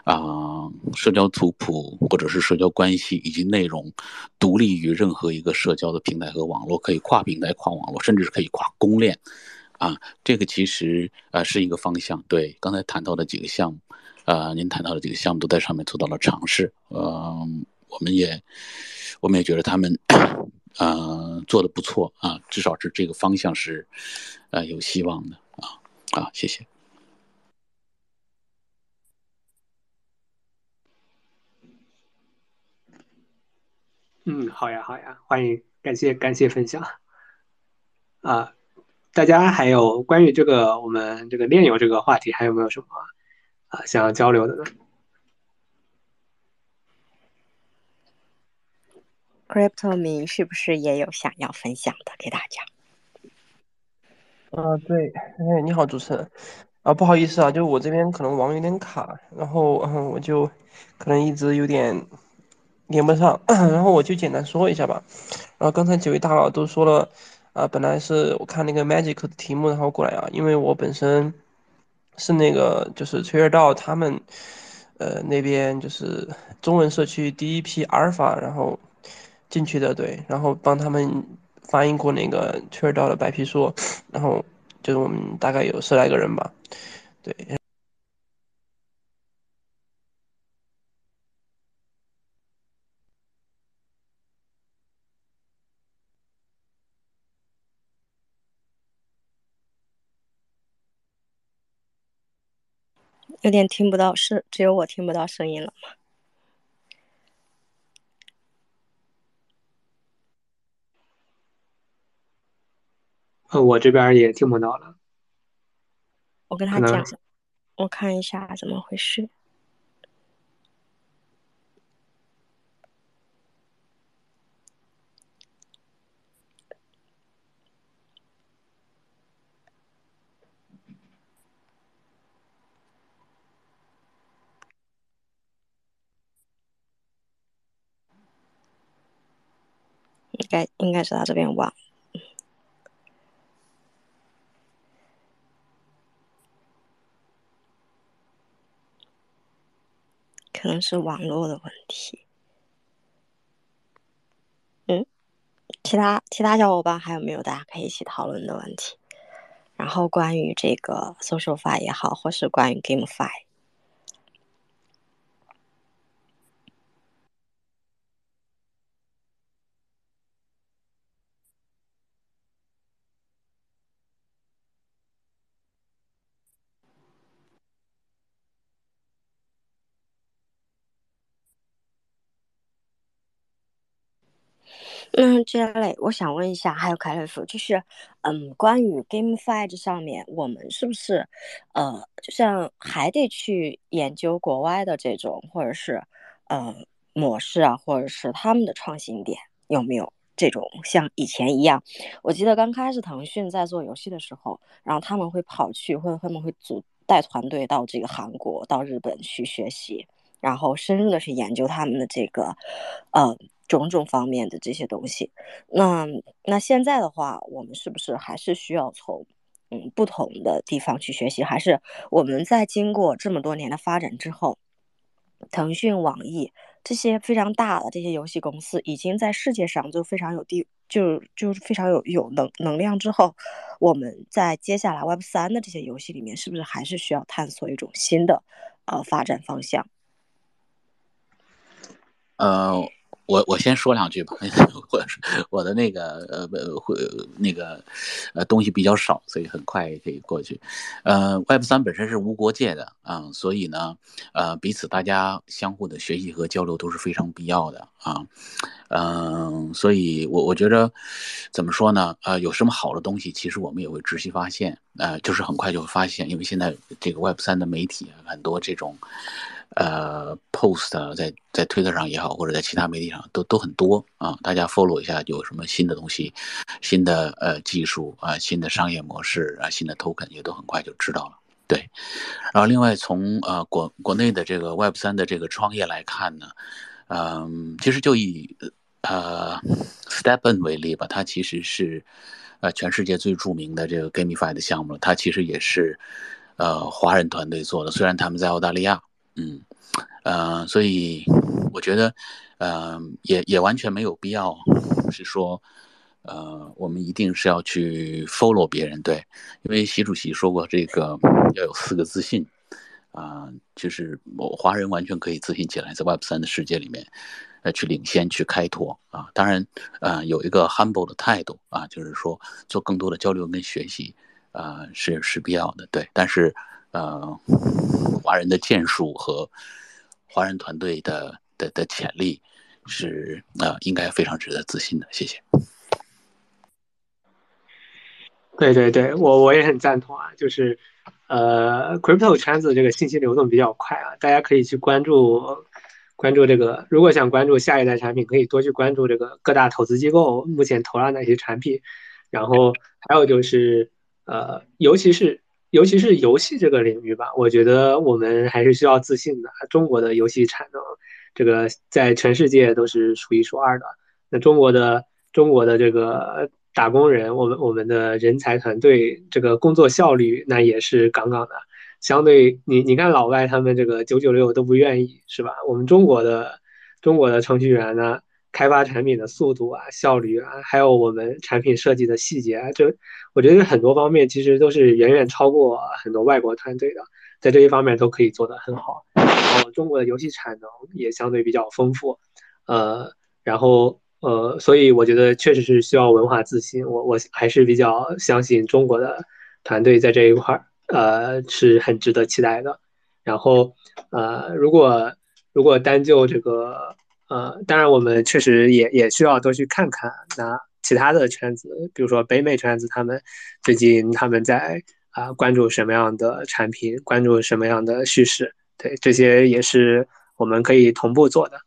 啊，社交图谱或者是社交关系以及内容，独立于任何一个社交的平台和网络，可以跨平台、跨网络，甚至是可以跨公链，啊，这个其实啊是一个方向。对，刚才谈到的几个项目，啊，您谈到的几个项目都在上面做到了尝试，嗯，我们也，我们也觉得他们，啊，做的不错啊，至少是这个方向是，啊，有希望的。啊，谢谢。嗯，好呀，好呀，欢迎，感谢，感谢分享。啊，大家还有关于这个我们这个炼油这个话题，还有没有什么啊想要交流的呢？Crypto 民是不是也有想要分享的给大家？啊，对，哎，你好，主持人，啊，不好意思啊，就我这边可能网有点卡，然后嗯，我就可能一直有点连不上，然后我就简单说一下吧。然后刚才几位大佬都说了，啊，本来是我看那个 Magic 的题目，然后过来啊，因为我本身是那个就是崔尔道他们呃那边就是中文社区第一批阿尔法，然后进去的，对，然后帮他们。翻译过那个崔尔道的白皮书，然后就是我们大概有十来个人吧，对，有点听不到，是只有我听不到声音了吗？呃，我这边也听不到了。我跟他讲，我看一下怎么回事。该应该是他这边网，可能是网络的问题。嗯，其他其他小伙伴还有没有大家可以一起讨论的问题？然后关于这个 SocialFi 也好，或是关于 GameFi。那这类，我想问一下，还有凯瑞夫，就是，嗯，关于 GameFi 这上面，我们是不是，呃，就像还得去研究国外的这种，或者是，呃，模式啊，或者是他们的创新点，有没有这种像以前一样？我记得刚开始腾讯在做游戏的时候，然后他们会跑去，或者他们会组带团队到这个韩国、到日本去学习，然后深入的去研究他们的这个，呃。种种方面的这些东西，那那现在的话，我们是不是还是需要从嗯不同的地方去学习？还是我们在经过这么多年的发展之后，腾讯、网易这些非常大的这些游戏公司，已经在世界上就非常有地，就就是非常有有能能量之后，我们在接下来 Web 三的这些游戏里面，是不是还是需要探索一种新的呃发展方向？呃。我我先说两句吧，我我的那个呃会那个呃东西比较少，所以很快可以过去。呃，Web 三本身是无国界的啊，所以呢，呃，彼此大家相互的学习和交流都是非常必要的啊。嗯，所以我我觉得怎么说呢？呃，有什么好的东西，其实我们也会直系发现，呃，就是很快就会发现，因为现在这个 Web 三的媒体很多这种。呃，post 在在推特上也好，或者在其他媒体上都都很多啊，大家 follow 一下有什么新的东西，新的呃技术啊，新的商业模式啊，新的 token 也都很快就知道了。对，然后另外从呃国国内的这个 Web 三的这个创业来看呢，嗯，其实就以呃 Stepen 为例吧，它其实是呃全世界最著名的这个 GameFi 的项目，它其实也是呃华人团队做的，虽然他们在澳大利亚。嗯，呃，所以我觉得，呃，也也完全没有必要，是说，呃，我们一定是要去 follow 别人，对，因为习主席说过，这个要有四个自信，啊，就是我华人完全可以自信起来，在 Web 三的世界里面，呃，去领先，去开拓，啊，当然，呃，有一个 humble 的态度，啊，就是说做更多的交流跟学习，啊，是是必要的，对，但是。呃，华人的建树和华人团队的的的潜力是呃，应该非常值得自信的。谢谢。对对对，我我也很赞同啊，就是呃，crypto 圈子这个信息流动比较快啊，大家可以去关注关注这个。如果想关注下一代产品，可以多去关注这个各大投资机构目前投了哪些产品。然后还有就是呃，尤其是。尤其是游戏这个领域吧，我觉得我们还是需要自信的。中国的游戏产能，这个在全世界都是数一数二的。那中国的中国的这个打工人，我们我们的人才团队，这个工作效率那也是杠杠的。相对你你看老外他们这个九九六都不愿意，是吧？我们中国的中国的程序员呢？开发产品的速度啊、效率啊，还有我们产品设计的细节啊，这我觉得很多方面其实都是远远超过很多外国团队的，在这些方面都可以做得很好。然后中国的游戏产能也相对比较丰富，呃，然后呃，所以我觉得确实是需要文化自信。我我还是比较相信中国的团队在这一块儿，呃，是很值得期待的。然后呃，如果如果单就这个。呃，当然，我们确实也也需要多去看看那其他的圈子，比如说北美圈子，他们最近他们在啊关注什么样的产品，关注什么样的叙事，对，这些也是我们可以同步做的。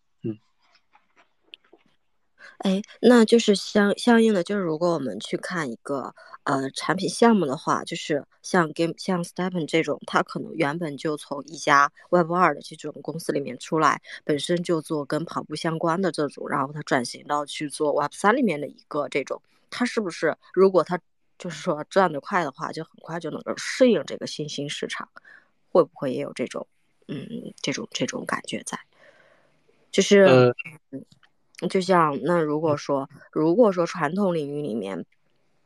嗯，哎，那就是相相应的，就是如果我们去看一个呃产品项目的话，就是像 Game 像 Stepen 这种，它可能原本就从一家 Web 二的这种公司里面出来，本身就做跟跑步相关的这种，然后它转型到去做 Web 三里面的一个这种，它是不是如果它就是说转得快的话，就很快就能够适应这个新兴市场，会不会也有这种嗯这种这种感觉在？就是嗯。就像那如果说，如果说传统领域里面，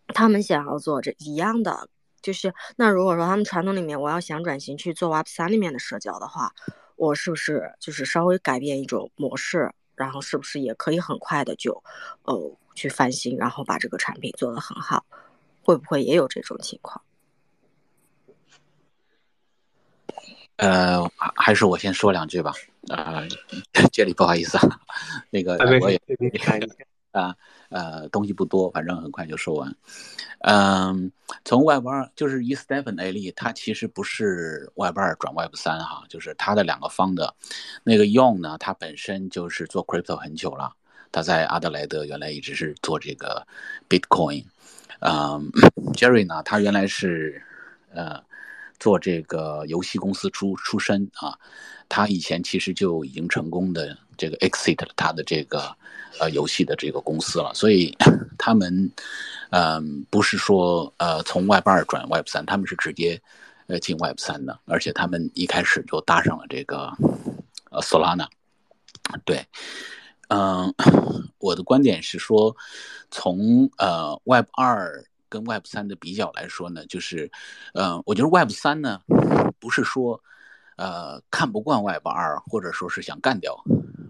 他们想要做这一样的，就是那如果说他们传统里面，我要想转型去做 Web 三里面的社交的话，我是不是就是稍微改变一种模式，然后是不是也可以很快的就，呃，去翻新，然后把这个产品做得很好，会不会也有这种情况？呃，还是我先说两句吧。啊，这里不好意思啊，那个我也 啊呃东西不多，反正很快就说完。嗯，从 Web 二就是以 Stephen 为例，他其实不是 Web 二转 Web 三哈，就是他的两个方的。那个 Young 呢，他本身就是做 Crypto 很久了，他在阿德莱德原来一直是做这个 Bitcoin。嗯，Jerry 呢，他原来是呃。做这个游戏公司出出身啊，他以前其实就已经成功的这个 exit 了他的这个呃游戏的这个公司了，所以他们嗯不是说呃从 Web 二转 Web 三，他们是直接呃进 Web 三的，而且他们一开始就搭上了这个呃 Solana。对，嗯，我的观点是说，从呃 Web 二。跟 Web 三的比较来说呢，就是，呃，我觉得 Web 三呢，不是说，呃，看不惯 Web 二，或者说是想干掉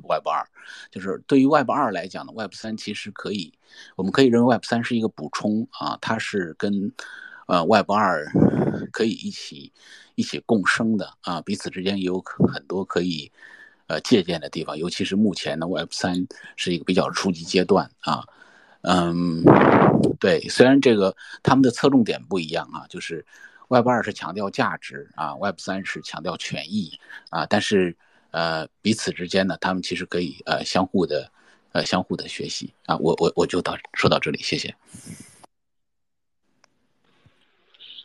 Web 二，就是对于 Web 二来讲呢，Web 三其实可以，我们可以认为 Web 三是一个补充啊，它是跟，呃，Web 二可以一起一起共生的啊，彼此之间也有很多可以，呃，借鉴的地方，尤其是目前的 Web 三是一个比较初级阶段啊。嗯，对，虽然这个他们的侧重点不一样啊，就是 Web 二是强调价值啊，Web 三是强调权益啊，但是呃彼此之间呢，他们其实可以呃相互的呃相互的学习啊，我我我就到说到这里，谢谢。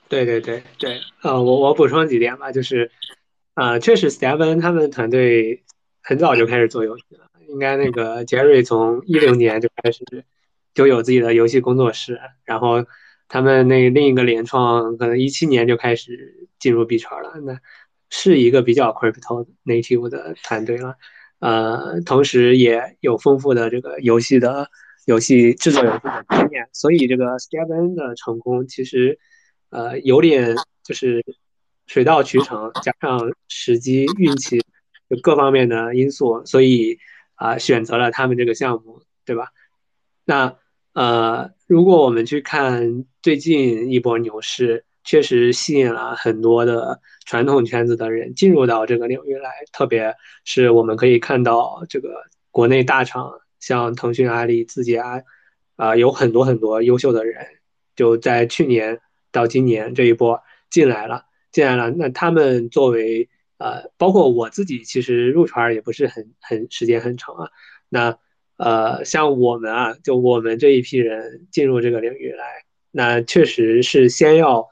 对对对对，呃，我我补充几点吧，就是啊，确实 Steven 他们团队很早就开始做游戏了，应该那个 Jerry 从一零年就开始。就有自己的游戏工作室，然后他们那另一个联创可能一七年就开始进入币圈了，那是一个比较 crypto native 的团队了，呃，同时也有丰富的这个游戏的游戏制作游戏的经验，所以这个 Steven 的成功其实呃有点就是水到渠成，加上时机运气就各方面的因素，所以啊选择了他们这个项目，对吧？那呃，如果我们去看最近一波牛市，确实吸引了很多的传统圈子的人进入到这个领域来，特别是我们可以看到这个国内大厂，像腾讯、阿里、字节啊，啊，有很多很多优秀的人就在去年到今年这一波进来了，进来了。那他们作为呃，包括我自己，其实入圈也不是很很时间很长啊，那。呃，像我们啊，就我们这一批人进入这个领域来，那确实是先要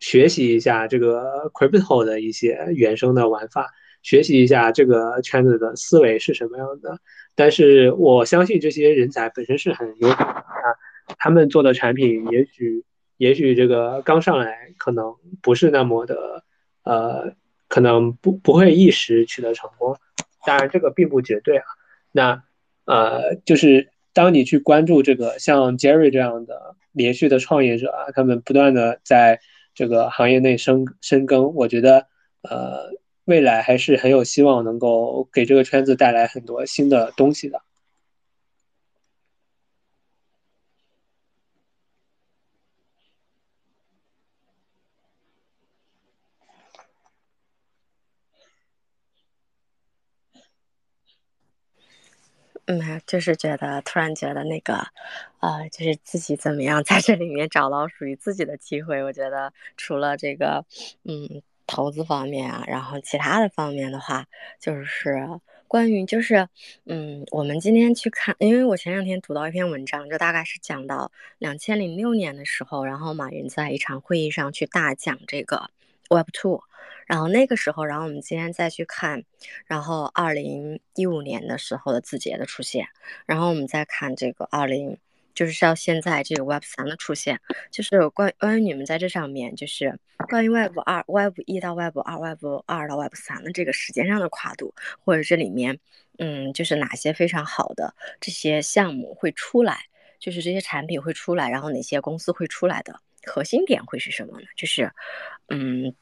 学习一下这个 crypto 的一些原生的玩法，学习一下这个圈子的思维是什么样的。但是我相信这些人才本身是很优秀的啊，他们做的产品也许也许这个刚上来可能不是那么的，呃，可能不不会一时取得成功，当然这个并不绝对啊。那啊，就是当你去关注这个像 Jerry 这样的连续的创业者啊，他们不断的在这个行业内深深耕，我觉得呃，未来还是很有希望能够给这个圈子带来很多新的东西的。嗯，就是觉得突然觉得那个，呃，就是自己怎么样在这里面找到属于自己的机会。我觉得除了这个，嗯，投资方面啊，然后其他的方面的话，就是关于就是，嗯，我们今天去看，因为我前两天读到一篇文章，就大概是讲到两千零六年的时候，然后马云在一场会议上去大讲这个 Web Two，然后那个时候，然后我们今天再去看，然后二零一五年的时候的字节的出现，然后我们再看这个二零。就是像现在这个 Web 三的出现，就是关关于你们在这上面，就是关于 Web 二、Web 一到 Web 二、Web 二到 Web 三的这个时间上的跨度，或者这里面，嗯，就是哪些非常好的这些项目会出来，就是这些产品会出来，然后哪些公司会出来的核心点会是什么呢？就是，嗯，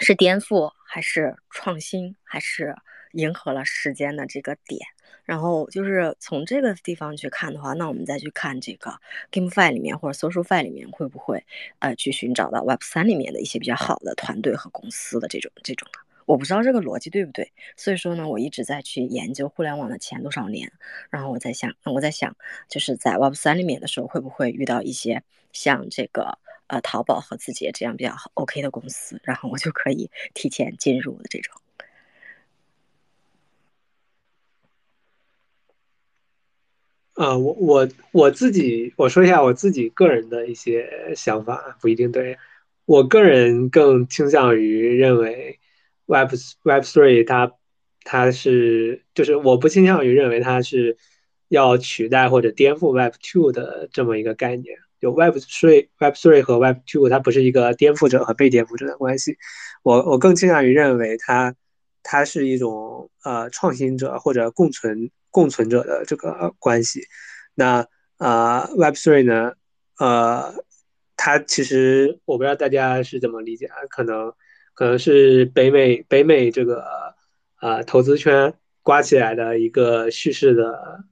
是颠覆还是创新，还是迎合了时间的这个点？然后就是从这个地方去看的话，那我们再去看这个 GameFi 里面或者 SocialFi 里面会不会呃去寻找到 Web 三里面的一些比较好的团队和公司的这种这种的，我不知道这个逻辑对不对。所以说呢，我一直在去研究互联网的前多少年，然后我在想，我在想，就是在 Web 三里面的时候会不会遇到一些像这个呃淘宝和字节这样比较好 OK 的公司，然后我就可以提前进入的这种。呃，我我我自己我说一下我自己个人的一些想法，不一定对。我个人更倾向于认为，Web Web Three 它它是就是我不倾向于认为它是要取代或者颠覆 Web Two 的这么一个概念。有 Web Three Web Three 和 Web Two 它不是一个颠覆者和被颠覆者的关系。我我更倾向于认为它它是一种呃创新者或者共存。共存者的这个关系，那啊，Web Three 呢？呃，它其实我不知道大家是怎么理解啊？可能可能是北美北美这个呃投资圈刮起来的一个叙事的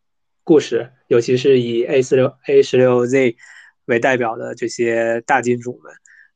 故事，尤其是以 A 四六 A 十六 Z 为代表的这些大金主们。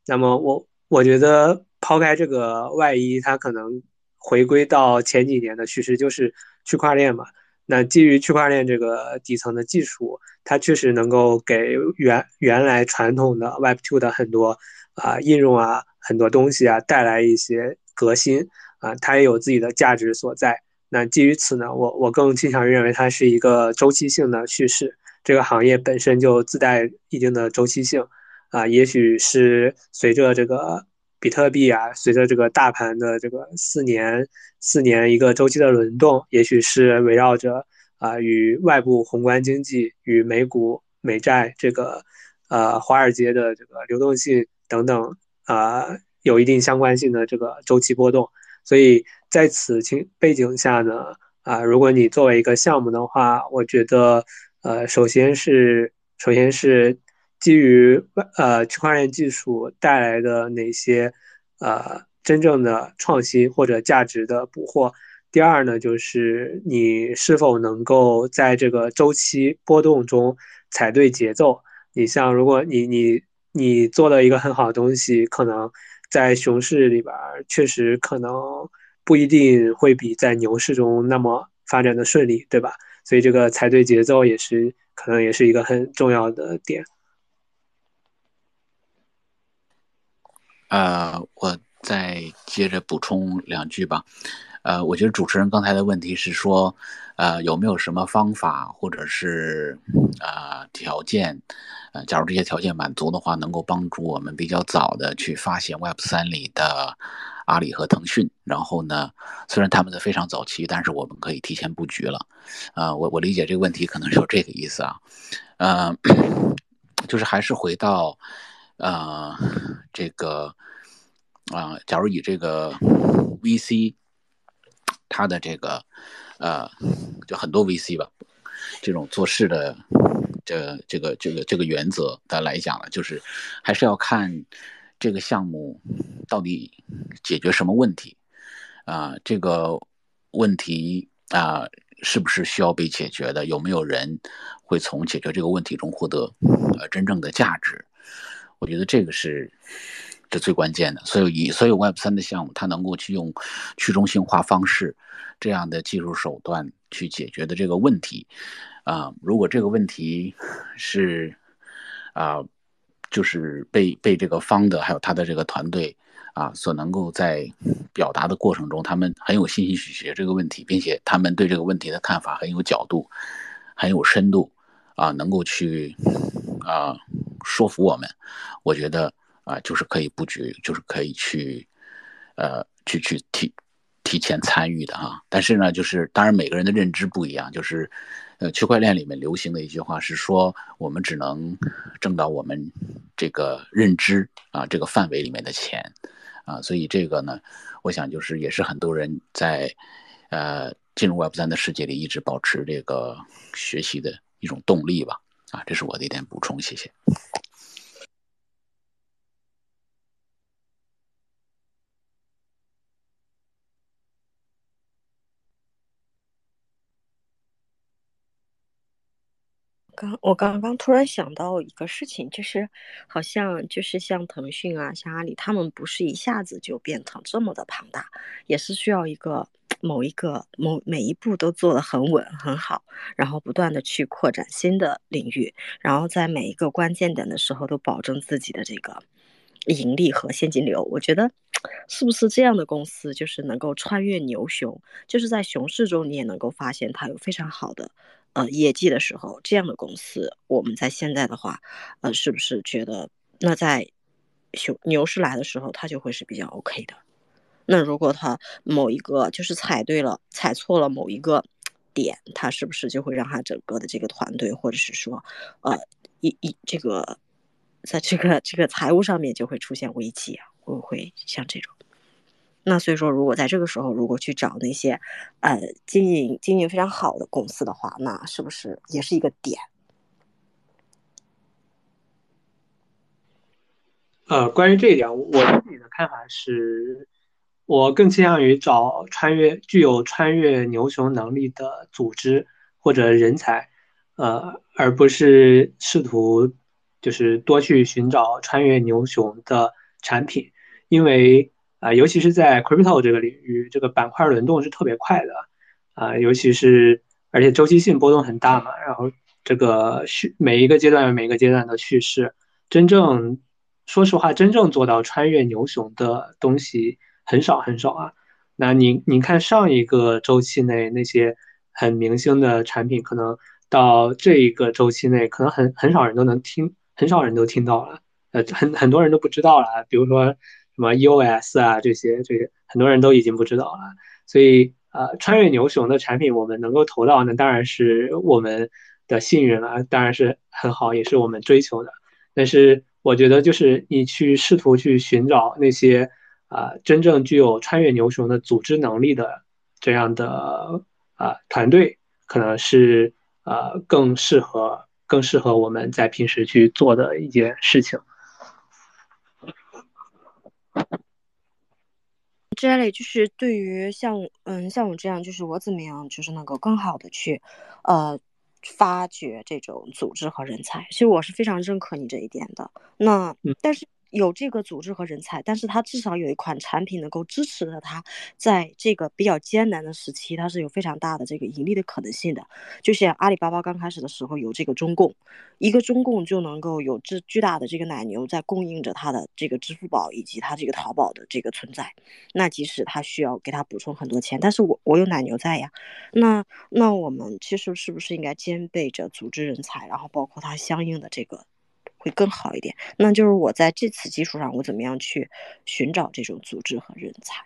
那么我我觉得抛开这个外衣，它可能回归到前几年的叙事，就是区块链嘛。那基于区块链这个底层的技术，它确实能够给原原来传统的 Web 2的很多啊应用啊很多东西啊带来一些革新啊，它也有自己的价值所在。那基于此呢，我我更倾向于认为它是一个周期性的趋势，这个行业本身就自带一定的周期性啊，也许是随着这个。比特币啊，随着这个大盘的这个四年四年一个周期的轮动，也许是围绕着啊与外部宏观经济、与美股美债这个呃华尔街的这个流动性等等啊有一定相关性的这个周期波动。所以在此情背景下呢，啊如果你作为一个项目的话，我觉得呃首先是首先是。基于呃区块链技术带来的哪些呃真正的创新或者价值的捕获？第二呢，就是你是否能够在这个周期波动中踩对节奏？你像如果你你你做了一个很好的东西，可能在熊市里边确实可能不一定会比在牛市中那么发展的顺利，对吧？所以这个踩对节奏也是可能也是一个很重要的点。呃，我再接着补充两句吧。呃，我觉得主持人刚才的问题是说，呃，有没有什么方法或者是啊条件，呃，假如这些条件满足的话，能够帮助我们比较早的去发现 Web 三里的阿里和腾讯。然后呢，虽然他们的非常早期，但是我们可以提前布局了。呃，我我理解这个问题可能是有这个意思啊。嗯，就是还是回到。呃，这个啊，假如以这个 VC，它的这个呃，就很多 VC 吧，这种做事的这这个这个这个原则的来讲呢，就是还是要看这个项目到底解决什么问题啊，这个问题啊，是不是需要被解决的？有没有人会从解决这个问题中获得呃真正的价值？我觉得这个是这最关键的，所以以所有 Web 三的项目，它能够去用去中心化方式这样的技术手段去解决的这个问题，啊，如果这个问题是啊，就是被被这个方的还有他的这个团队啊，所能够在表达的过程中，他们很有信心去解决这个问题，并且他们对这个问题的看法很有角度，很有深度，啊，能够去啊说服我们。我觉得啊，就是可以布局，就是可以去呃去去提提前参与的哈。但是呢，就是当然每个人的认知不一样，就是呃区块链里面流行的一句话是说，我们只能挣到我们这个认知啊这个范围里面的钱。啊，所以这个呢，我想就是也是很多人在，呃，进入 Web 三的世界里一直保持这个学习的一种动力吧。啊，这是我的一点补充，谢谢。刚我刚刚突然想到一个事情，就是好像就是像腾讯啊，像阿里，他们不是一下子就变成这么的庞大，也是需要一个某一个某每一步都做得很稳很好，然后不断的去扩展新的领域，然后在每一个关键点的时候都保证自己的这个盈利和现金流。我觉得是不是这样的公司就是能够穿越牛熊，就是在熊市中你也能够发现它有非常好的。呃，业绩的时候，这样的公司，我们在现在的话，呃，是不是觉得那在熊牛市来的时候，它就会是比较 OK 的？那如果它某一个就是踩对了、踩错了某一个点，它是不是就会让它整个的这个团队，或者是说，呃，一一这个，在这个这个财务上面就会出现危机啊？会不会像这种？那所以说，如果在这个时候，如果去找那些，呃，经营经营非常好的公司的话，那是不是也是一个点？呃，关于这一点，我自己的看法是，我更倾向于找穿越具有穿越牛熊能力的组织或者人才，呃，而不是试图就是多去寻找穿越牛熊的产品，因为。啊，尤其是在 crypto 这个领域，这个板块轮动是特别快的，啊，尤其是而且周期性波动很大嘛，然后这个叙每一个阶段有每个阶段的趋势，真正说实话，真正做到穿越牛熊的东西很少很少啊。那你你看上一个周期内那些很明星的产品，可能到这一个周期内，可能很很少人都能听，很少人都听到了，呃，很很多人都不知道了，比如说。什么 EOS 啊，这些这些很多人都已经不知道了。所以，呃，穿越牛熊的产品我们能够投到，那当然是我们的幸运了，当然是很好，也是我们追求的。但是，我觉得就是你去试图去寻找那些啊真正具有穿越牛熊的组织能力的这样的啊团队，可能是呃更适合更适合我们在平时去做的一件事情。这类就是对于像嗯像我这样，就是我怎么样，就是能够更好的去，呃，发掘这种组织和人才。其实我是非常认可你这一点的。那但是。有这个组织和人才，但是它至少有一款产品能够支持着它，在这个比较艰难的时期，它是有非常大的这个盈利的可能性的。就像阿里巴巴刚开始的时候有这个中共，一个中共就能够有这巨大的这个奶牛在供应着它的这个支付宝以及它这个淘宝的这个存在。那即使它需要给它补充很多钱，但是我我有奶牛在呀。那那我们其实是不是应该兼备着组织人才，然后包括它相应的这个？会更好一点，那就是我在这次基础上，我怎么样去寻找这种组织和人才？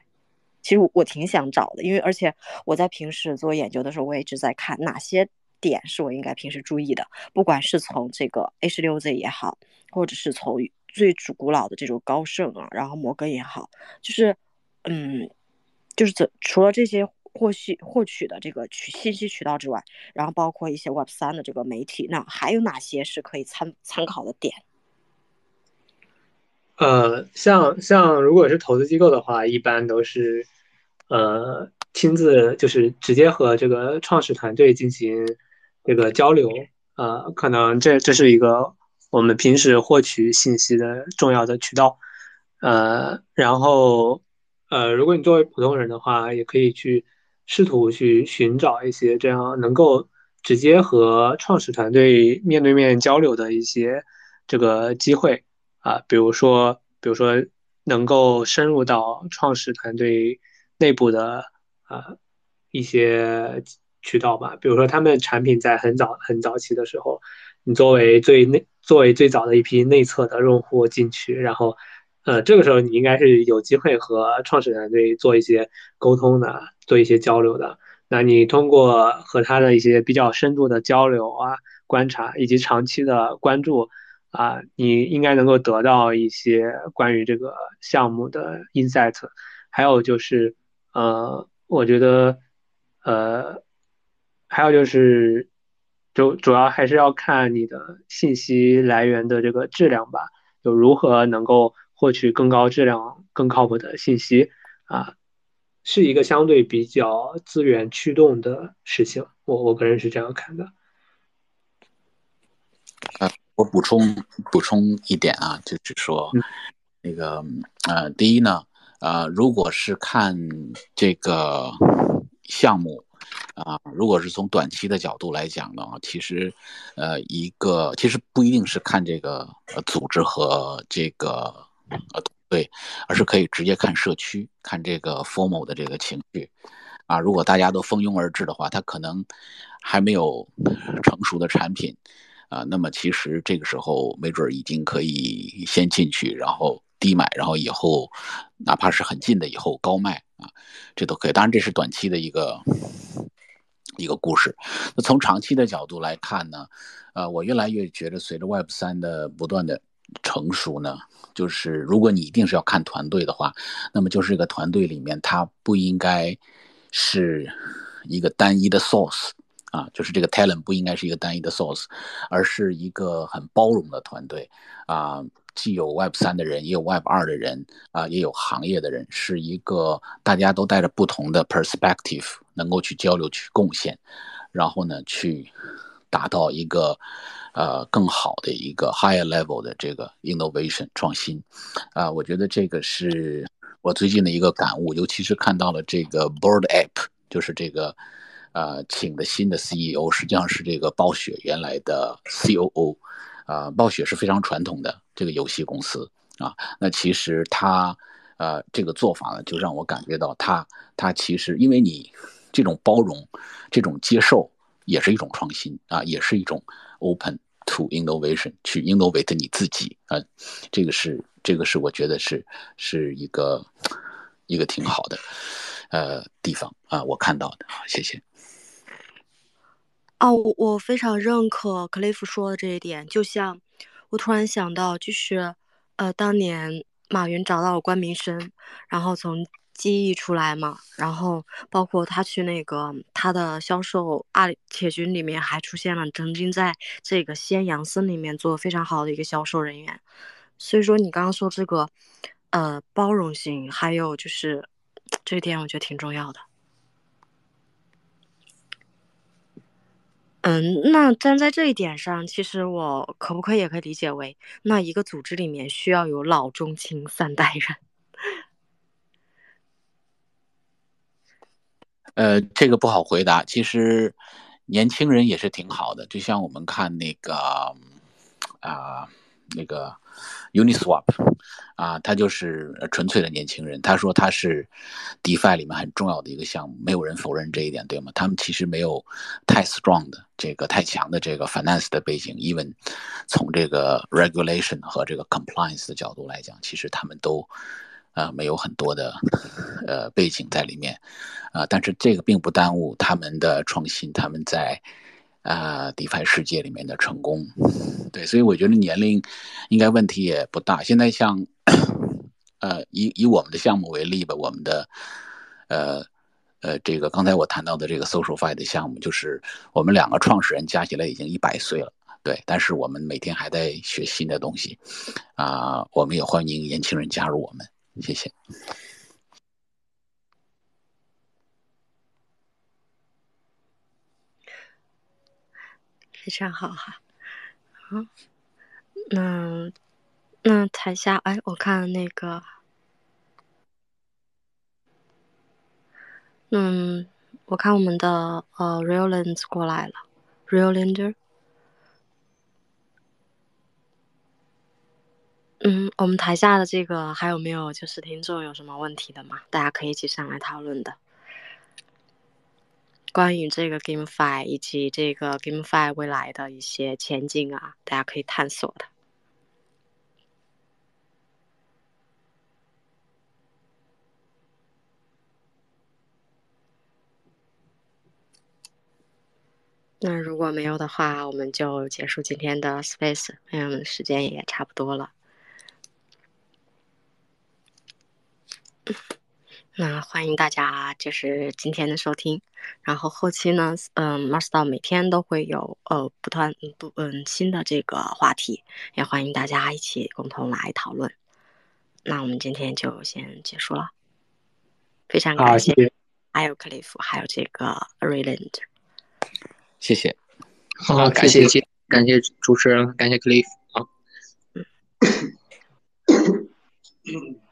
其实我挺想找的，因为而且我在平时做研究的时候，我也一直在看哪些点是我应该平时注意的，不管是从这个 H 六 Z 也好，或者是从最主古老的这种高盛啊，然后摩根也好，就是嗯，就是这除了这些。获取获取的这个渠信息渠道之外，然后包括一些 Web 三的这个媒体，那还有哪些是可以参参考的点？呃，像像如果是投资机构的话，一般都是呃亲自就是直接和这个创始团队进行这个交流，呃，可能这这是一个我们平时获取信息的重要的渠道，呃，然后呃，如果你作为普通人的话，也可以去。试图去寻找一些这样能够直接和创始团队面对面交流的一些这个机会啊，比如说，比如说能够深入到创始团队内部的啊一些渠道吧。比如说，他们产品在很早很早期的时候，你作为最内作为最早的一批内测的用户进去，然后呃这个时候你应该是有机会和创始团队做一些沟通的，做一些交流的。那你通过和他的一些比较深度的交流啊、观察以及长期的关注。啊，你应该能够得到一些关于这个项目的 insight，还有就是，呃，我觉得，呃，还有就是，就主要还是要看你的信息来源的这个质量吧，就如何能够获取更高质量、更靠谱的信息啊，是一个相对比较资源驱动的事情，我我个人是这样看的。我补充补充一点啊，就是说，那个呃，第一呢，呃，如果是看这个项目啊，如果是从短期的角度来讲呢，其实呃，一个其实不一定是看这个呃组织和这个呃对，而是可以直接看社区，看这个 formal 的这个情绪啊。如果大家都蜂拥而至的话，他可能还没有成熟的产品。啊，那么其实这个时候没准已经可以先进去，然后低买，然后以后哪怕是很近的以后高卖啊，这都可以。当然这是短期的一个一个故事。那从长期的角度来看呢，呃，我越来越觉得随着 Web 三的不断的成熟呢，就是如果你一定是要看团队的话，那么就是这个团队里面它不应该是一个单一的 source。啊，就是这个 talent 不应该是一个单一的 source，而是一个很包容的团队啊，既有 Web 三的人，也有 Web 二的人啊，也有行业的人，是一个大家都带着不同的 perspective，能够去交流、去贡献，然后呢，去达到一个呃更好的一个 higher level 的这个 innovation 创新啊，我觉得这个是我最近的一个感悟，尤其是看到了这个 Board App，就是这个。呃，请的新的 CEO 实际上是这个暴雪原来的 COO，啊，暴雪是非常传统的这个游戏公司啊。那其实他呃这个做法呢，就让我感觉到他他其实因为你这种包容、这种接受也是一种创新啊，也是一种 open to innovation 去 innovate 你自己啊。这个是这个是我觉得是是一个一个挺好的呃地方啊，我看到的，谢谢。哦，我我非常认可克雷夫说的这一点。就像我突然想到，就是呃，当年马云找到了关明生，然后从记忆出来嘛，然后包括他去那个他的销售阿里铁军里面，还出现了曾经在这个仙阳森里面做非常好的一个销售人员。所以说，你刚刚说这个呃包容性，还有就是这一点，我觉得挺重要的。嗯，那站在这一点上，其实我可不可以也可以理解为，那一个组织里面需要有老中青三代人？呃，这个不好回答。其实年轻人也是挺好的，就像我们看那个啊，那个。Uniswap，啊，他就是纯粹的年轻人。他说他是 DeFi 里面很重要的一个项目，没有人否认这一点，对吗？他们其实没有太 strong 的这个太强的这个 finance 的背景，even 从这个 regulation 和这个 compliance 的角度来讲，其实他们都呃没有很多的呃背景在里面，啊，但是这个并不耽误他们的创新，他们在。啊，DeFi 世界里面的成功，对，所以我觉得年龄应该问题也不大。现在像，呃，以以我们的项目为例吧，我们的，呃，呃，这个刚才我谈到的这个 SocialFi 的项目，就是我们两个创始人加起来已经一百岁了，对，但是我们每天还在学新的东西，啊，我们也欢迎年轻人加入我们，谢谢。非常好哈，好，那那台下哎，我看那个，嗯，我看我们的呃 Reallands 过来了，Reallander，嗯，我们台下的这个还有没有就是听众有什么问题的吗？大家可以一起上来讨论的。关于这个 GameFi 以及这个 GameFi 未来的一些前景啊，大家可以探索的。那如果没有的话，我们就结束今天的 Space，嗯，时间也差不多了。那欢迎大家就是今天的收听，然后后期呢，嗯，Master 每天都会有呃不断不嗯新的这个话题，也欢迎大家一起共同来讨论。那我们今天就先结束了，非常感谢，还有 Cliff，，还有这个 Rayland，谢谢，好，感谢感谢主持人，感谢克利夫啊。